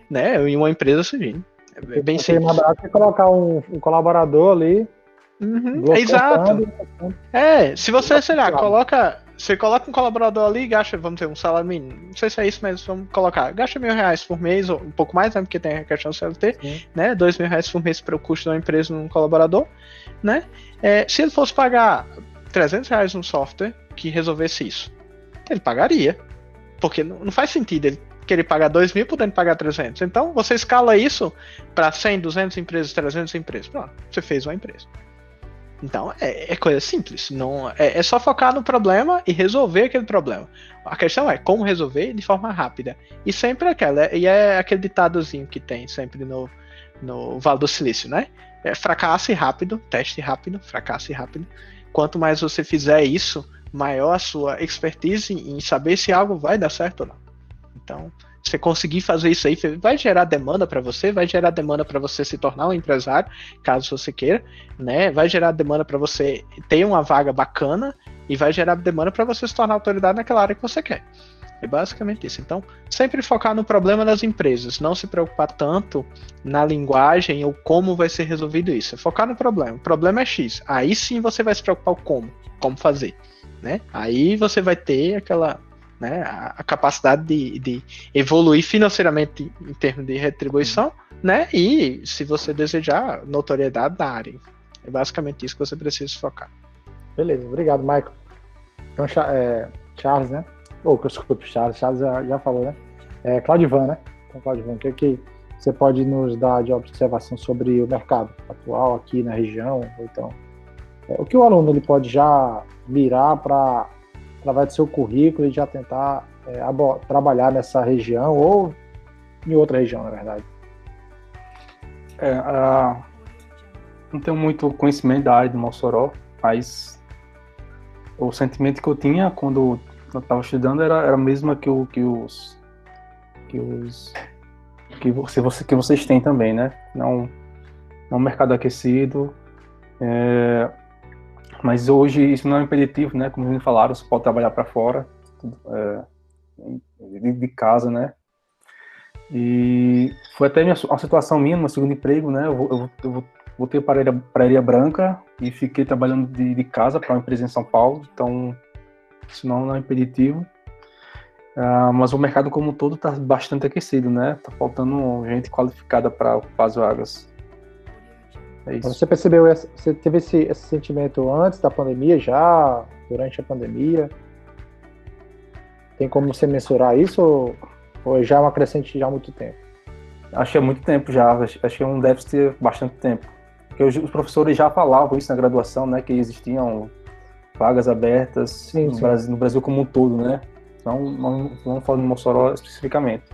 né? Em uma empresa surgindo. É bem você simples. Você colocar um, um colaborador ali. Uhum, exato. É, se você, sei lá, coloca você coloca um colaborador ali e gasta, vamos dizer, um salário mínimo. Não sei se é isso, mas vamos colocar. Gasta mil reais por mês, ou um pouco mais, né? Porque tem a questão do CLT, Sim. né? Dois mil reais por mês para o custo da empresa num colaborador, né? É, se ele fosse pagar 300 reais num software que resolvesse isso, ele pagaria. Porque não, faz sentido ele querer pagar 2 mil podendo pagar 300. Então, você escala isso para 100, 200 empresas, 300 empresas. Pronto, você fez uma empresa. Então é, é coisa simples. Não é, é, só focar no problema e resolver aquele problema. A questão é como resolver de forma rápida. E sempre aquela. E é aquele ditadozinho que tem sempre no, no Vale do Silício, né? É fracasse rápido, teste rápido, fracasse rápido. Quanto mais você fizer isso, maior a sua expertise em saber se algo vai dar certo ou não. Então, você conseguir fazer isso aí, vai gerar demanda para você, vai gerar demanda para você se tornar um empresário, caso você queira, né? Vai gerar demanda para você ter uma vaga bacana e vai gerar demanda para você se tornar autoridade naquela área que você quer. É basicamente isso. Então, sempre focar no problema das empresas, não se preocupar tanto na linguagem ou como vai ser resolvido isso. É focar no problema. O problema é X. Aí sim você vai se preocupar com como, como fazer, né? Aí você vai ter aquela né, a, capacidade de, de, evoluir financeiramente em termos de retribuição, né, e se você desejar notoriedade na área. É basicamente isso que você precisa focar. Beleza, obrigado, Michael. Então, é, Charles, né? Ou eu desculpa, Charles, Charles já, já falou, né? É, Claudivan, né? Então, Claudivan, o que, é que você pode nos dar de observação sobre o mercado atual aqui na região? Então, é, o que o aluno ele pode já mirar para através do seu currículo e já tentar é, trabalhar nessa região ou em outra região, na verdade? É, não tenho muito conhecimento da área de Mossoró, mas o sentimento que eu tinha quando eu estava estudando era, era a mesma que, o, que os que os que você, você que vocês têm também, né? Não, não um mercado aquecido, é, mas hoje isso não é impeditivo, né? Como vocês falaram, você pode trabalhar para fora, é, de, de, casa, né? E foi até minha, uma situação minha, no segundo emprego, né? Eu, eu, eu voltei para a Areia Branca e fiquei trabalhando de, de casa para uma empresa em São Paulo, então isso não, é impeditivo. Uh, mas o mercado como um todo está bastante aquecido, né? Tá faltando gente qualificada para ocupar as vagas. É você percebeu, você teve esse, esse sentimento antes da pandemia, já durante a pandemia? Tem como você mensurar isso ou, ou já é uma crescente já há muito tempo? Acho que é muito tempo já, acho que é um déficit bastante tempo. Porque os professores já falavam isso na graduação, né, que existiam vagas abertas sim, no, sim. Brasil, no, Brasil, como um todo, né? Não, não, não falando de Mossoró especificamente,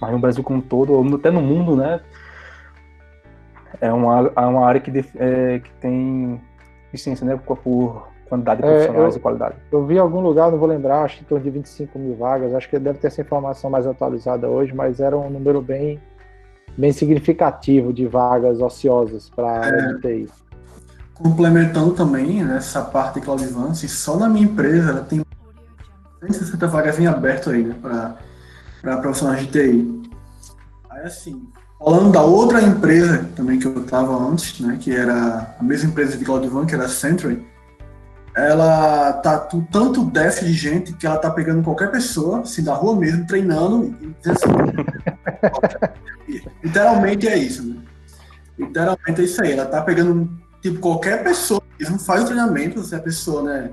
mas no Brasil como um todo, até no mundo, né? é uma, é uma área que, é, que tem eficiência, né, por, por quantidade de profissionais é, eu, e qualidade. Eu vi em algum lugar, não vou lembrar, acho que em torno de 25 mil vagas, acho que deve ter essa informação mais atualizada hoje, mas era um número bem, bem significativo de vagas ociosas para a área de TI. Complementando também nessa né, parte de Claudivance, só na minha empresa ela tem 160 vagas em aberto aí, né, para profissionais de TI. Aí assim, Falando da outra empresa também que eu estava antes, né, que era a mesma empresa de Cloudvan, que era a Century, ela tá tanto déficit de gente que ela tá pegando qualquer pessoa, assim, da rua mesmo, treinando e assim, literalmente é isso, né? Literalmente é isso aí. Ela tá pegando, tipo, qualquer pessoa mesmo, faz o treinamento, se a pessoa, né,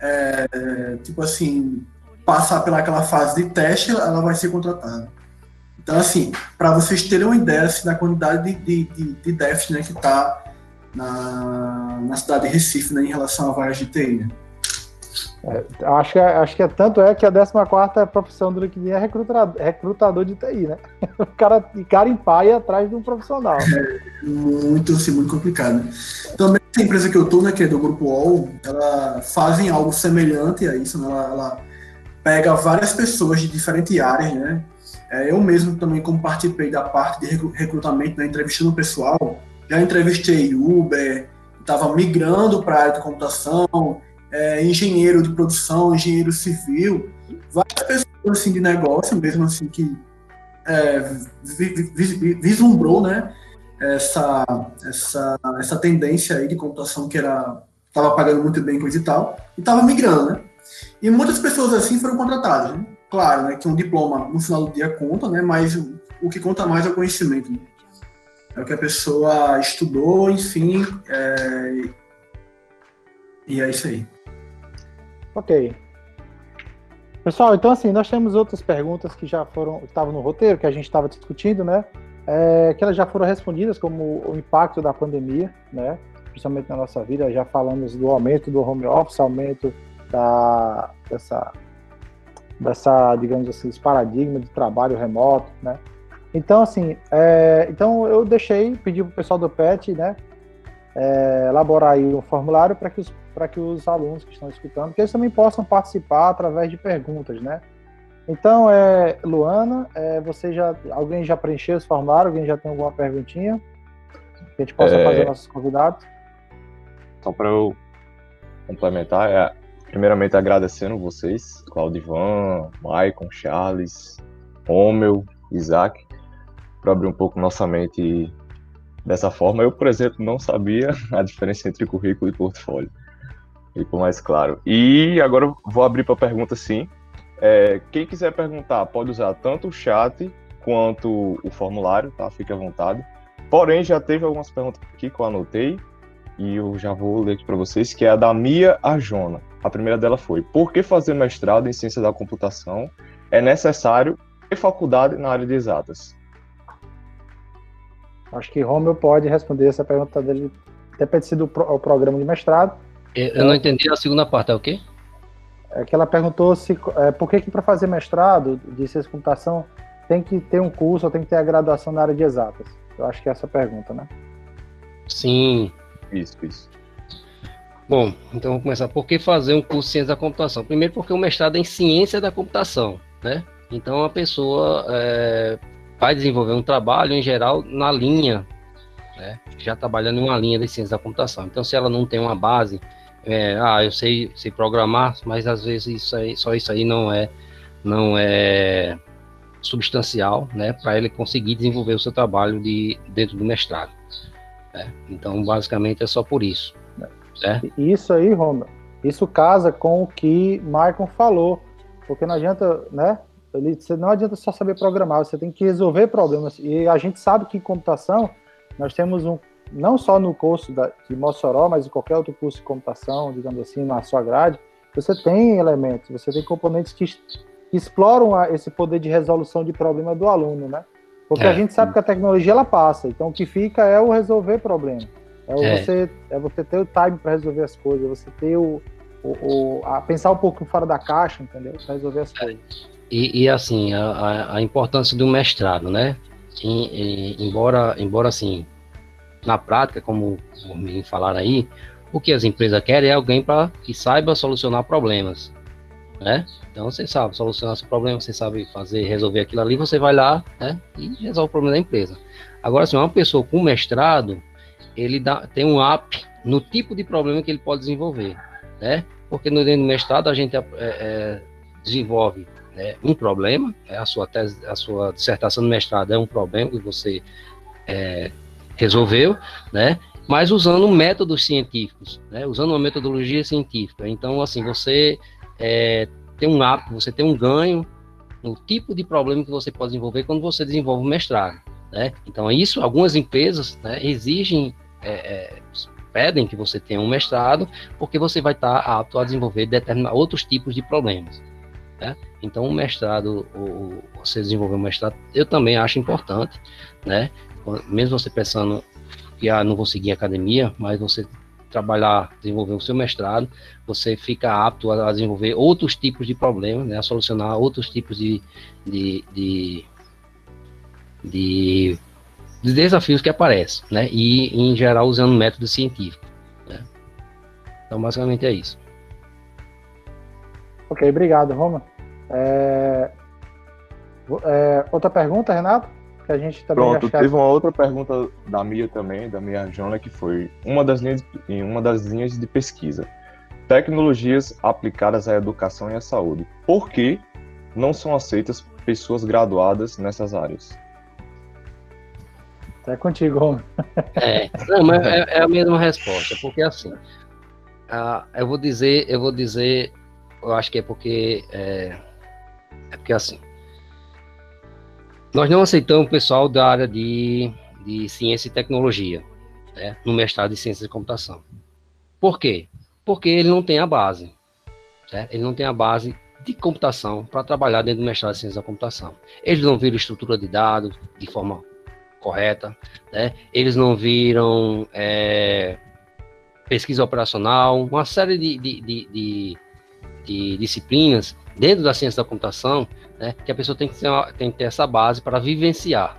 é, tipo assim, passar pelaquela fase de teste, ela vai ser contratada. Então, assim, para vocês terem uma ideia assim, da quantidade de, de, de déficit né, que está na, na cidade de Recife né, em relação a vagas de TI. Né? É, acho, que, é, acho que é, tanto é que a 14 profissão do LinkedIn é recrutador, recrutador de TI, né? O cara, cara em pai atrás de um profissional. É muito, assim, muito complicado. Também a empresa que eu estou, né, que é do Grupo OL, ela fazem algo semelhante a isso, né? ela, ela pega várias pessoas de diferentes áreas, né? É, eu mesmo também, como participei da parte de recrutamento, né, entrevistando o pessoal, já entrevistei Uber, estava migrando para a área de computação, é, engenheiro de produção, engenheiro civil, várias pessoas assim, de negócio, mesmo assim, que é, vislumbrou né, essa, essa, essa tendência aí de computação que era estava pagando muito bem coisa e tal, e estava migrando, né? E muitas pessoas assim foram contratadas. Né? Claro, né, que um diploma no final do dia conta, né, mas o que conta mais é o conhecimento. Né? É o que a pessoa estudou, enfim, é... e é isso aí. Ok. Pessoal, então assim, nós temos outras perguntas que já foram, estavam no roteiro, que a gente estava discutindo, né? É, que elas já foram respondidas, como o impacto da pandemia, né? Principalmente na nossa vida, já falamos do aumento do home office, aumento da, dessa, dessa, digamos assim, esse paradigma de trabalho remoto, né? Então, assim, é, então eu deixei, pedi para o pessoal do PET, né, é, elaborar aí um formulário para que, os, que os alunos que estão escutando, que eles também possam participar através de perguntas, né? Então, é, Luana, é, você já, alguém já preencheu esse formulário? Alguém já tem alguma perguntinha que a gente possa é... fazer nossos convidados? Só para eu complementar, é, primeiramente agradecendo vocês, Claudivan, Maicon, Charles, Romeu, Isaac, para abrir um pouco nossa mente dessa forma. Eu, por exemplo, não sabia a diferença entre currículo e portfólio. Ficou mais claro. E agora vou abrir para pergunta sim. É, quem quiser perguntar pode usar tanto o chat quanto o formulário, tá? Fique à vontade. Porém, já teve algumas perguntas aqui que eu anotei e eu já vou ler aqui para vocês, que é a da Mia Arjona. A primeira dela foi: Por que fazer mestrado em ciência da computação é necessário ter faculdade na área de exatas? Acho que Romeu pode responder essa pergunta dele, depende do pro, programa de mestrado. Eu não entendi a segunda parte, é o quê? É que ela perguntou se é, por que, que para fazer mestrado de ciência de computação tem que ter um curso ou tem que ter a graduação na área de exatas. Eu acho que é essa a pergunta, né? Sim. Isso, isso. Bom, então vamos começar. Por que fazer um curso de ciência da computação? Primeiro porque o mestrado é em ciência da computação, né? Então a pessoa é, vai desenvolver um trabalho, em geral, na linha, né? já trabalhando em uma linha de ciência da computação. Então, se ela não tem uma base, é, ah, eu sei, sei programar, mas às vezes isso aí, só isso aí não é, não é substancial, né, para ele conseguir desenvolver o seu trabalho de dentro do mestrado. Né? Então, basicamente é só por isso. Certo? Isso aí, Romer, isso casa com o que Michael falou, porque não adianta, né? Ele, você não adianta só saber programar, você tem que resolver problemas. E a gente sabe que em computação, nós temos um, não só no curso da, de Mossoró, mas em qualquer outro curso de computação, digamos assim, na sua grade, você tem elementos, você tem componentes que, que exploram a, esse poder de resolução de problema do aluno, né? Porque é. a gente sabe que a tecnologia ela passa, então o que fica é o resolver problema. É, é. Você, é você ter o time para resolver as coisas, você ter o, o, o, a pensar um pouco fora da caixa, entendeu? Para resolver as é. coisas. E, e assim, a, a, importância do mestrado, né? E, e, embora, embora assim, na prática, como me falaram aí, o que as empresas querem é alguém para que saiba solucionar problemas, né? Então você sabe solucionar esse problema, você sabe fazer, resolver aquilo ali, você vai lá, né? E resolve o problema da empresa. Agora, se assim, uma pessoa com mestrado, ele dá, tem um app no tipo de problema que ele pode desenvolver, né? Porque no dentro do mestrado a gente é, é, desenvolve né, um problema, é a sua tese, a sua dissertação de mestrado é um problema que você é, resolveu, né? Mas usando métodos científicos, né? Usando uma metodologia científica. Então, assim, você é, tem um hábito, você tem um ganho no tipo de problema que você pode desenvolver quando você desenvolve o mestrado, né? Então, isso, algumas empresas né, exigem é, é, pedem que você tenha um mestrado, porque você vai estar apto a desenvolver outros tipos de problemas. Né? Então, o mestrado, o, você desenvolver um mestrado, eu também acho importante, né? Mesmo você pensando que ah, não vou seguir academia, mas você trabalhar, desenvolver o seu mestrado, você fica apto a desenvolver outros tipos de problemas, né? A solucionar outros tipos de, de, de, de, de desafios que aparecem, né? E, em geral, usando método científico. Né? Então, basicamente é isso. Ok, obrigado, Roma. É... É, outra pergunta, Renato? Que a gente também Pronto, teve uma outra pergunta da Mia também, da Mia Jona, que foi uma das linhas, em uma das linhas de pesquisa. Tecnologias aplicadas à educação e à saúde. Por que não são aceitas pessoas graduadas nessas áreas? É contigo, Romo. É, não, mas é, é, a mesma resposta, porque assim, uh, eu vou dizer, eu vou dizer eu acho que é porque é, é porque assim nós não aceitamos o pessoal da área de, de ciência e tecnologia né, no mestrado de ciência de computação. Por quê? Porque ele não tem a base. Certo? Ele não tem a base de computação para trabalhar dentro do mestrado de ciência da computação. Eles não viram estrutura de dados de forma correta, né? eles não viram é, pesquisa operacional, uma série de, de, de, de, de disciplinas dentro da ciência da computação né, que a pessoa tem que, ter, tem que ter essa base para vivenciar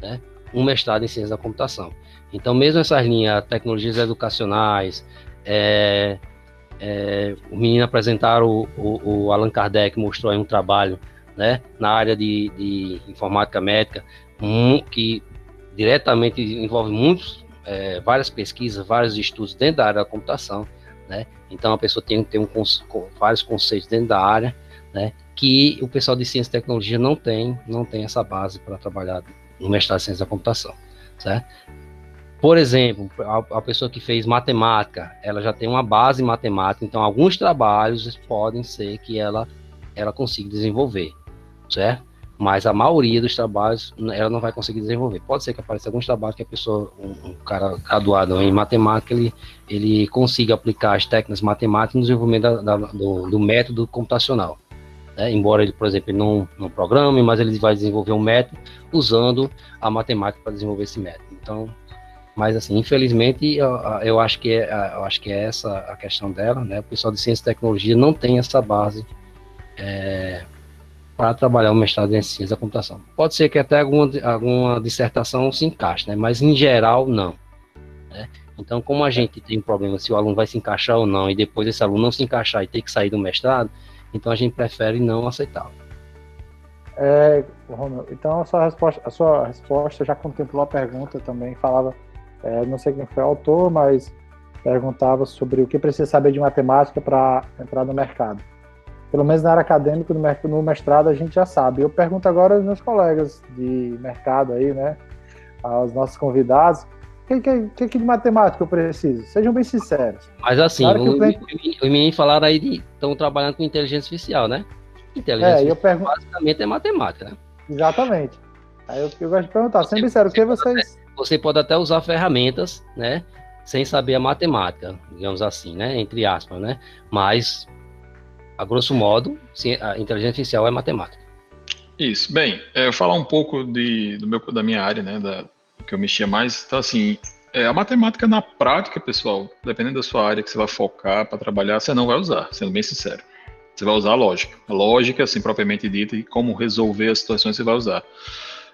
né, um mestrado em ciência da computação. Então, mesmo essas linhas, tecnologias educacionais, é, é, o menino apresentaram, o, o, o, Allan Kardec mostrou aí um trabalho né, na área de, de informática médica, um, que diretamente envolve muitos, é, várias pesquisas, vários estudos dentro da área da computação. Né? Então, a pessoa tem que ter um, vários conceitos dentro da área, né? que o pessoal de ciência e tecnologia não tem, não tem essa base para trabalhar no mestrado em ciência da computação, certo? Por exemplo, a, a, pessoa que fez matemática, ela já tem uma base em matemática, então alguns trabalhos podem ser que ela, ela consiga desenvolver, certo? Mas a maioria dos trabalhos ela não vai conseguir desenvolver. Pode ser que apareça alguns trabalhos que a pessoa, um, um cara graduado em matemática, ele, ele consiga aplicar as técnicas matemáticas no desenvolvimento da, da, do, do método computacional. Né? Embora ele, por exemplo, não, não programe, mas ele vai desenvolver um método usando a matemática para desenvolver esse método. Então, mas assim, infelizmente, eu, eu, acho que é, eu acho que é essa a questão dela, né? O pessoal de ciência e tecnologia não tem essa base é, para trabalhar o mestrado em ciência da computação. Pode ser que até alguma, alguma dissertação se encaixe, né? Mas em geral, não. Né? Então, como a gente tem um problema se o aluno vai se encaixar ou não, e depois esse aluno não se encaixar e ter que sair do mestrado, então a gente prefere não aceitá-lo. É, Romeu, então a sua resposta, a sua resposta já contemplou a pergunta também, falava, é, não sei quem foi o autor, mas perguntava sobre o que precisa saber de matemática para entrar no mercado. Pelo menos na área acadêmica, no mestrado, a gente já sabe. Eu pergunto agora aos meus colegas de mercado aí, né, aos nossos convidados, o que, que, que, de matemática eu preciso? Sejam bem sinceros. Mas assim, claro o, meninos falaram aí de estão trabalhando com inteligência artificial, né? Inteligência é, eu pergunto... basicamente é matemática, né? Exatamente. Aí eu, eu gosto de perguntar, sendo sincero, o que vocês. você pode até usar ferramentas, né? Sem saber a matemática, digamos assim, né? Entre aspas, né? Mas, a grosso modo, a inteligência artificial é matemática. Isso. Bem, é, eu falar um pouco de, do meu, da minha área, né? Da, que eu mexia mais. Então, assim, é, a matemática na prática, pessoal, dependendo da sua área que você vai focar para trabalhar, você não vai usar, sendo bem sincero. Você vai usar a lógica. A lógica, assim, propriamente dita, e como resolver as situações você vai usar.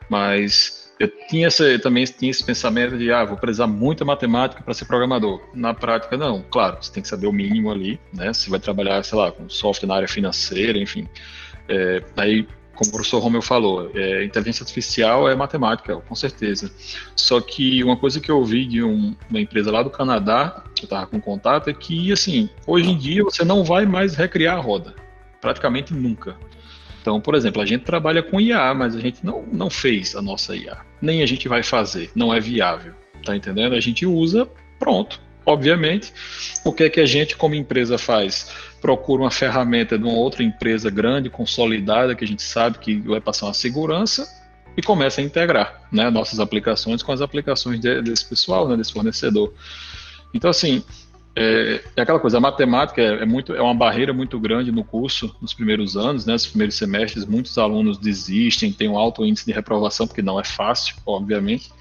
Mas eu tinha essa, eu também tinha esse pensamento de, ah, vou precisar muita matemática para ser programador. Na prática, não. Claro, você tem que saber o mínimo ali, né? Você vai trabalhar, sei lá, com software na área financeira, enfim. É, aí como o professor Romeu falou, é, inteligência artificial é matemática, com certeza. Só que uma coisa que eu ouvi de um, uma empresa lá do Canadá, que eu estava com contato, é que, assim, hoje em dia você não vai mais recriar a roda. Praticamente nunca. Então, por exemplo, a gente trabalha com IA, mas a gente não, não fez a nossa IA. Nem a gente vai fazer, não é viável. Tá entendendo? A gente usa, pronto. Obviamente, o que é que a gente, como empresa, faz? procura uma ferramenta de uma outra empresa grande, consolidada, que a gente sabe que vai passar uma segurança e começa a integrar né, nossas aplicações com as aplicações de, desse pessoal, né, desse fornecedor. Então, assim, é, é, aquela coisa, a matemática é, é, muito, é uma barreira muito grande no curso, nos primeiros anos, né, nos primeiros semestres, muitos alunos desistem, tem um alto índice de reprovação, porque não é fácil, obviamente,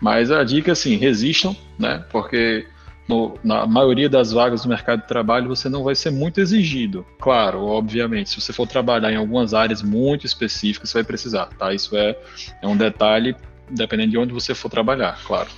mas a dica, assim, resistam, né, porque no, na maioria das vagas do mercado de trabalho você não vai ser muito exigido. Claro, obviamente, se você for trabalhar em algumas áreas muito específicas, você vai precisar, tá? Isso é, é um detalhe dependendo de onde você for trabalhar, claro.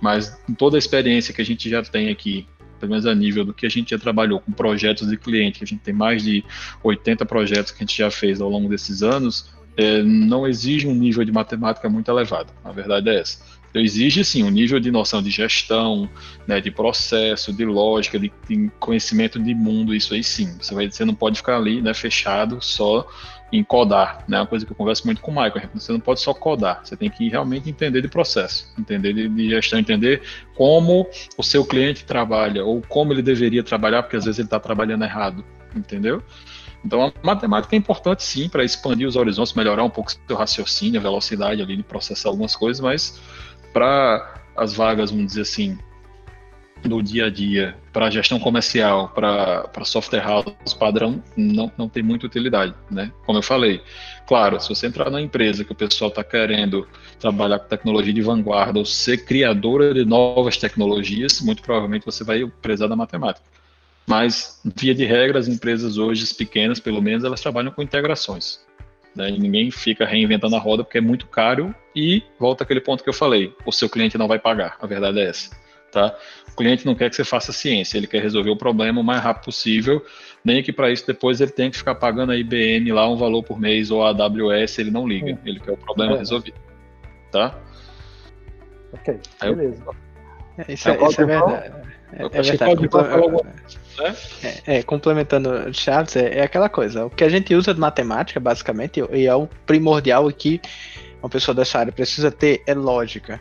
Mas toda a experiência que a gente já tem aqui, pelo menos a nível do que a gente já trabalhou com projetos de cliente, a gente tem mais de 80 projetos que a gente já fez ao longo desses anos, é, não exige um nível de matemática muito elevado. A verdade é essa. Então, exige sim um nível de noção de gestão, né, de processo, de lógica, de, de, conhecimento de mundo, isso aí sim. Você, vai, você não pode ficar ali né, fechado só em codar, né? Uma coisa que eu converso muito com o Michael. Você não pode só codar, você tem que realmente entender de processo, entender de, de gestão, entender como o seu cliente trabalha ou como ele deveria trabalhar, porque às vezes ele está trabalhando errado. entendeu? Então a matemática é importante sim para expandir os horizontes, melhorar um pouco o seu raciocínio, a velocidade ali de processar algumas coisas, mas para as vagas, vamos dizer assim, do dia a dia, para gestão comercial, para software house padrão, não, não tem muita utilidade, né? Como eu falei, claro, se você entrar na empresa que o pessoal está querendo trabalhar com tecnologia de vanguarda ou ser criadora de novas tecnologias, muito provavelmente você vai precisar da matemática. Mas, via de regra, as empresas hoje, as pequenas pelo menos, elas trabalham com integrações. Né? Ninguém fica reinventando a roda porque é muito caro e volta aquele ponto que eu falei: o seu cliente não vai pagar. A verdade é essa. Tá? O cliente não quer que você faça ciência, ele quer resolver o problema o mais rápido possível, nem que para isso depois ele tenha que ficar pagando a IBM lá um valor por mês ou a AWS, ele não liga, ele quer o problema é. resolvido. Tá? Ok, beleza. É, isso, é, isso é verdade. É, é verdade. Né? É, é, complementando Charles, é, é, aquela coisa. O que a gente usa de matemática, basicamente, e é o primordial que uma pessoa dessa área precisa ter é lógica.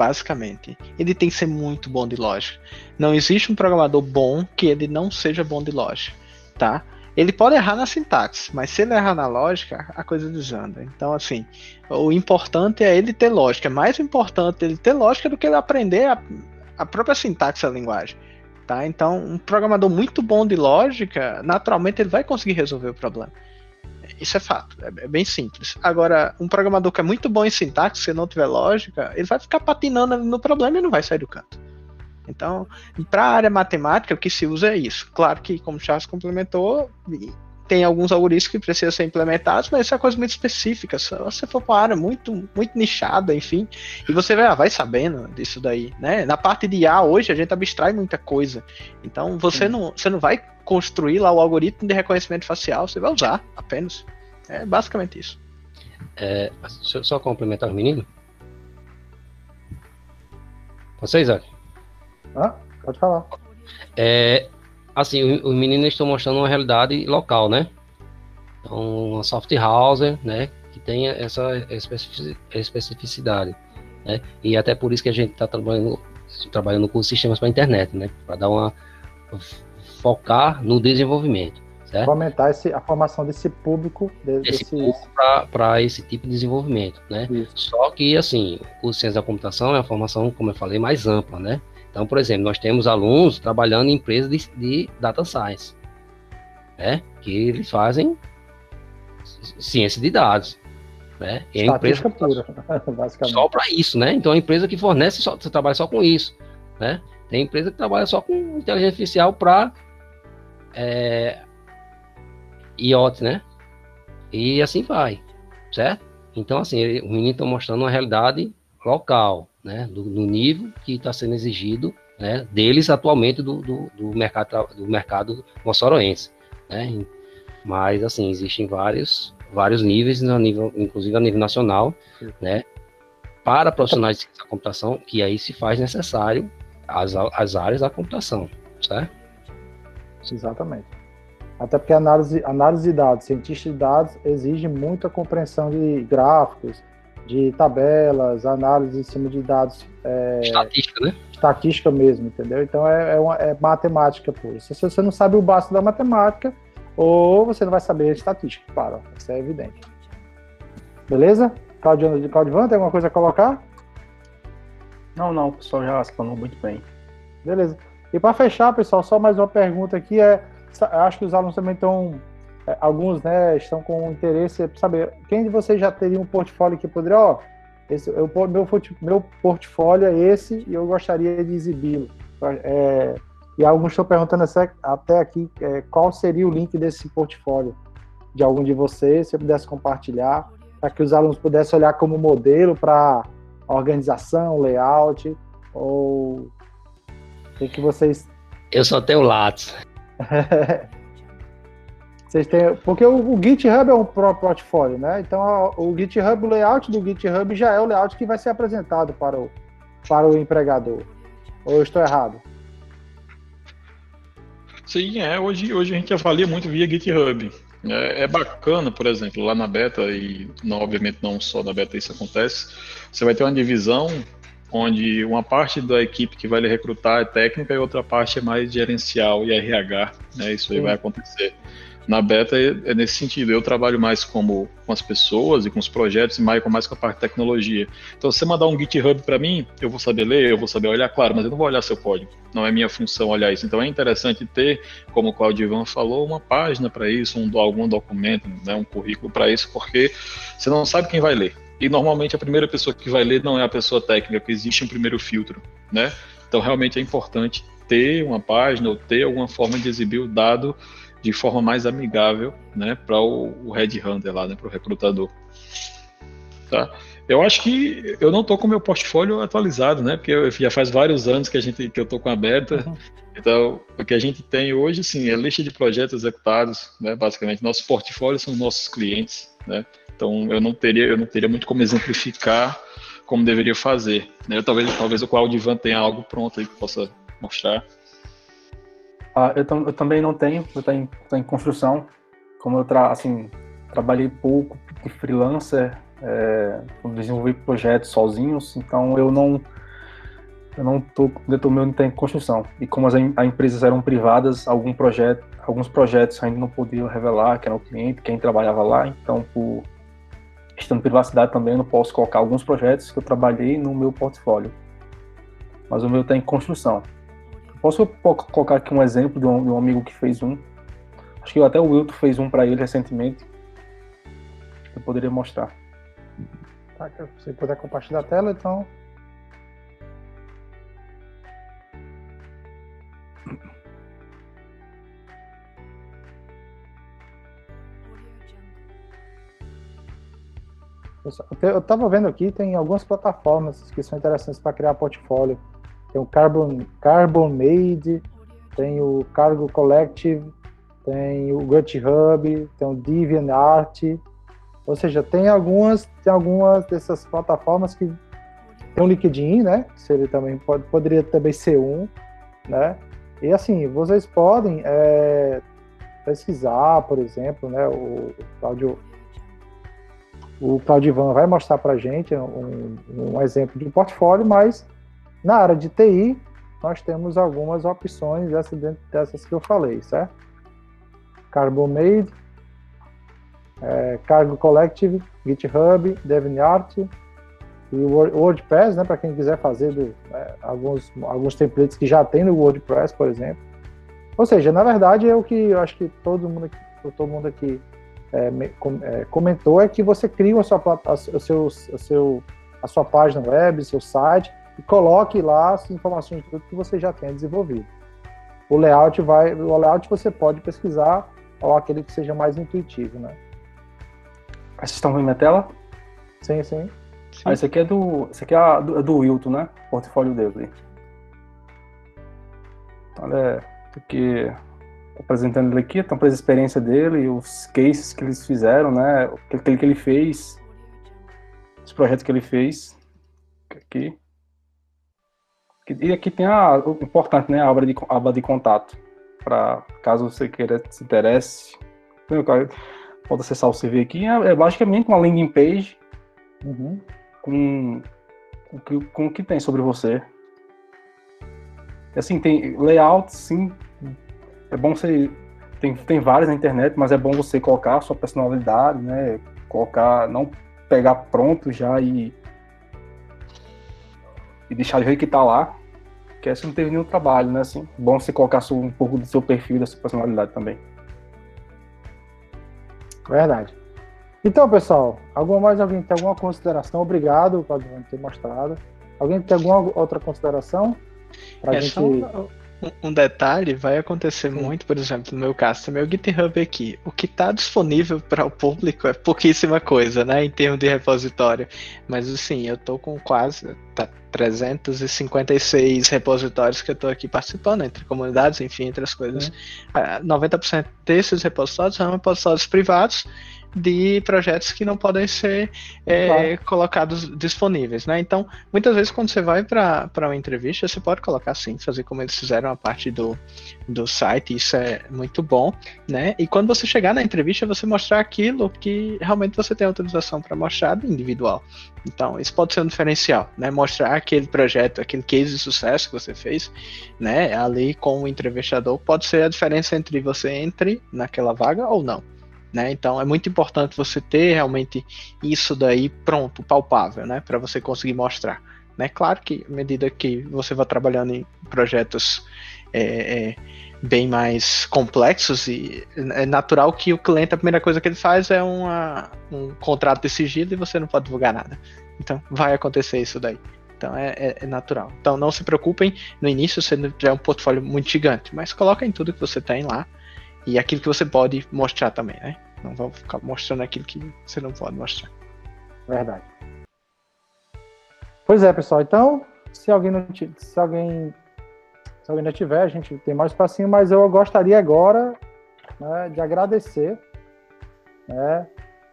Basicamente. Ele tem que ser muito bom de lógica. Não existe um programador bom que ele não seja bom de lógica. Tá? Ele pode errar na sintaxe, mas se ele errar na lógica, a coisa desanda. Então, assim, o importante é ele ter lógica. É mais importante ele ter lógica do que ele aprender a, a própria sintaxe da linguagem. Tá? Então, um programador muito bom de lógica, naturalmente ele vai conseguir resolver o problema. Isso é fato, é, é bem simples. Agora, um programador que é muito bom em sintaxe, se não tiver lógica, ele vai ficar patinando no problema e não vai sair do canto. Então, para a área matemática, o que se usa é isso. Claro que, como o Charles complementou, tem alguns algoritmos que precisam ser implementados, mas isso é coisa muito específica. Se você for para uma área muito, muito nichada, enfim, e você vai, vai sabendo disso daí, né? Na parte de IA hoje a gente abstrai muita coisa. Então você não, você não vai construir lá o algoritmo de reconhecimento facial, você vai usar apenas. É basicamente isso. É, deixa eu só complementar os meninos. Você, Isaac? Ah, pode falar. É, assim, os meninos estão mostrando uma realidade local, né? Então, uma soft house, né? Que tenha essa especificidade, né? E até por isso que a gente está trabalhando, trabalhando com sistemas para internet, né? Para dar uma focar no desenvolvimento, certo? Aumentar esse, a formação desse público, de, desse, público para esse tipo de desenvolvimento, né? Isso. Só que assim, o ciência da computação é uma formação, como eu falei, mais ampla, né? Então, por exemplo, nós temos alunos trabalhando em empresas de, de data science, né? Que eles fazem ciência de dados, né? E é empresa pura, basicamente. Só para isso, né? Então, a empresa que fornece só, você trabalha só com isso, né? Tem empresa que trabalha só com inteligência artificial para é, IoT, né? E assim vai, certo? Então, assim, o menino está mostrando uma realidade local, né, do, nível que está sendo exigido né, deles atualmente do, do, do mercado do mercado moçoroense, né? Mas assim existem vários vários níveis, no nível, inclusive a nível nacional, né? Para profissionais de computação, que aí se faz necessário as, as áreas da computação, certo? Exatamente. Até porque análise, análise de dados, cientista de dados, exige muita compreensão de gráficos, de tabelas, análise em cima de dados. É, estatística, né? Estatística mesmo, entendeu? Então é, é, uma, é matemática pura. Se você não sabe o básico da matemática, ou você não vai saber a estatística, claro, isso é evidente. Beleza? Claudio, Claudivan, tem alguma coisa a colocar? Não, não, o pessoal já falou muito bem. Beleza. E para fechar, pessoal, só mais uma pergunta aqui é, acho que os alunos também estão é, alguns né, estão com interesse para saber quem de vocês já teria um portfólio que poderia, ó, esse, eu, meu, meu portfólio é esse e eu gostaria de exibi-lo. É, e alguns estão perguntando até aqui é, qual seria o link desse portfólio de algum de vocês, se eu pudesse compartilhar, para que os alunos pudessem olhar como modelo para organização, layout, ou o que vocês. Eu só tenho Lattes. Vocês têm, porque o, o, GitHub é um próprio portfólio, né? Então a, o GitHub, o layout do GitHub já é o layout que vai ser apresentado para o, para o empregador. Ou eu estou errado? Sim, é. Hoje, hoje a gente avalia muito via GitHub. É, é, bacana, por exemplo, lá na beta, e não, obviamente não só na beta isso acontece, você vai ter uma divisão onde uma parte da equipe que vai lhe recrutar é técnica e outra parte é mais gerencial e RH, né? Isso aí Sim. vai acontecer. Na beta é, nesse sentido, eu trabalho mais como, com as pessoas e com os projetos e Michael mais com a parte de tecnologia. Então, se você mandar um GitHub para mim, eu vou saber ler, eu vou saber olhar, claro, mas eu não vou olhar seu código. Não é minha função olhar isso. Então, é interessante ter, como o Claudio Ivan falou, uma página para isso, um, algum documento, né, um currículo para isso, porque você não sabe quem vai ler. E normalmente a primeira pessoa que vai ler não é a pessoa técnica, que existe um primeiro filtro, né? Então, realmente é importante ter uma página ou ter alguma forma de exibir o dado de forma mais amigável, né, para o, o headhunter lá, né, para o recrutador. Tá? Eu acho que eu não estou com meu portfólio atualizado, né, porque já faz vários anos que a gente que eu estou com aberta. Uhum. Então, o que a gente tem hoje, sim, é lista de projetos executados, né, basicamente. Nossos portfólios são nossos clientes, né. Então, eu não teria eu não teria muito como exemplificar como deveria fazer. Né? Talvez talvez o Claudivan tenha algo pronto aí que possa mostrar. Ah, eu, eu, também não tenho, eu estou em, em, construção. Como eu tra assim, trabalhei pouco de freelancer, é, desenvolvi projetos sozinhos, então eu não eu não tô, meu em construção. E como as, as, empresas eram privadas, algum projeto, alguns projetos ainda não podiam revelar quem era o cliente, quem trabalhava lá, então por questão de privacidade também eu não posso colocar alguns projetos que eu trabalhei no meu portfólio. Mas o meu está em construção. Posso colocar aqui um exemplo de um, de um amigo que fez um? Acho que até o Wilton fez um para ele recentemente. Eu poderia mostrar. Tá, se puder compartilhar a tela, então. Eu estava vendo aqui, tem algumas plataformas que são interessantes para criar portfólio tem o Carbon, Carbon Made, tem o Cargo Collective, tem o GitHub, tem o DeviantArt, ou seja, tem algumas, tem algumas dessas plataformas que tem o LinkedIn, né? Que ele também pode, poderia também ser um, né? E assim, vocês podem é, pesquisar, por exemplo, né? O, o Claudio, o Claudivan vai mostrar para gente um, um exemplo de portfólio, mas na área de TI, nós temos algumas opções dessas, dessas que eu falei, certo? Carbomade, é, Cargo Collective, GitHub, DeviantArt e WordPress, né, para quem quiser fazer do, né, alguns, alguns templates que já tem no WordPress, por exemplo. Ou seja, na verdade, é o que eu acho que todo mundo aqui, todo mundo aqui é, é, comentou é que você cria a sua, a, o seu, a, seu, a sua página web, seu site, e coloque lá as informações de tudo que você já tenha desenvolvido. O layout vai, o layout você pode pesquisar ou aquele que seja mais intuitivo, né? Vocês estão vendo minha tela? Sim, sim. sim. Ah, esse aqui é do, esse aqui é do, é do Wilton, né? O portfólio dele. Olha, aqui apresentando ele aqui, então para a experiência dele, os cases que eles fizeram, né? Aquele que ele fez, os projetos que ele fez aqui. E aqui tem a importante, né, a aba de, a aba de contato, para caso você queira se interesse. Pode acessar o CV aqui. É, é basicamente uma landing page uhum. com, com, com o que tem sobre você. Assim, tem layout, sim. É bom você. Tem, tem vários na internet, mas é bom você colocar a sua personalidade, né? Colocar, não pegar pronto já e, e deixar do jeito que tá lá que essa não teve nenhum trabalho, né? Assim, bom você colocar um pouco do seu perfil, da sua personalidade também. Verdade. Então, pessoal, alguma mais alguém tem alguma consideração? Obrigado por ter mostrado. Alguém tem alguma outra consideração? Pra é gente... só um detalhe, vai acontecer Sim. muito, por exemplo, no meu caso, tem meu GitHub aqui. O que está disponível para o público é pouquíssima coisa, né, em termos de repositório. Mas assim, eu tô com quase tá 356 repositórios que eu estou aqui participando, entre comunidades, enfim, entre as coisas. Sim. 90% desses repositórios são repositórios privados, de projetos que não podem ser é, claro. colocados disponíveis, né? Então, muitas vezes quando você vai para uma entrevista, você pode colocar assim, fazer como eles fizeram a parte do, do site, isso é muito bom, né? E quando você chegar na entrevista, você mostrar aquilo que realmente você tem autorização para mostrar individual. Então, isso pode ser um diferencial, né? Mostrar aquele projeto, aquele case de sucesso que você fez, né? Ali com o entrevistador pode ser a diferença entre você entre naquela vaga ou não. Né? Então é muito importante você ter realmente isso daí pronto, palpável, né? Para você conseguir mostrar. Né? Claro que à medida que você vai trabalhando em projetos é, é, bem mais complexos e é natural que o cliente a primeira coisa que ele faz é uma, um contrato de sigilo e você não pode divulgar nada. Então vai acontecer isso daí. Então é, é, é, natural. Então não se preocupem no início se não tiver um portfólio muito gigante, mas coloquem tudo que você tem lá e aquilo que você pode mostrar também, né? Não vão ficar mostrando aquilo que você não pode mostrar. Verdade. Pois é, pessoal. Então, se alguém não se alguém se alguém não tiver, a gente tem mais espacinho, mas eu gostaria agora né, de agradecer, né,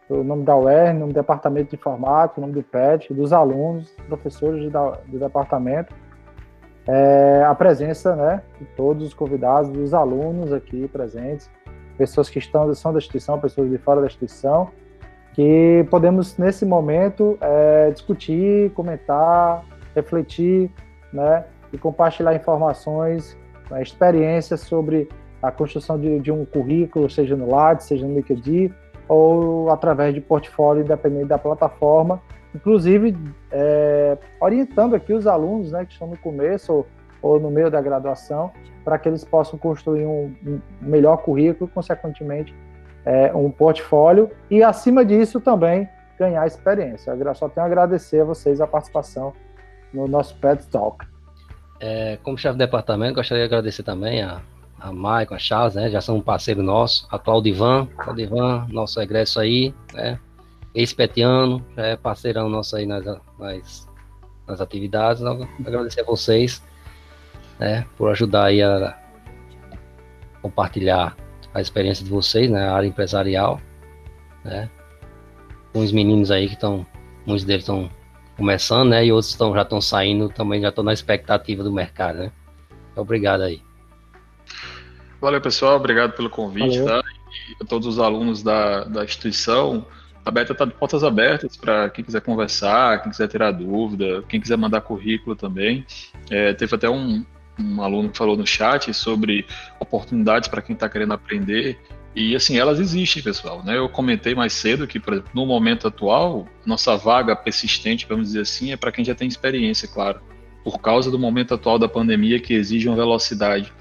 o nome da UER, o nome do departamento de informática, o nome do PET, dos alunos, professores do departamento, é, a presença né, de todos os convidados, dos alunos aqui presentes, pessoas que estão são da instituição, pessoas de fora da instituição, que podemos nesse momento é, discutir, comentar, refletir, né, e compartilhar informações, né, experiências sobre a construção de, de, um currículo, seja no Lattes, seja no LinkedIn, ou através de portfólio independente da plataforma, inclusive é, orientando aqui os alunos né, que estão no começo ou, ou no meio da graduação, para que eles possam construir um, um melhor currículo, consequentemente é, um portfólio e, acima disso, também ganhar experiência. Eu só tenho a agradecer a vocês a participação no nosso Pet Talk. É, como chefe de departamento, gostaria de agradecer também a, a Maicon, a Charles, né, já são um parceiro nosso, a Claudivan, Claudivan, nosso egresso aí, né, ex-petiano, já é parceirão nosso aí nas, nas, nas atividades, então, agradecer a vocês, né, por ajudar aí a compartilhar a experiência de vocês, né, a área empresarial, né, com os meninos aí que estão, muitos deles estão começando, né? E outros estão, já estão saindo, também já estão na expectativa do mercado, né? Obrigado aí. Valeu, pessoal. Obrigado pelo convite, Valeu. tá? E a todos os alunos da, da instituição. A Beta está de portas abertas para quem quiser conversar, quem quiser tirar dúvida, quem quiser mandar currículo também. É, teve até um, um aluno que falou no chat sobre oportunidades para quem está querendo aprender. E assim, elas existem, pessoal. Né? Eu comentei mais cedo que, por exemplo, no momento atual, nossa vaga persistente, vamos dizer assim, é para quem já tem experiência, claro, por causa do momento atual da pandemia que exige uma velocidade.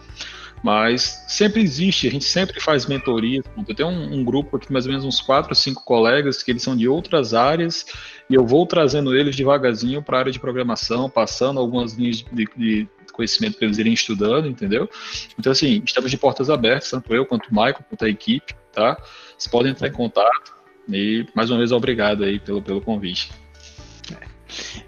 Mas sempre existe, a gente sempre faz mentorias. Eu tenho um, um grupo aqui, mais ou menos uns quatro, cinco colegas, que eles são de outras áreas, e eu vou trazendo eles devagarzinho para a área de programação, passando algumas linhas de, de conhecimento para eles irem estudando, entendeu? Então, assim, estamos de portas abertas, tanto eu quanto o Michael, quanto a equipe, tá? Vocês podem entrar em contato. E, mais uma vez, obrigado aí pelo, pelo convite.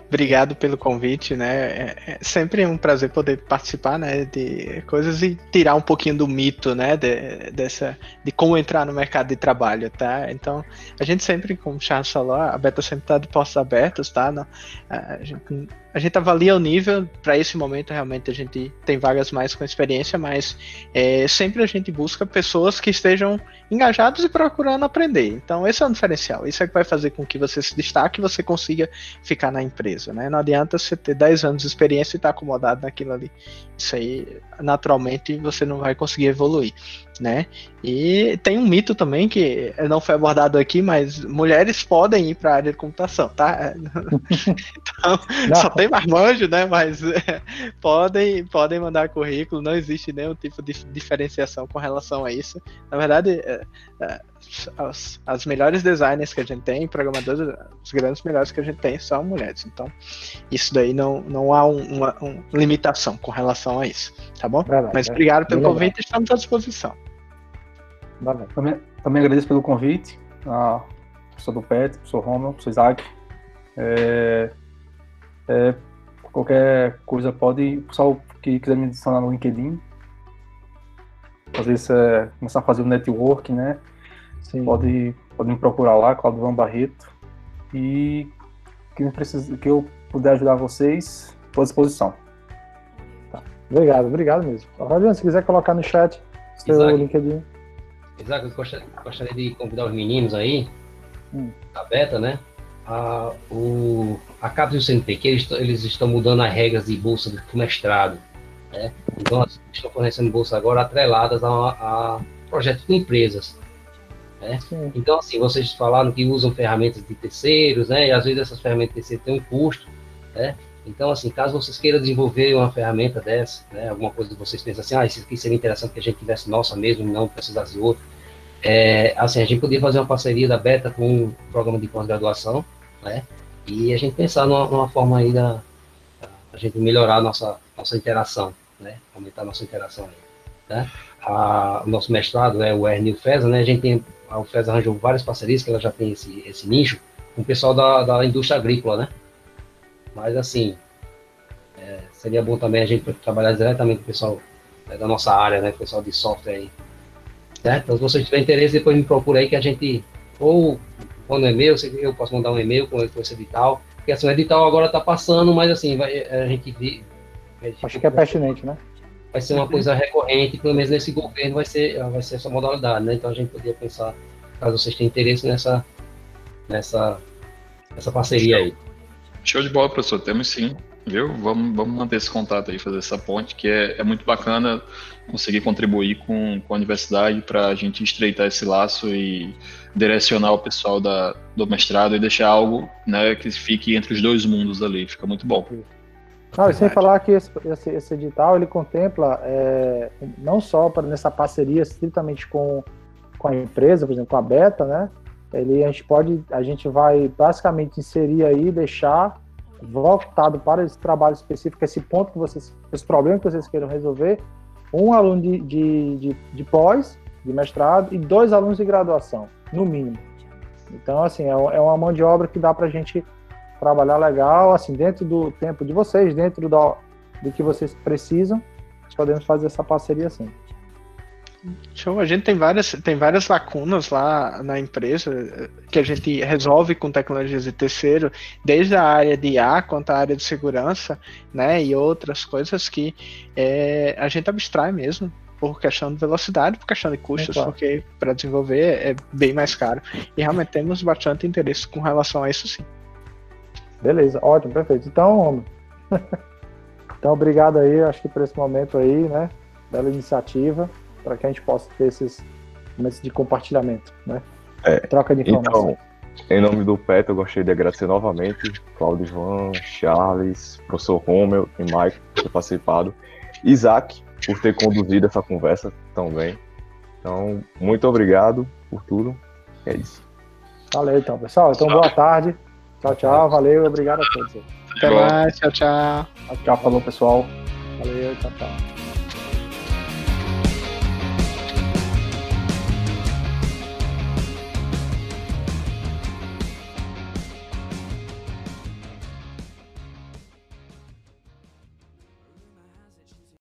Obrigado pelo convite, né? É, é, sempre um prazer poder participar, né, de coisas e tirar um pouquinho do mito, né, de, dessa, de como entrar no mercado de trabalho, tá? Então, a gente sempre, como o Charles falou, a Beta sempre está de postos abertos, tá? A, gente, a gente avalia o nível, para esse momento realmente a gente tem vagas mais com experiência, mas é, sempre a gente busca pessoas que estejam engajados e procurando aprender. Então, esse é o diferencial. Isso é que vai fazer com que você se destaque e você consiga ficar na empresa, né? Não adianta você ter 10 anos de experiência e estar tá acomodado naquilo ali. Isso aí, naturalmente, você não vai conseguir evoluir, né? E tem um mito também que não foi abordado aqui, mas mulheres podem ir para a área de computação, tá? então, não. só tem marmanjo, né? Mas é, podem, podem mandar currículo, não existe nenhum tipo de diferenciação com relação a isso. Na verdade, é, é, as, as melhores designers que a gente tem, programadores, os grandes melhores que a gente tem são mulheres. Então, isso daí não, não há um, uma, uma limitação com relação a isso, tá bom? Verdade, Mas obrigado pelo convite, estamos à disposição. Também, também agradeço pelo convite, a professor do PET, professor Romulo, professor Isaac. É, é, qualquer coisa pode, o pessoal que quiser me adicionar no LinkedIn, às vezes é, começar a fazer o network, né? Sim. Pode Pode me procurar lá, Claudio Barreto. E que, me precisa, que eu puder ajudar vocês, estou à disposição. Tá. Obrigado, obrigado mesmo. Rodiano, se quiser colocar no chat seu Isaac. LinkedIn. Isaac, eu gostaria, gostaria de convidar os meninos aí, hum. a Beta, né? A, o, a CAPES e o CNP, que eles, eles estão mudando as regras de bolsa do mestrado. Né? Então, estão fornecendo bolsas agora atreladas a, a projetos com empresas. Né? Então, assim, vocês falaram que usam ferramentas de terceiros, né? E às vezes essas ferramentas de terceiros têm um custo, né? Então, assim, caso vocês queiram desenvolver uma ferramenta dessa, né? Alguma coisa que vocês pensam assim, ah, isso aqui seria interessante que a gente tivesse nossa mesmo, não precisasse de outra. É, assim, a gente poderia fazer uma parceria da Beta com um programa de pós-graduação, né? E a gente pensar numa, numa forma aí da a gente melhorar a nossa, nossa interação, né? Aumentar a nossa interação aí, né? A, o nosso mestrado é o Ernil Feza, né? A gente tem a UFES arranjou várias parcerias, que ela já tem esse, esse nicho, com o pessoal da, da indústria agrícola, né? Mas, assim, é, seria bom também a gente trabalhar diretamente com o pessoal é, da nossa área, né? O pessoal de software aí. Certo? Então, se vocês tiverem interesse, depois me procura aí que a gente, ou quando é e-mail, eu posso mandar um e-mail com, com esse edital, porque assim, o edital agora está passando, mas assim, vai, a gente... A gente Acho que é pertinente, né? vai ser uma coisa recorrente, pelo menos nesse governo vai ser, vai ser essa modalidade, né? Então a gente poderia pensar, caso vocês tenham interesse nessa, nessa, nessa parceria aí. Show de bola, professor, temos sim, viu? Vamos, vamos manter esse contato aí, fazer essa ponte, que é, é muito bacana conseguir contribuir com, com a universidade para a gente estreitar esse laço e direcionar o pessoal da, do mestrado e deixar algo né, que fique entre os dois mundos ali, fica muito bom. Não, e sem falar que esse, esse, esse edital ele contempla é, não só para nessa parceria estritamente com, com a empresa, por exemplo, com a Beta, né? Ele a gente pode, a gente vai basicamente inserir aí, deixar voltado para esse trabalho específico, esse ponto que vocês, esse problema que vocês queiram resolver, um aluno de, de, de, de pós, de mestrado, e dois alunos de graduação, no mínimo. Então, assim, é, é uma mão de obra que dá para a gente trabalhar legal, assim, dentro do tempo de vocês, dentro do, do que vocês precisam, podemos fazer essa parceria assim. Show, a gente tem várias, tem várias lacunas lá na empresa que a gente resolve com tecnologias de terceiro, desde a área de IA quanto a área de segurança, né, e outras coisas que é, a gente abstrai mesmo por questão de velocidade, por questão de custos, é claro. porque para desenvolver é bem mais caro. E realmente temos bastante interesse com relação a isso sim. Beleza, ótimo, perfeito. Então, então obrigado aí, acho que por esse momento aí, né? Bela iniciativa, para que a gente possa ter esses momentos de compartilhamento, né? É, Troca de informação. Então, em nome do PET, eu gostaria de agradecer novamente Claudio Ivan, Charles, professor Romeu e Mike por ter participado, Isaac por ter conduzido essa conversa tão bem. Então, muito obrigado por tudo. É isso. Valeu, então, pessoal. Então, boa tarde. Tchau, tchau. Valeu. Obrigado a todos. Até mais. Tchau, tchau. Tchau, falou, pessoal. Valeu. Tchau, tchau.